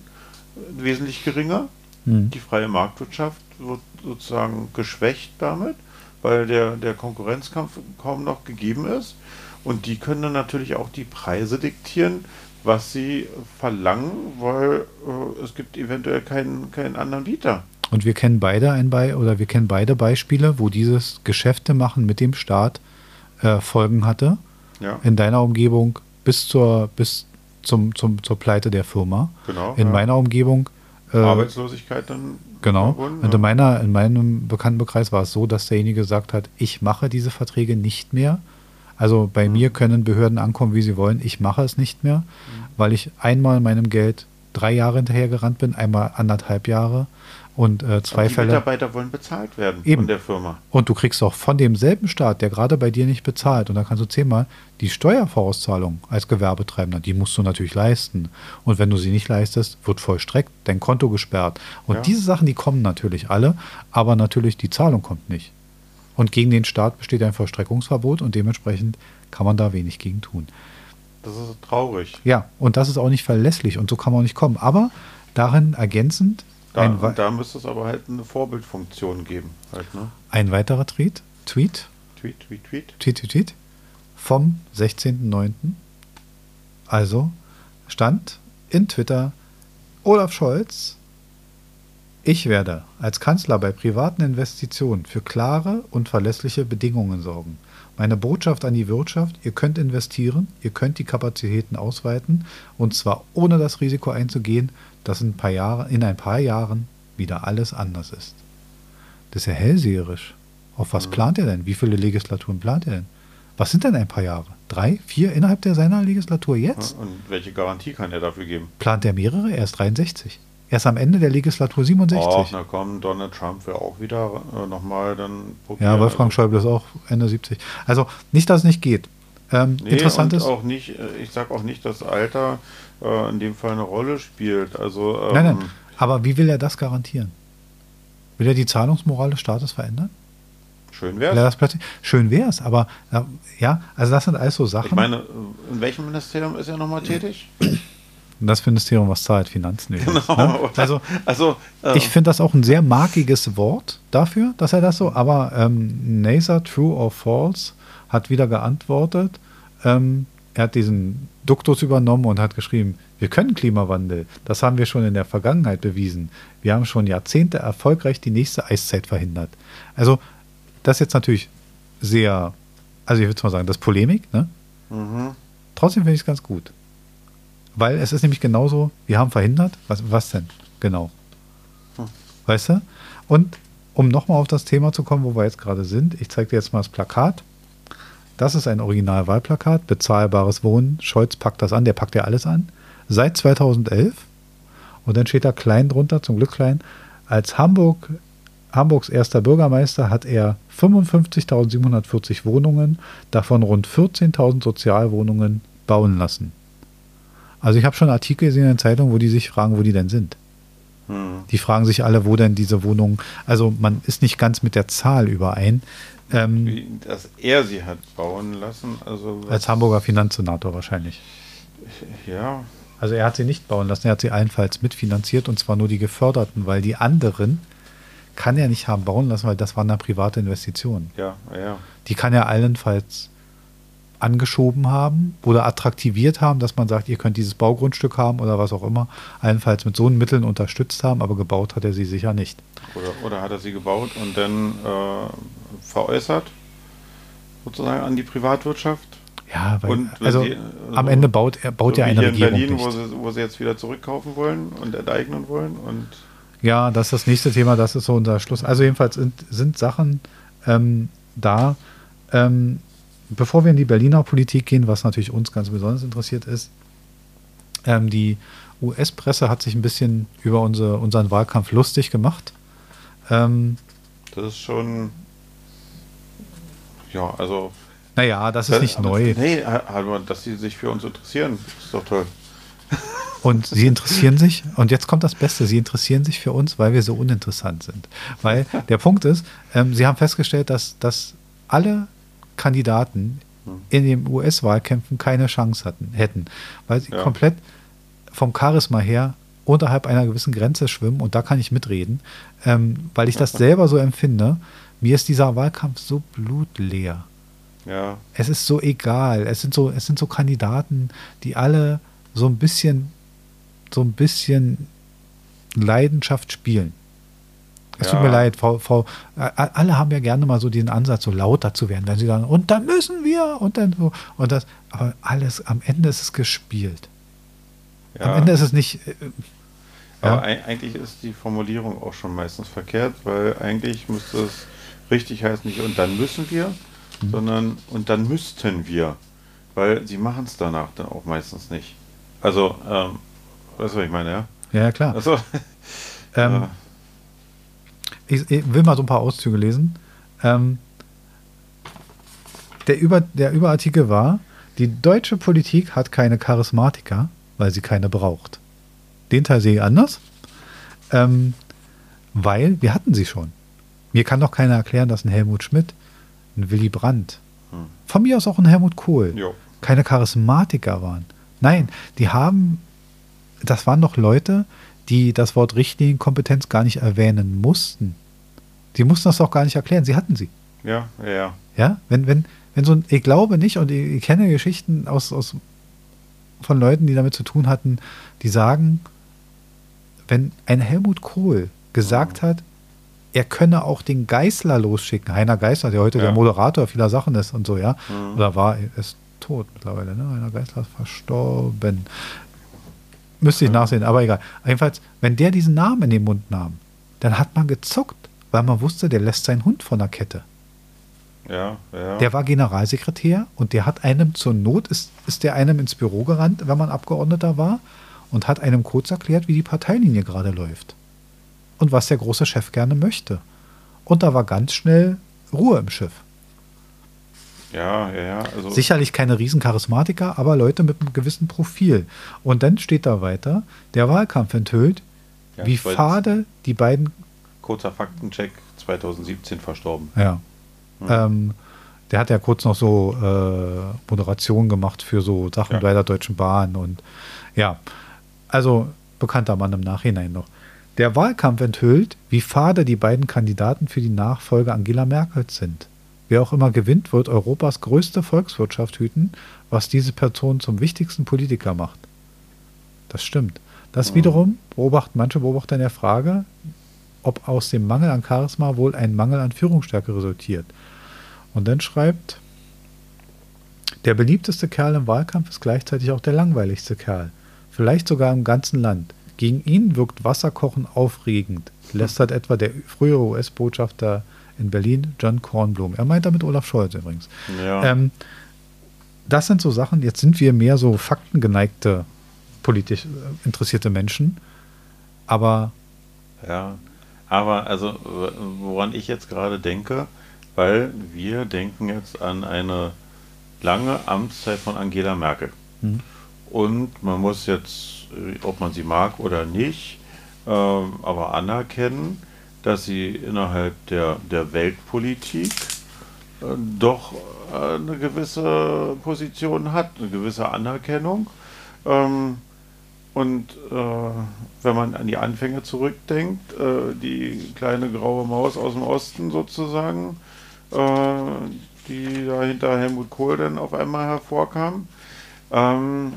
wesentlich geringer. Hm. Die freie Marktwirtschaft wird sozusagen geschwächt damit, weil der, der Konkurrenzkampf kaum noch gegeben ist. Und die können dann natürlich auch die Preise diktieren, was sie verlangen, weil äh, es gibt eventuell keinen, keinen anderen Bieter. Und wir kennen beide ein Be oder wir kennen beide Beispiele, wo dieses Geschäfte machen mit dem Staat äh, Folgen hatte. Ja. In deiner Umgebung bis zur bis zum, zum zur Pleite der Firma. Genau. In ja. meiner Umgebung Arbeitslosigkeit dann. Genau. Verbunden, und in meiner in meinem Bekanntenkreis war es so, dass derjenige gesagt hat, ich mache diese Verträge nicht mehr. Also bei mhm. mir können Behörden ankommen, wie sie wollen. Ich mache es nicht mehr, mhm. weil ich einmal meinem Geld drei Jahre hinterhergerannt bin, einmal anderthalb Jahre und äh, zwei und die Fälle. Mitarbeiter wollen bezahlt werden eben. von der Firma. Und du kriegst auch von demselben Staat, der gerade bei dir nicht bezahlt, und da kannst du zehnmal die Steuervorauszahlung als Gewerbetreibender, die musst du natürlich leisten. Und wenn du sie nicht leistest, wird vollstreckt, dein Konto gesperrt. Und ja. diese Sachen, die kommen natürlich alle, aber natürlich die Zahlung kommt nicht. Und gegen den Staat besteht ein Vollstreckungsverbot und dementsprechend kann man da wenig gegen tun. Das ist traurig. Ja, und das ist auch nicht verlässlich und so kann man auch nicht kommen. Aber darin ergänzend da, da müsste es aber halt eine Vorbildfunktion geben. Halt, ne? Ein weiterer Tweet, Tweet, Tweet, Tweet, Tweet, Tweet, Tweet, Tweet vom 16.09. Also stand in Twitter Olaf Scholz, ich werde als Kanzler bei privaten Investitionen für klare und verlässliche Bedingungen sorgen. Meine Botschaft an die Wirtschaft, ihr könnt investieren, ihr könnt die Kapazitäten ausweiten und zwar ohne das Risiko einzugehen, dass in ein paar, Jahre, in ein paar Jahren wieder alles anders ist. Das ist ja hellseherisch. Auf was mhm. plant er denn? Wie viele Legislaturen plant er denn? Was sind denn ein paar Jahre? Drei, vier innerhalb der seiner Legislatur jetzt? Und welche Garantie kann er dafür geben? Plant er mehrere? Er ist 63. Erst am Ende der Legislatur 67. Oh, na komm, Donald Trump wäre auch wieder äh, nochmal dann probieren. Ja, Wolfgang. Schäuble ist auch Ende 70. Also nicht, dass es nicht geht. Ähm, nee, interessant ist. Auch nicht, äh, ich sage auch nicht, dass Alter äh, in dem Fall eine Rolle spielt. Also, ähm, nein, nein. Aber wie will er das garantieren? Will er die Zahlungsmoral des Staates verändern? Schön wäre es. Schön wäre es, aber ja, also das sind alles so Sachen. Ich meine, in welchem Ministerium ist er nochmal tätig? Das Ministerium, was zahlt Finanzen. Genau. Ne? Also, also äh, ich finde das auch ein sehr markiges Wort dafür, dass er das so, aber ähm, NASA, True or False, hat wieder geantwortet. Ähm, er hat diesen Duktus übernommen und hat geschrieben, wir können Klimawandel. Das haben wir schon in der Vergangenheit bewiesen. Wir haben schon Jahrzehnte erfolgreich die nächste Eiszeit verhindert. Also das ist jetzt natürlich sehr, also ich würde mal sagen, das ist Polemik, ne? Mhm. Trotzdem finde ich es ganz gut. Weil es ist nämlich genauso, wir haben verhindert, was, was denn? Genau. Hm. Weißt du? Und um nochmal auf das Thema zu kommen, wo wir jetzt gerade sind, ich zeige dir jetzt mal das Plakat. Das ist ein Originalwahlplakat, bezahlbares Wohnen. Scholz packt das an, der packt ja alles an. Seit 2011. Und dann steht da klein drunter, zum Glück klein, als Hamburg, Hamburgs erster Bürgermeister hat er 55.740 Wohnungen, davon rund 14.000 Sozialwohnungen bauen lassen. Also ich habe schon Artikel gesehen in der Zeitung, wo die sich fragen, wo die denn sind. Hm. Die fragen sich alle, wo denn diese Wohnungen, also man ist nicht ganz mit der Zahl überein. Ähm, Dass er sie hat bauen lassen, also als Hamburger Finanzsenator wahrscheinlich. Ja. Also er hat sie nicht bauen lassen, er hat sie allenfalls mitfinanziert und zwar nur die geförderten, weil die anderen kann er nicht haben bauen lassen, weil das waren da private Investitionen. Ja, ja. Die kann er allenfalls angeschoben haben oder attraktiviert haben, dass man sagt, ihr könnt dieses Baugrundstück haben oder was auch immer, allenfalls mit so Mitteln unterstützt haben, aber gebaut hat er sie sicher nicht. Oder, oder hat er sie gebaut und dann äh, veräußert, sozusagen an die Privatwirtschaft? Ja, weil, und, also die, am Ende baut er baut so ja eine Regierung in Berlin. Wo, sie, wo sie jetzt wieder zurückkaufen wollen und enteignen wollen und ja, das ist das nächste Thema, das ist so unser Schluss. Also jedenfalls sind, sind Sachen ähm, da, ähm, bevor wir in die Berliner Politik gehen, was natürlich uns ganz besonders interessiert ist, ähm, die US-Presse hat sich ein bisschen über unsere, unseren Wahlkampf lustig gemacht. Ähm, das ist schon, ja, also. Naja, das ist das, nicht neu. Nee, also, dass sie sich für uns interessieren, ist doch toll. Und sie interessieren sich, und jetzt kommt das Beste, sie interessieren sich für uns, weil wir so uninteressant sind. Weil der Punkt ist, ähm, sie haben festgestellt, dass, dass alle Kandidaten in den US-Wahlkämpfen keine Chance hatten, hätten, weil sie ja. komplett vom Charisma her unterhalb einer gewissen Grenze schwimmen und da kann ich mitreden, ähm, weil ich das selber so empfinde. Mir ist dieser Wahlkampf so blutleer. Ja. Es ist so egal. Es sind so, es sind so Kandidaten, die alle so ein bisschen, so ein bisschen Leidenschaft spielen. Es ja. tut mir leid, Frau, Frau, alle haben ja gerne mal so den Ansatz, so lauter zu werden, wenn sie sagen, und dann müssen wir, und dann so, und das, aber alles, am Ende ist es gespielt. Ja. Am Ende ist es nicht. Äh, aber eigentlich ist die Formulierung auch schon meistens verkehrt, weil eigentlich müsste es richtig heißen, nicht und dann müssen wir, mhm. sondern und dann müssten wir. Weil sie machen es danach dann auch meistens nicht. Also, ähm, weißt du, was ich meine, ja? Ja, klar. Also, ähm, ich, ich, will mal so ein paar Auszüge lesen. Ähm, der, Über, der Überartikel war, die deutsche Politik hat keine Charismatiker, weil sie keine braucht. Den Teil sehe ich anders, ähm, weil wir hatten sie schon. Mir kann doch keiner erklären, dass ein Helmut Schmidt, ein Willy Brandt, hm. von mir aus auch ein Helmut Kohl, jo. keine Charismatiker waren. Nein, die haben, das waren doch Leute, die das Wort Richtlinienkompetenz gar nicht erwähnen mussten. Die mussten das auch gar nicht erklären, sie hatten sie. Ja, ja, ja. Ja, wenn, wenn, wenn so ein, ich glaube nicht, und ich, ich kenne Geschichten aus, aus, von Leuten, die damit zu tun hatten, die sagen, wenn ein Helmut Kohl gesagt mhm. hat, er könne auch den Geißler losschicken, Heiner Geißler, der heute ja. der Moderator vieler Sachen ist und so, ja, mhm. oder war, ist tot mittlerweile, ne? Heiner Geißler ist verstorben. Müsste ich nachsehen, aber egal. Jedenfalls, wenn der diesen Namen in den Mund nahm, dann hat man gezuckt, weil man wusste, der lässt seinen Hund von der Kette. Ja, ja. Der war Generalsekretär und der hat einem zur Not, ist, ist der einem ins Büro gerannt, wenn man Abgeordneter war, und hat einem kurz erklärt, wie die Parteilinie gerade läuft. Und was der große Chef gerne möchte. Und da war ganz schnell Ruhe im Schiff. Ja, ja, ja. Also Sicherlich keine Riesencharismatiker, aber Leute mit einem gewissen Profil. Und dann steht da weiter, der Wahlkampf enthüllt, ja, wie fade die beiden. Kurzer Faktencheck, 2017 verstorben. Ja. Hm. Ähm, der hat ja kurz noch so äh, Moderation gemacht für so Sachen ja. bei der Deutschen Bahn und ja, also bekannter Mann im Nachhinein noch. Der Wahlkampf enthüllt, wie fade die beiden Kandidaten für die Nachfolge Angela Merkel sind. Wer auch immer gewinnt, wird Europas größte Volkswirtschaft hüten, was diese Person zum wichtigsten Politiker macht. Das stimmt. Das wiederum beobachten manche Beobachter in der Frage, ob aus dem Mangel an Charisma wohl ein Mangel an Führungsstärke resultiert. Und dann schreibt, der beliebteste Kerl im Wahlkampf ist gleichzeitig auch der langweiligste Kerl. Vielleicht sogar im ganzen Land. Gegen ihn wirkt Wasserkochen aufregend, lästert etwa der frühere US-Botschafter in Berlin, John Kornblum. Er meint damit Olaf Scholz übrigens. Ja. Ähm, das sind so Sachen, jetzt sind wir mehr so faktengeneigte, politisch äh, interessierte Menschen. Aber. Ja, aber also, woran ich jetzt gerade denke, weil wir denken jetzt an eine lange Amtszeit von Angela Merkel. Mhm. Und man muss jetzt, äh, ob man sie mag oder nicht, äh, aber anerkennen, dass sie innerhalb der, der Weltpolitik äh, doch äh, eine gewisse Position hat, eine gewisse Anerkennung. Ähm, und äh, wenn man an die Anfänge zurückdenkt, die kleine graue Maus aus dem Osten sozusagen, die da hinter Helmut Kohl dann auf einmal hervorkam. Ähm,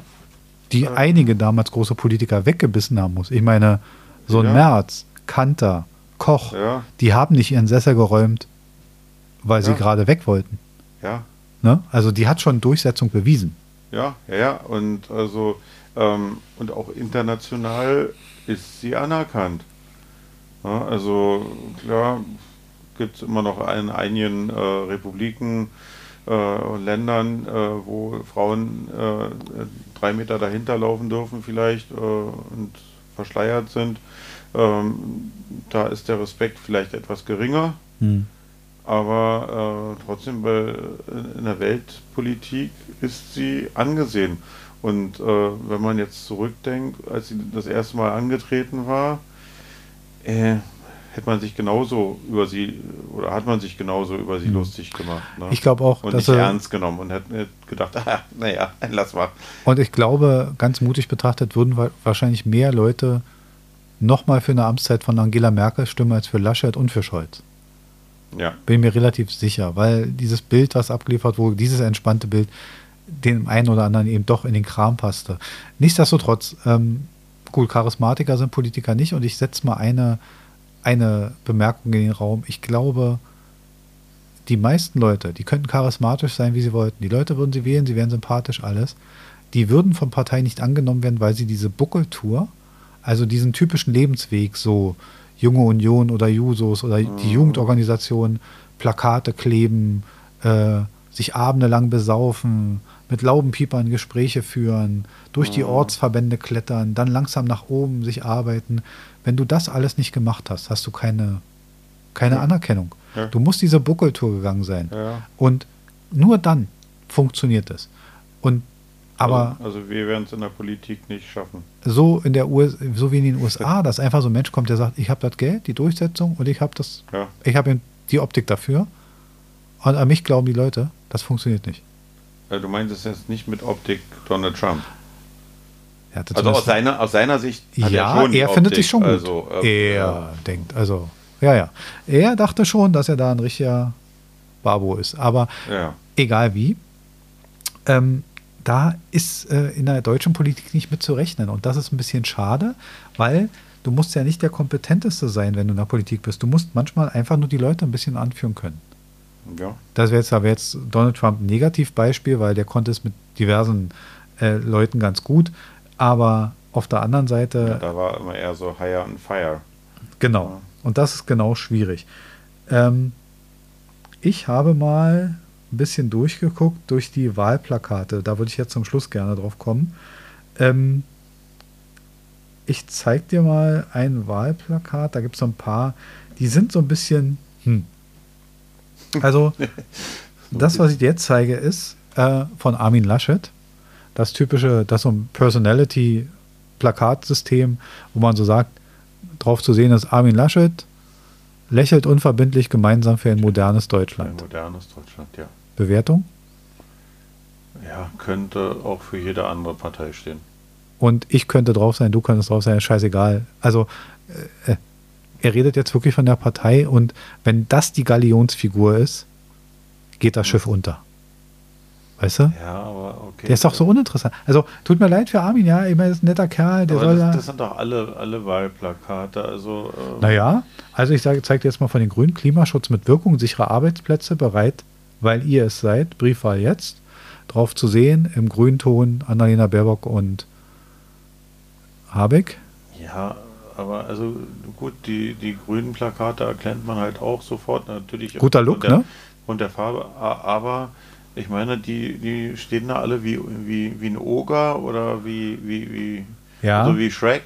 die einige damals große Politiker weggebissen haben muss. Ich meine, so ein ja. Merz, Kanter, Koch, ja. die haben nicht ihren Sessel geräumt, weil ja. sie gerade weg wollten. Ja. Ne? Also die hat schon Durchsetzung bewiesen. Ja, ja, ja. Und also ähm, und auch international ist sie anerkannt. Ja, also klar gibt es immer noch in einigen äh, Republiken äh, Ländern, äh, wo Frauen äh, drei Meter dahinter laufen dürfen vielleicht äh, und verschleiert sind. Ähm, da ist der Respekt vielleicht etwas geringer. Hm. Aber äh, trotzdem bei, in der Weltpolitik ist sie angesehen. Und äh, wenn man jetzt zurückdenkt, als sie das erste Mal angetreten war, äh, hätte man sich genauso über sie oder hat man sich genauso über sie mhm. lustig gemacht. Ne? Ich glaube auch, und dass nicht ernst genommen und hätte gedacht, ah, naja, lass mal. Und ich glaube, ganz mutig betrachtet würden wahrscheinlich mehr Leute nochmal für eine Amtszeit von Angela Merkel stimmen als für Laschet und für Scholz. Ja. Bin mir relativ sicher, weil dieses Bild, was abgeliefert wurde, dieses entspannte Bild, dem einen oder anderen eben doch in den Kram passte. Nichtsdestotrotz, ähm, gut, Charismatiker sind Politiker nicht und ich setze mal eine eine Bemerkung in den Raum. Ich glaube, die meisten Leute, die könnten charismatisch sein, wie sie wollten. Die Leute würden sie wählen, sie wären sympathisch, alles. Die würden von Parteien nicht angenommen werden, weil sie diese Buckeltour, also diesen typischen Lebensweg, so Junge Union oder Jusos oder die mhm. Jugendorganisation, Plakate kleben, äh, sich abendelang besaufen, mit Laubenpiepern Gespräche führen, durch die mhm. Ortsverbände klettern, dann langsam nach oben sich arbeiten. Wenn du das alles nicht gemacht hast, hast du keine, keine ja. Anerkennung. Ja. Du musst diese Buckeltour gegangen sein. Ja. Und nur dann funktioniert es. Und aber also, also wir werden es in der Politik nicht schaffen. So in der US, so wie in den USA, dass einfach so ein Mensch kommt, der sagt, ich habe das Geld, die Durchsetzung und ich habe das, ja. ich habe die Optik dafür. Und an mich glauben die Leute, das funktioniert nicht. Du meinst es jetzt nicht mit Optik Donald Trump? also aus seiner, aus seiner Sicht ja, er er findet sich schon gut. Also, äh, er äh, denkt, also, ja, ja. Er dachte schon, dass er da ein richtiger Babo ist. Aber ja. egal wie, ähm, da ist äh, in der deutschen Politik nicht mit zu rechnen. Und das ist ein bisschen schade, weil du musst ja nicht der Kompetenteste sein, wenn du in der Politik bist. Du musst manchmal einfach nur die Leute ein bisschen anführen können. Ja. Das wäre jetzt, jetzt Donald Trump ein Negativbeispiel, weil der konnte es mit diversen äh, Leuten ganz gut. Aber auf der anderen Seite. Ja, da war immer eher so Hire and Fire. Genau. Ja. Und das ist genau schwierig. Ähm, ich habe mal ein bisschen durchgeguckt durch die Wahlplakate. Da würde ich jetzt zum Schluss gerne drauf kommen. Ähm, ich zeige dir mal ein Wahlplakat. Da gibt es so ein paar, die sind so ein bisschen. Hm. Also, das, was ich dir jetzt zeige, ist äh, von Armin Laschet das typische, das so ein Personality-Plakatsystem, wo man so sagt, drauf zu sehen ist Armin Laschet, lächelt unverbindlich gemeinsam für ein modernes Deutschland. Ein modernes Deutschland, ja. Bewertung? Ja, könnte auch für jede andere Partei stehen. Und ich könnte drauf sein, du könntest drauf sein, scheißegal. Also, äh, er redet jetzt wirklich von der Partei und wenn das die Galionsfigur ist, geht das Schiff unter. Weißt du? Ja, aber okay. Der ist doch so uninteressant. Also, tut mir leid für Armin, ja, ich meine, ist ein netter Kerl. Der aber soll das, da, das sind doch alle, alle Wahlplakate. Also, ähm, naja, also ich zeige dir jetzt mal von den Grünen Klimaschutz mit Wirkung, sichere Arbeitsplätze bereit, weil ihr es seid. Briefwahl jetzt. Drauf zu sehen im Grünton Annalena Baerbock und Habeck. Ja, aber also gut, die, die grünen Plakate erkennt man halt auch sofort natürlich. Guter Look, der, ne? Und der Farbe, aber ich meine, die, die stehen da alle wie, wie, wie ein Oger oder wie, wie, wie, Ja. so wie Shrek.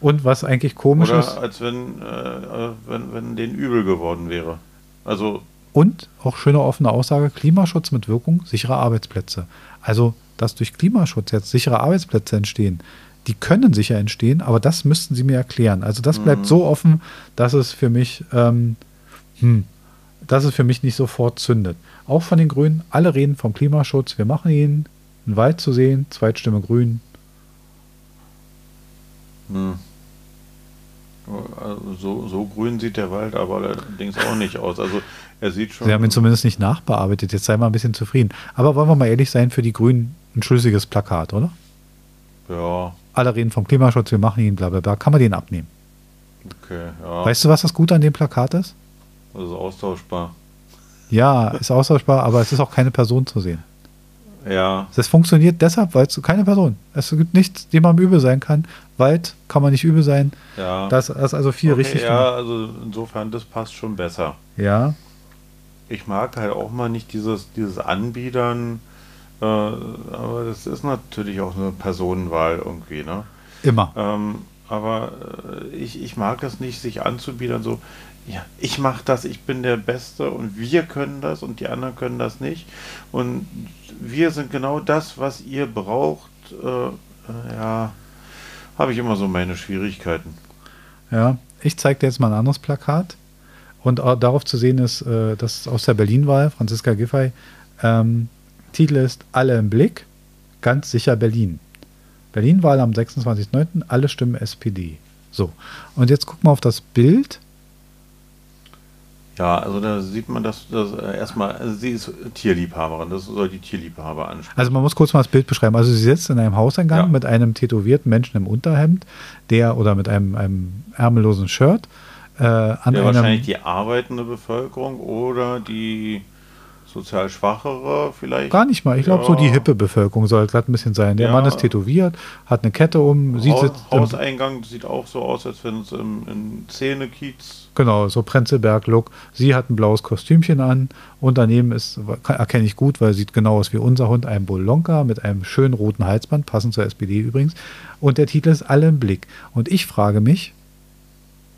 Und was eigentlich komisch Oder ist, als wenn, äh, wenn, wenn denen übel geworden wäre. Also, und auch schöne offene Aussage, Klimaschutz mit Wirkung, sichere Arbeitsplätze. Also, dass durch Klimaschutz jetzt sichere Arbeitsplätze entstehen, die können sicher entstehen, aber das müssten Sie mir erklären. Also das bleibt so offen, dass es für mich, ähm, hm, dass es für mich nicht sofort zündet. Auch von den Grünen, alle reden vom Klimaschutz, wir machen ihn, einen Wald zu sehen, Zweitstimme Grün. hm. Also so, so grün sieht der Wald aber allerdings auch nicht aus. Also er sieht schon. Sie haben ihn zumindest nicht nachbearbeitet, jetzt sei mal ein bisschen zufrieden. Aber wollen wir mal ehrlich sein, für die Grünen ein schlüssiges Plakat, oder? Ja, Alle reden vom Klimaschutz, wir machen ihn, bla bla bla. Kann man den abnehmen? okay, ja. Weißt du, was das Gute an dem Plakat ist? Das ist austauschbar. Ja, ist austauschbar, aber es ist auch keine Person zu sehen. Ja, Das funktioniert deshalb, weil es keine Person. Es gibt nichts, dem man übel sein kann. Wald kann man nicht übel sein. ja. Das das ist also viel okay, richtig Ja, gemacht. also insofern, das passt schon besser. Ja, Ich mag halt auch mal nicht dieses, dieses Anbiedern, äh, aber das ist natürlich auch eine Personenwahl irgendwie, ne? immer. Ähm, aber äh, ich, ich mag es nicht, sich anzubiedern, so, ja, ich mache das, ich bin der Beste und wir können das und die anderen können das nicht. Und wir sind genau das, was ihr braucht. Äh, äh, ja, habe ich immer so meine Schwierigkeiten. Ja, ich zeige dir jetzt mal ein anderes Plakat. Und darauf zu sehen ist, äh, das aus der Berlin-Wahl, Franziska Giffey. Ähm, Titel ist Alle im Blick, ganz sicher Berlin. Berlin-Wahl am 26.09., alle stimmen SPD. So, und jetzt guck mal auf das Bild. Ja, also da sieht man, dass das äh, erstmal, also sie ist Tierliebhaberin, das soll die Tierliebhaber ansprechen. Also man muss kurz mal das Bild beschreiben. Also sie sitzt in einem Hauseingang Ja. mit einem tätowierten Menschen im Unterhemd, der oder mit einem, einem ärmellosen Shirt. Äh, an ja, wahrscheinlich die arbeitende Bevölkerung oder die sozial schwachere vielleicht. Gar nicht mal. Ich glaube, so Ja. die hippe Bevölkerung soll glatt ein bisschen sein. Der Ja. Mann ist tätowiert, hat eine Kette um, sie Haus, Hauseingang sieht auch so aus, als wenn es im, im Zähnekiez. genau, so Prenzlberg-Look. Sie hat ein blaues Kostümchen an und daneben ist, erkenne ich gut, weil sieht genau aus wie unser Hund, ein Bolonka mit einem schönen roten Halsband, passend zur SPD übrigens. Und der Titel ist Alle im Blick. Und ich frage mich,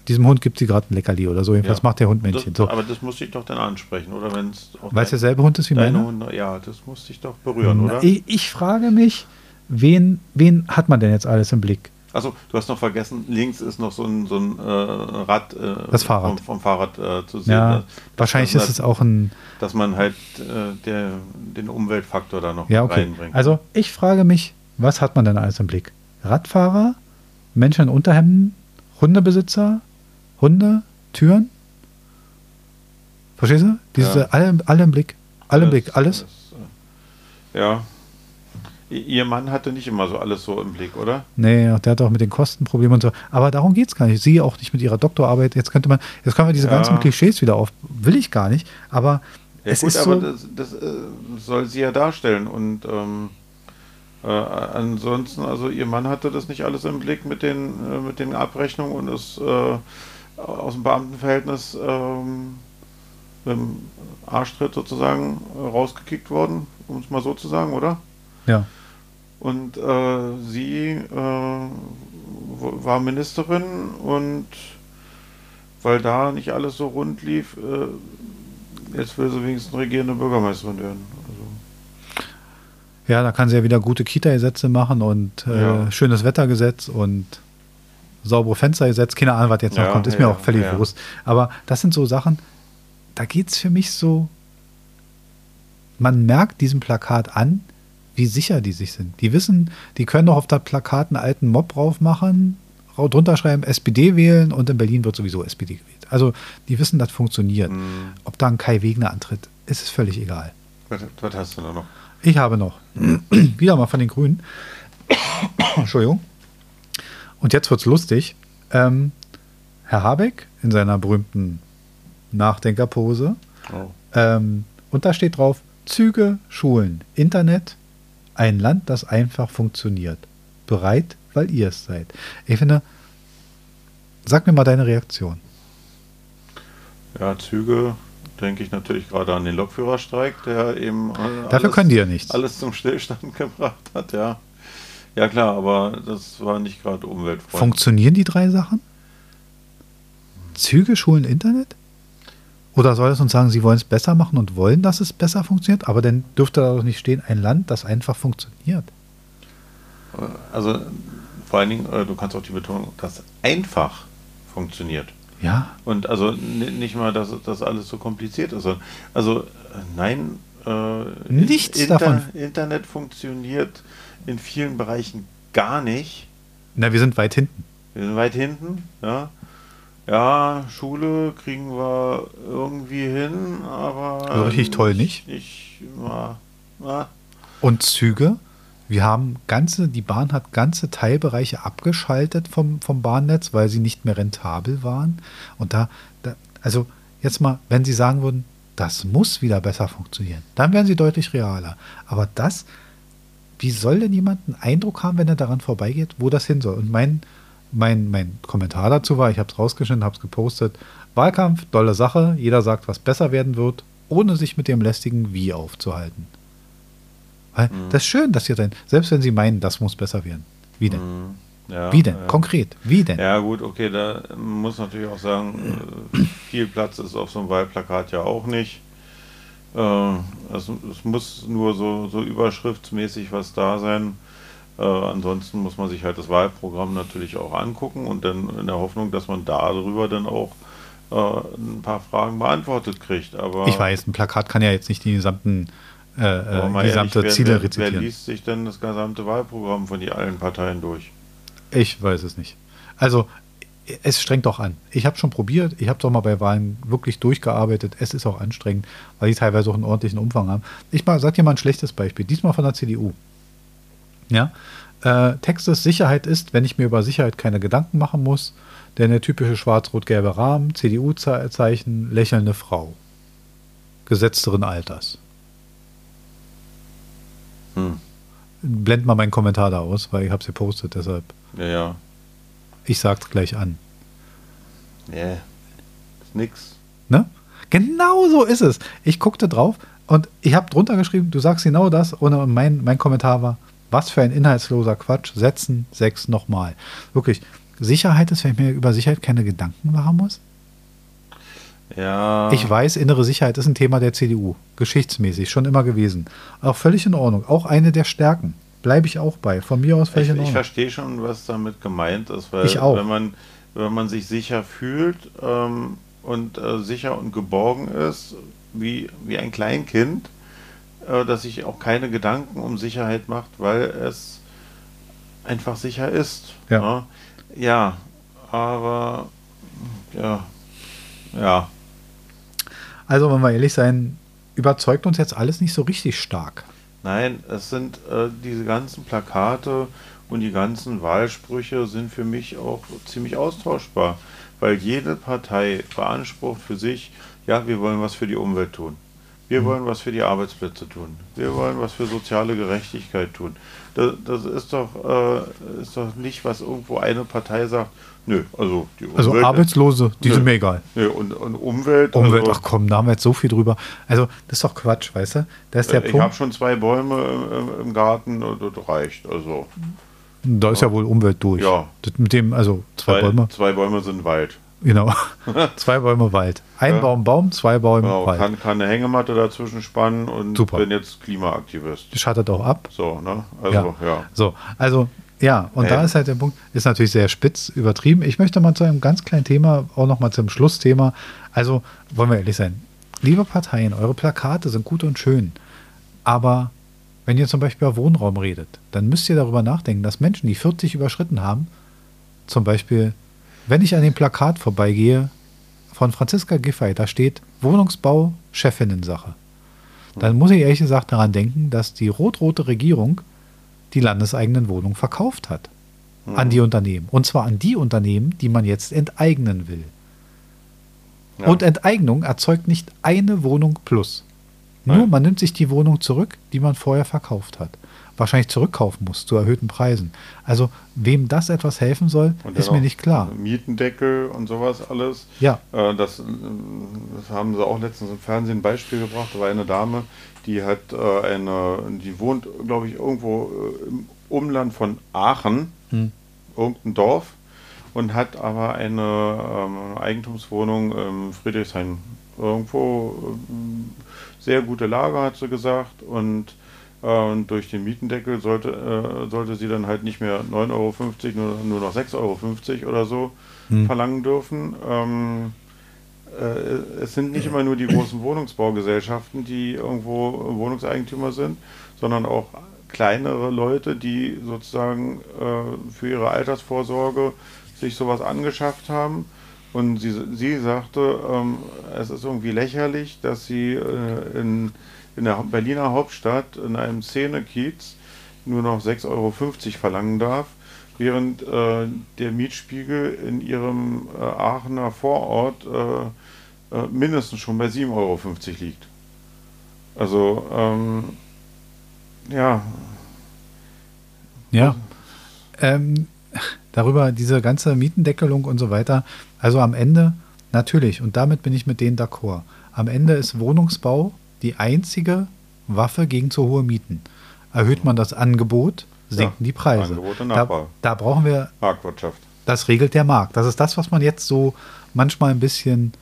diesem Hund gibt sie gerade ein Leckerli oder so. Jedenfalls Ja. macht der Hund Männchen. Das, So. Aber das musste ich doch dann ansprechen, oder wenn es auch Weil es derselbe Hund ist wie meine? Hunde, ja, das musste ich doch berühren, Na, oder? Ich, ich frage mich, wen, wen hat man denn jetzt alles im Blick? Achso, du hast noch vergessen, links ist noch so ein, so ein äh, Rad äh, Das Fahrrad. Vom, vom Fahrrad äh, zu sehen. Ja, wahrscheinlich ist es auch ein. Dass man halt äh, der, den Umweltfaktor da noch Ja, mit okay. reinbringt. Also ich frage mich, was hat man denn alles im Blick? Radfahrer, Menschen in Unterhemden, Hundebesitzer, Hunde, Türen? Verstehst du? Diese, Ja. alle, alle im Blick. Alle im Blick, alles. äh, ja. Ihr Mann hatte nicht immer so alles so im Blick, oder? Nee, der hat auch mit den Kostenproblemen und so. Aber darum geht es gar nicht. Sie auch nicht mit ihrer Doktorarbeit. Jetzt könnte man, jetzt können wir diese Ja. ganzen Klischees wieder auf. Will ich gar nicht. Aber Ja, es gut, ist aber so. das, das äh, soll sie ja darstellen. Und ähm, äh, ansonsten, also ihr Mann hatte das nicht alles im Blick mit den, äh, mit den Abrechnungen und ist äh, aus dem Beamtenverhältnis ähm, mit dem Arschtritt sozusagen äh, rausgekickt worden, um es mal so zu sagen, oder? ja. Und äh, sie äh, war Ministerin und weil da nicht alles so rund lief, äh, jetzt will sie wenigstens regierende Bürgermeisterin werden. Also, Ja, da kann sie ja wieder gute Kita-Gesetze machen und äh, Ja. schönes Wettergesetz und saubere Fenstergesetz. Keine Ahnung, was jetzt noch Ja, kommt, ist mir ja, auch völlig ja. bewusst. Aber das sind so Sachen, da geht es für mich so, man merkt diesem Plakat an, wie sicher die sich sind. Die wissen, die können doch auf das Plakat einen alten Mob drauf machen, drunter schreiben, SPD wählen und in Berlin wird sowieso SPD gewählt. Also die wissen, das funktioniert. Mhm. Ob da ein Kai Wegner antritt, ist es völlig egal. Was, was hast du da noch? Ich habe noch. Wieder mal von den Grünen. Entschuldigung. Und jetzt wird es lustig. Ähm, Herr Habeck in seiner berühmten Nachdenkerpose. Oh. Ähm, und da steht drauf: Züge, Schulen, Internet, ein Land, das einfach funktioniert. Bereit, weil ihr es seid. Ich finde, sag mir mal deine Reaktion. Ja, Züge, denke ich natürlich gerade an den Lokführerstreik, der eben. Dafür alles, können die ja nichts. Alles zum Stillstand gebracht hat, ja. Ja, klar, aber das war nicht gerade umweltfreundlich. Funktionieren die drei Sachen? Züge, Schulen, Internet? Oder soll es uns sagen, sie wollen es besser machen und wollen, dass es besser funktioniert? Aber dann dürfte da doch nicht stehen, ein Land, das einfach funktioniert. Also vor allen Dingen, äh, du kannst auch die Betonung, das einfach funktioniert. Ja. Und also nicht mal, dass das alles so kompliziert ist. Also äh, nein, äh, nichts Inter davon. Internet funktioniert in vielen Bereichen gar nicht. Na, wir sind weit hinten. Wir sind weit hinten, ja. Ja, Schule kriegen wir irgendwie hin, aber. Also richtig toll nicht. Ich, na, na. Und Züge? Wir haben ganze, die Bahn hat ganze Teilbereiche abgeschaltet vom, vom Bahnnetz, weil sie nicht mehr rentabel waren. Und da, da, also jetzt mal, wenn Sie sagen würden, das muss wieder besser funktionieren, dann wären Sie deutlich realer. Aber das, wie soll denn jemand einen Eindruck haben, wenn er daran vorbeigeht, wo das hin soll? Und mein, mein, mein Kommentar dazu war, ich habe es rausgeschnitten, habe es gepostet, Wahlkampf, dolle Sache, jeder sagt, was besser werden wird, ohne sich mit dem lästigen Wie aufzuhalten. Weil mhm. das ist schön, dass ihr dann, selbst wenn sie meinen, das muss besser werden. Wie denn? Mhm. Ja, Wie denn? Ja. Konkret. Wie denn? Ja, gut, okay, da muss natürlich auch sagen, äh, viel Platz ist auf so einem Wahlplakat ja auch nicht. Äh, es, es, muss nur so, so überschriftsmäßig was da sein. Äh, ansonsten muss man sich halt das Wahlprogramm natürlich auch angucken und dann in der Hoffnung, dass man darüber dann auch äh, ein paar Fragen beantwortet kriegt. Aber ich weiß, ein Plakat kann ja jetzt nicht die gesamten äh, äh gesamte ehrlich, Ziele wer, rezitieren. Wer liest sich denn das gesamte Wahlprogramm von die allen Parteien durch? Ich weiß es nicht. Also es strengt doch an. Ich habe schon probiert, ich habe doch mal bei Wahlen wirklich durchgearbeitet. Es ist auch anstrengend, weil die teilweise auch einen ordentlichen Umfang haben. Ich sage dir mal ein schlechtes Beispiel, diesmal von der CDU. Ja, äh, Text ist Sicherheit ist, wenn ich mir über Sicherheit keine Gedanken machen muss, denn der typische schwarz-rot-gelbe Rahmen, CDU-Zeichen, lächelnde Frau. Gesetzteren Alters. Hm. Blend mal meinen Kommentar da aus, weil ich habe es gepostet, deshalb. Ja, ja. Ich sag's gleich an. Ja, ist nix. Ne? Genau so ist es. Ich guckte drauf und ich habe drunter geschrieben, du sagst genau das und mein, mein Kommentar war, was für ein inhaltsloser Quatsch, setzen, sechs nochmal. Wirklich, Sicherheit ist, wenn ich mir über Sicherheit keine Gedanken machen muss? Ja. Ich weiß, innere Sicherheit ist ein Thema der CDU. Geschichtsmäßig, schon immer gewesen. Auch völlig in Ordnung. Auch eine der Stärken. Bleibe ich auch bei. Von mir aus völlig ich. Ich verstehe schon, was damit gemeint ist, weil ich auch. wenn man, wenn man sich sicher fühlt ähm, und äh, sicher und geborgen ist, wie, wie ein Kleinkind, äh, dass sich auch keine Gedanken um Sicherheit macht, weil es einfach sicher ist. Ja. Ja, ne? ja aber ja, ja. Also, wenn wir ehrlich sein, überzeugt uns jetzt alles nicht so richtig stark. Nein, es sind äh, diese ganzen Plakate und die ganzen Wahlsprüche sind für mich auch ziemlich austauschbar, weil jede Partei beansprucht für sich, ja, wir wollen was für die Umwelt tun. Wir mhm. wollen was für die Arbeitsplätze tun. Wir wollen was für soziale Gerechtigkeit tun. Das, das ist, doch, äh, ist doch nicht, was irgendwo eine Partei sagt, Nö, also die also Umwelt. Also Arbeitslose, die nö, sind mir egal. Nö, und, und Umwelt. Umwelt, also, ach komm, da haben wir jetzt so viel drüber. Also, das ist doch Quatsch, weißt du? Das ist der ich habe schon zwei Bäume im, im Garten, das reicht. Also. Da ist ja, ja wohl Umwelt durch. Ja. Das mit dem, also zwei, zwei, Bäume. Zwei Bäume sind Wald. Genau. zwei Bäume Wald. Ein ja. Baum Baum, zwei Bäume genau, Wald. Kann, kann eine Hängematte dazwischen spannen und Super. bin jetzt Klimaaktivist. Schattet auch ab. So, ne? Also, ja. ja. So, also ja, und äh. da ist halt der Punkt, ist natürlich sehr spitz übertrieben. Ich möchte mal zu einem ganz kleinen Thema, auch noch mal zum Schlussthema. Also, wollen wir ehrlich sein. Liebe Parteien, eure Plakate sind gut und schön. Aber wenn ihr zum Beispiel über Wohnraum redet, dann müsst ihr darüber nachdenken, dass Menschen, die 40 überschritten haben, zum Beispiel, wenn ich an dem Plakat vorbeigehe von Franziska Giffey, da steht Wohnungsbau, Chefinnensache. dann muss ich ehrlich gesagt daran denken, dass die rot-rote Regierung die landeseigenen Wohnungen verkauft hat mhm. an die Unternehmen. Und zwar an die Unternehmen, die man jetzt enteignen will. Ja. Und Enteignung erzeugt nicht eine Wohnung plus. Nur Nein. man nimmt sich die Wohnung zurück, die man vorher verkauft hat. Wahrscheinlich zurückkaufen muss zu erhöhten Preisen. Also wem das etwas helfen soll, ist mir nicht klar. Mietendeckel und sowas alles. Ja. Äh, das, das, haben sie auch letztens im Fernsehen ein Beispiel gebracht. Da war eine Dame, die hat äh, eine, die wohnt, glaube ich, irgendwo äh, im Umland von Aachen, hm. irgendein Dorf und hat aber eine ähm, Eigentumswohnung im Friedrichshain. Irgendwo ähm, sehr gute Lage, hat sie gesagt. Und äh, durch den Mietendeckel sollte, äh, sollte sie dann halt nicht mehr 9,50 Euro, nur, nur noch 6,50 Euro oder so hm. verlangen dürfen. Ähm, äh, es sind nicht immer nur die großen Wohnungsbaugesellschaften, die irgendwo Wohnungseigentümer sind, sondern auch kleinere Leute, die sozusagen äh, für ihre Altersvorsorge sich sowas angeschafft haben. Und sie, sie sagte, ähm, es ist irgendwie lächerlich, dass sie äh, in, in der Berliner Hauptstadt in einem Szenekiez nur noch 6,50 Euro verlangen darf, während äh, der Mietspiegel in ihrem äh, Aachener Vorort äh, äh, mindestens schon bei 7,50 Euro liegt. Also, ähm, ja. Ja. Ähm, darüber, diese ganze Mietendeckelung und so weiter. Also am Ende, natürlich, und damit bin ich mit denen d'accord. Am Ende ist Wohnungsbau die einzige Waffe gegen zu hohe Mieten. Erhöht man das Angebot, sinken ja, die Preise. Da, da, brauchen wir. Marktwirtschaft. Das regelt der Markt. Das ist das, was man jetzt so manchmal ein bisschen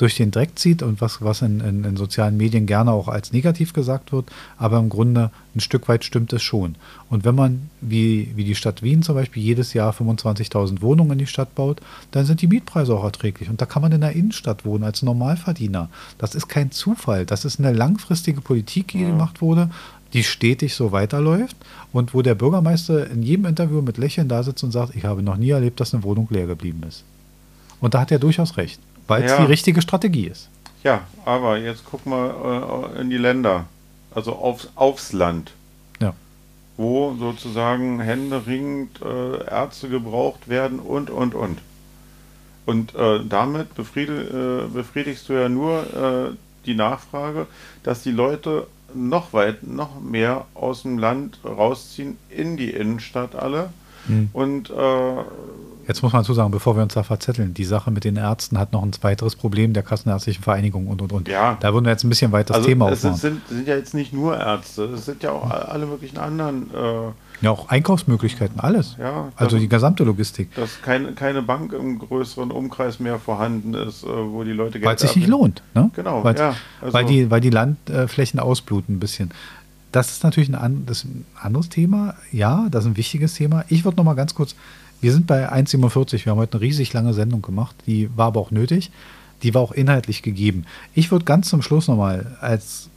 durch den Dreck zieht und was, was in, in, in, sozialen Medien gerne auch als negativ gesagt wird, aber im Grunde ein Stück weit stimmt es schon. Und wenn man, wie, wie die Stadt Wien zum Beispiel, jedes Jahr 25.000 Wohnungen in die Stadt baut, dann sind die Mietpreise auch erträglich. Und da kann man in der Innenstadt wohnen als Normalverdiener. Das ist kein Zufall. Das ist eine langfristige Politik, die ja. gemacht wurde, die stetig so weiterläuft und wo der Bürgermeister in jedem Interview mit Lächeln da sitzt und sagt, ich habe noch nie erlebt, dass eine Wohnung leer geblieben ist. Und da hat er durchaus recht weil es ja. die richtige Strategie ist. Ja, aber jetzt guck mal äh, in die Länder, also aufs, aufs Land. Ja. Wo sozusagen händeringend äh, Ärzte gebraucht werden und, und, und. Und äh, damit äh, befriedigst du ja nur äh, die Nachfrage, dass die Leute noch weit, noch mehr aus dem Land rausziehen in die Innenstadt alle. Hm. Und äh, Jetzt muss man dazu sagen, bevor wir uns da verzetteln, die Sache mit den Ärzten hat noch ein weiteres Problem der Kassenärztlichen Vereinigung und und und. Ja. Da würden wir jetzt ein bisschen weiter das also Thema aufmachen. Es sind, sind, ja jetzt nicht nur Ärzte, es sind ja auch alle möglichen anderen. Äh, ja, auch Einkaufsmöglichkeiten, alles. Ja, also die gesamte Logistik. Dass keine, keine Bank im größeren Umkreis mehr vorhanden ist, äh, wo die Leute Geld Weil es sich nicht lohnt. Ne? Genau, weil, ja. Also weil, die, weil die Landflächen ausbluten ein bisschen. Das ist natürlich ein, das ein anderes Thema. Ja, das ist ein wichtiges Thema. Ich würde noch mal ganz kurz wir sind bei 1,47. Wir haben heute eine riesig lange Sendung gemacht. Die war aber auch nötig. Die war auch inhaltlich gegeben. Ich würde ganz zum Schluss nochmal als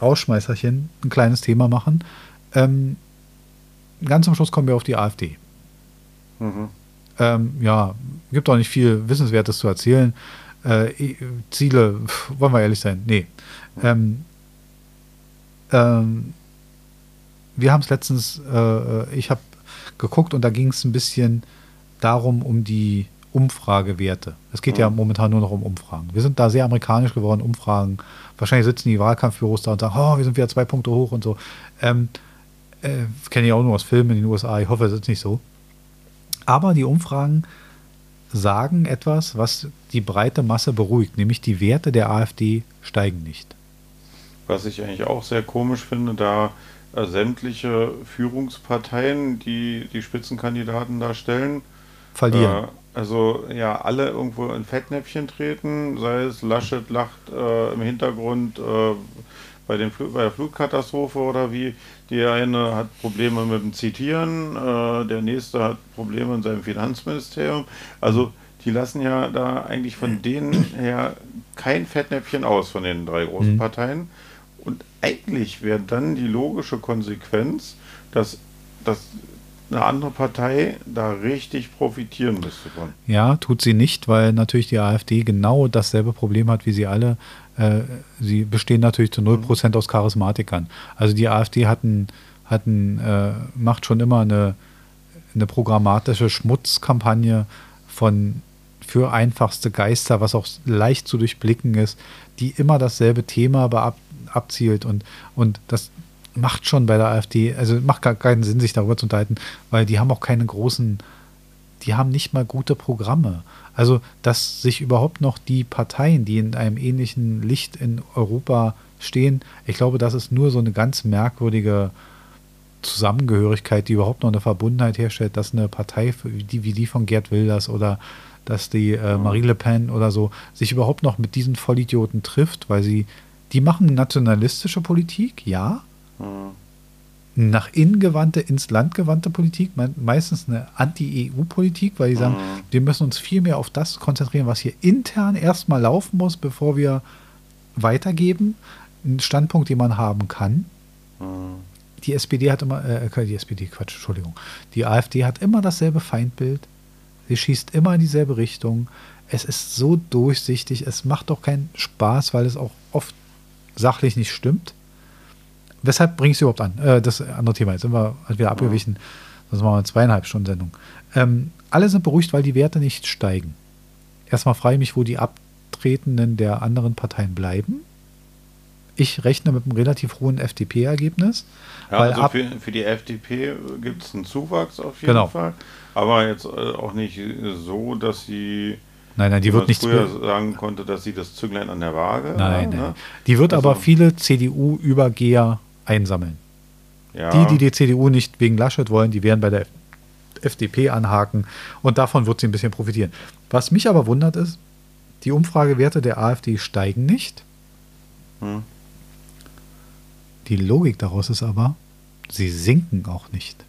Ausschmeißerchen ein kleines Thema machen. Ähm, ganz zum Schluss kommen wir auf die AfD. Mhm. Ähm, ja, gibt auch nicht viel Wissenswertes zu erzählen. Äh, Ziele, wollen wir ehrlich sein, nee. Ähm, ähm, wir haben es letztens, äh, äh ich habe geguckt und da ging es ein bisschen darum, um die Umfragewerte. Es geht mhm. ja momentan nur noch um Umfragen. Wir sind da sehr amerikanisch geworden, Umfragen. Wahrscheinlich sitzen die Wahlkampfbüros da und sagen, oh, wir sind wieder zwei Punkte hoch und so. Ähm, äh, Kenne ich auch nur aus Filmen in den USA. Ich hoffe, es ist nicht so. Aber die Umfragen sagen etwas, was die breite Masse beruhigt, nämlich die Werte der AfD steigen nicht. Was ich eigentlich auch sehr komisch finde, da sämtliche Führungsparteien, die die Spitzenkandidaten darstellen, verlieren. Äh, also ja, alle irgendwo in Fettnäpfchen treten, sei es Laschet lacht äh, im Hintergrund äh, bei, den bei der Flutkatastrophe oder wie. Der eine hat Probleme mit dem Zitieren, äh, der nächste hat Probleme in seinem Finanzministerium. Also die lassen ja da eigentlich von denen her kein Fettnäpfchen aus von den drei großen mhm. Parteien. Eigentlich wäre dann die logische Konsequenz, dass, dass eine andere Partei da richtig profitieren müsste von. Ja, tut sie nicht, weil natürlich die AfD genau dasselbe Problem hat wie sie alle. Äh, sie bestehen natürlich zu 0% mhm. aus Charismatikern. Also die AfD hat ein, äh, macht schon immer eine, eine programmatische Schmutzkampagne von für einfachste Geister, was auch leicht zu durchblicken ist, die immer dasselbe Thema abzielt und, und das macht schon bei der AfD, also macht gar keinen Sinn, sich darüber zu unterhalten, weil die haben auch keine großen, die haben nicht mal gute Programme. Also, dass sich überhaupt noch die Parteien, die in einem ähnlichen Licht in Europa stehen, ich glaube, das ist nur so eine ganz merkwürdige Zusammengehörigkeit, die überhaupt noch eine Verbundenheit herstellt, dass eine Partei wie die, wie die von Gerd Wilders oder dass die äh, Marie Le Pen oder so sich überhaupt noch mit diesen Vollidioten trifft, weil sie, die machen nationalistische Politik, ja, mhm. nach innen gewandte, ins Land gewandte Politik, meistens eine Anti-EU-Politik, weil die sagen, mhm. wir müssen uns viel mehr auf das konzentrieren, was hier intern erstmal laufen muss, bevor wir weitergeben. Ein Standpunkt, den man haben kann. Mhm. Die SPD hat immer, äh, die SPD, Quatsch, Entschuldigung. Die AfD hat immer dasselbe Feindbild. Sie schießt immer in dieselbe Richtung. Es ist so durchsichtig. Es macht doch keinen Spaß, weil es auch oft sachlich nicht stimmt. Weshalb bringe ich es überhaupt an? Äh, das andere Thema. Jetzt sind wir halt wieder abgewichen. Sonst machen wir eine zweieinhalb Stunden Sendung. Ähm, alle sind beruhigt, weil die Werte nicht steigen. Erstmal frage ich mich, wo die Abtretenden der anderen Parteien bleiben. Ich rechne mit einem relativ hohen FDP-Ergebnis. Ja, also für, für, die FDP gibt es einen Zuwachs auf jeden genau. Fall. Aber jetzt äh, auch nicht so, dass sie Nein, nein, die wird nicht früher sagen konnte, dass sie das Zünglein an der Waage. Nein, nein. Ne? Die wird also, aber viele CDU-Übergeher einsammeln. Ja. Die, die die CDU nicht wegen Laschet wollen, die werden bei der FDP anhaken und davon wird sie ein bisschen profitieren. Was mich aber wundert ist, die Umfragewerte der AfD steigen nicht. Hm. Die Logik daraus ist aber, sie sinken auch nicht.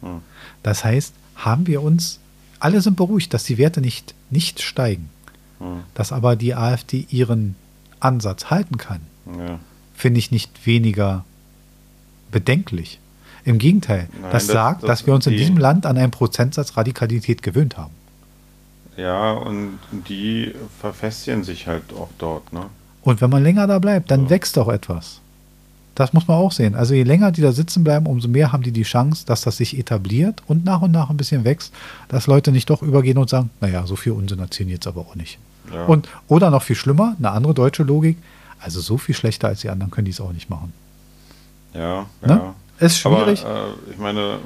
Hm. Das heißt, haben wir uns, alle sind beruhigt, dass die Werte nicht, nicht steigen. Hm. Dass aber die AfD ihren Ansatz halten kann, ja. finde ich nicht weniger bedenklich. Im Gegenteil, Nein, das, das, sagt, das, dass wir uns in diesem Land an einen Prozentsatz Radikalität gewöhnt haben. Ja, und die verfestigen sich halt auch dort. Ne? Und wenn man länger da bleibt, dann so. wächst auch etwas. Das muss man auch sehen. Also je länger die da sitzen bleiben, umso mehr haben die die Chance, dass das sich etabliert und nach und nach ein bisschen wächst, dass Leute nicht doch übergehen und sagen, naja, so viel Unsinn erzählen jetzt aber auch nicht. Ja. Und, oder noch viel schlimmer, eine andere deutsche Logik, also so viel schlechter als die anderen können die es auch nicht machen. Ja, ne? ja. Ist schwierig. Aber, äh, ich meine,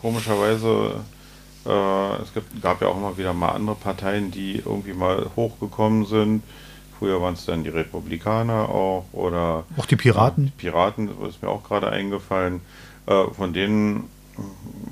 komischerweise, äh, es gibt, gab ja auch immer wieder mal andere Parteien, die irgendwie mal hochgekommen sind Früher waren es dann die Republikaner auch oder auch die Piraten. Äh, die Piraten ist mir auch gerade eingefallen. Äh, von denen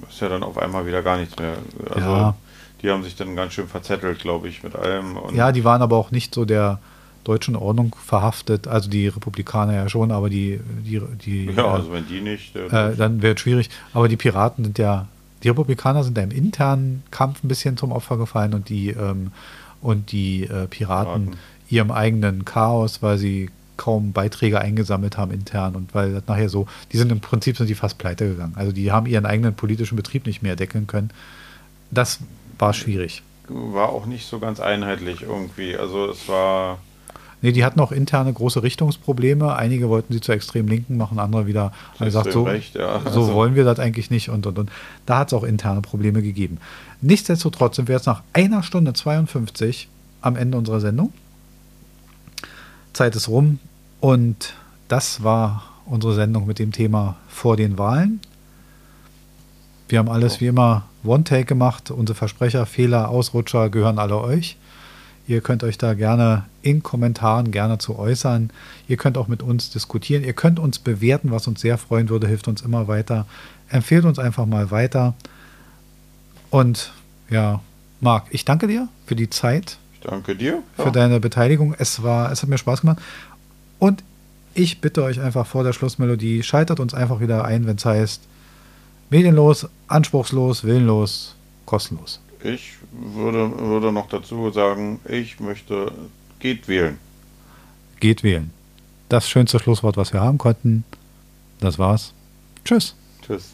ist ja dann auf einmal wieder gar nichts mehr. Also ja. die haben sich dann ganz schön verzettelt, glaube ich, mit allem. ja, die waren aber auch nicht so der deutschen Ordnung verhaftet. Also die Republikaner ja schon, aber die die die. Ja, äh, also wenn die nicht, äh, dann wäre es schwierig. Aber die Piraten sind ja die Republikaner sind ja im internen Kampf ein bisschen zum Opfer gefallen und die ähm, und die äh, Piraten, Piraten ihrem eigenen Chaos, weil sie kaum Beiträge eingesammelt haben intern und weil das nachher so, die sind im Prinzip sind die fast pleite gegangen. Also die haben ihren eigenen politischen Betrieb nicht mehr deckeln können. Das war schwierig. War auch nicht so ganz einheitlich irgendwie. Also es war. Nee, die hatten auch interne große Richtungsprobleme. Einige wollten sie zur extrem Linken machen, andere wieder haben gesagt, so, recht, ja. so also. wollen wir das eigentlich nicht und und und. Da hat es auch interne Probleme gegeben. Nichtsdestotrotz sind wir jetzt nach einer Stunde 52 am Ende unserer Sendung. Zeit ist rum und das war unsere Sendung mit dem Thema vor den Wahlen. Wir haben alles wie immer One-Take gemacht. Unsere Versprecher, Fehler, Ausrutscher gehören alle euch. Ihr könnt euch da gerne in Kommentaren gerne zu äußern. Ihr könnt auch mit uns diskutieren. Ihr könnt uns bewerten, was uns sehr freuen würde, hilft uns immer weiter. Empfehlt uns einfach mal weiter. Und ja, Marc, ich danke dir für die Zeit, Danke dir. Ja. Für deine Beteiligung. Es, war, es hat mir Spaß gemacht. Und ich bitte euch einfach vor der Schlussmelodie, schaltet uns einfach wieder ein, wenn es heißt, medienlos, anspruchslos, willenlos, kostenlos. Ich würde, würde noch dazu sagen, ich möchte, geht wählen. Geht wählen. Das schönste Schlusswort, was wir haben konnten. Das war's. Tschüss. Tschüss.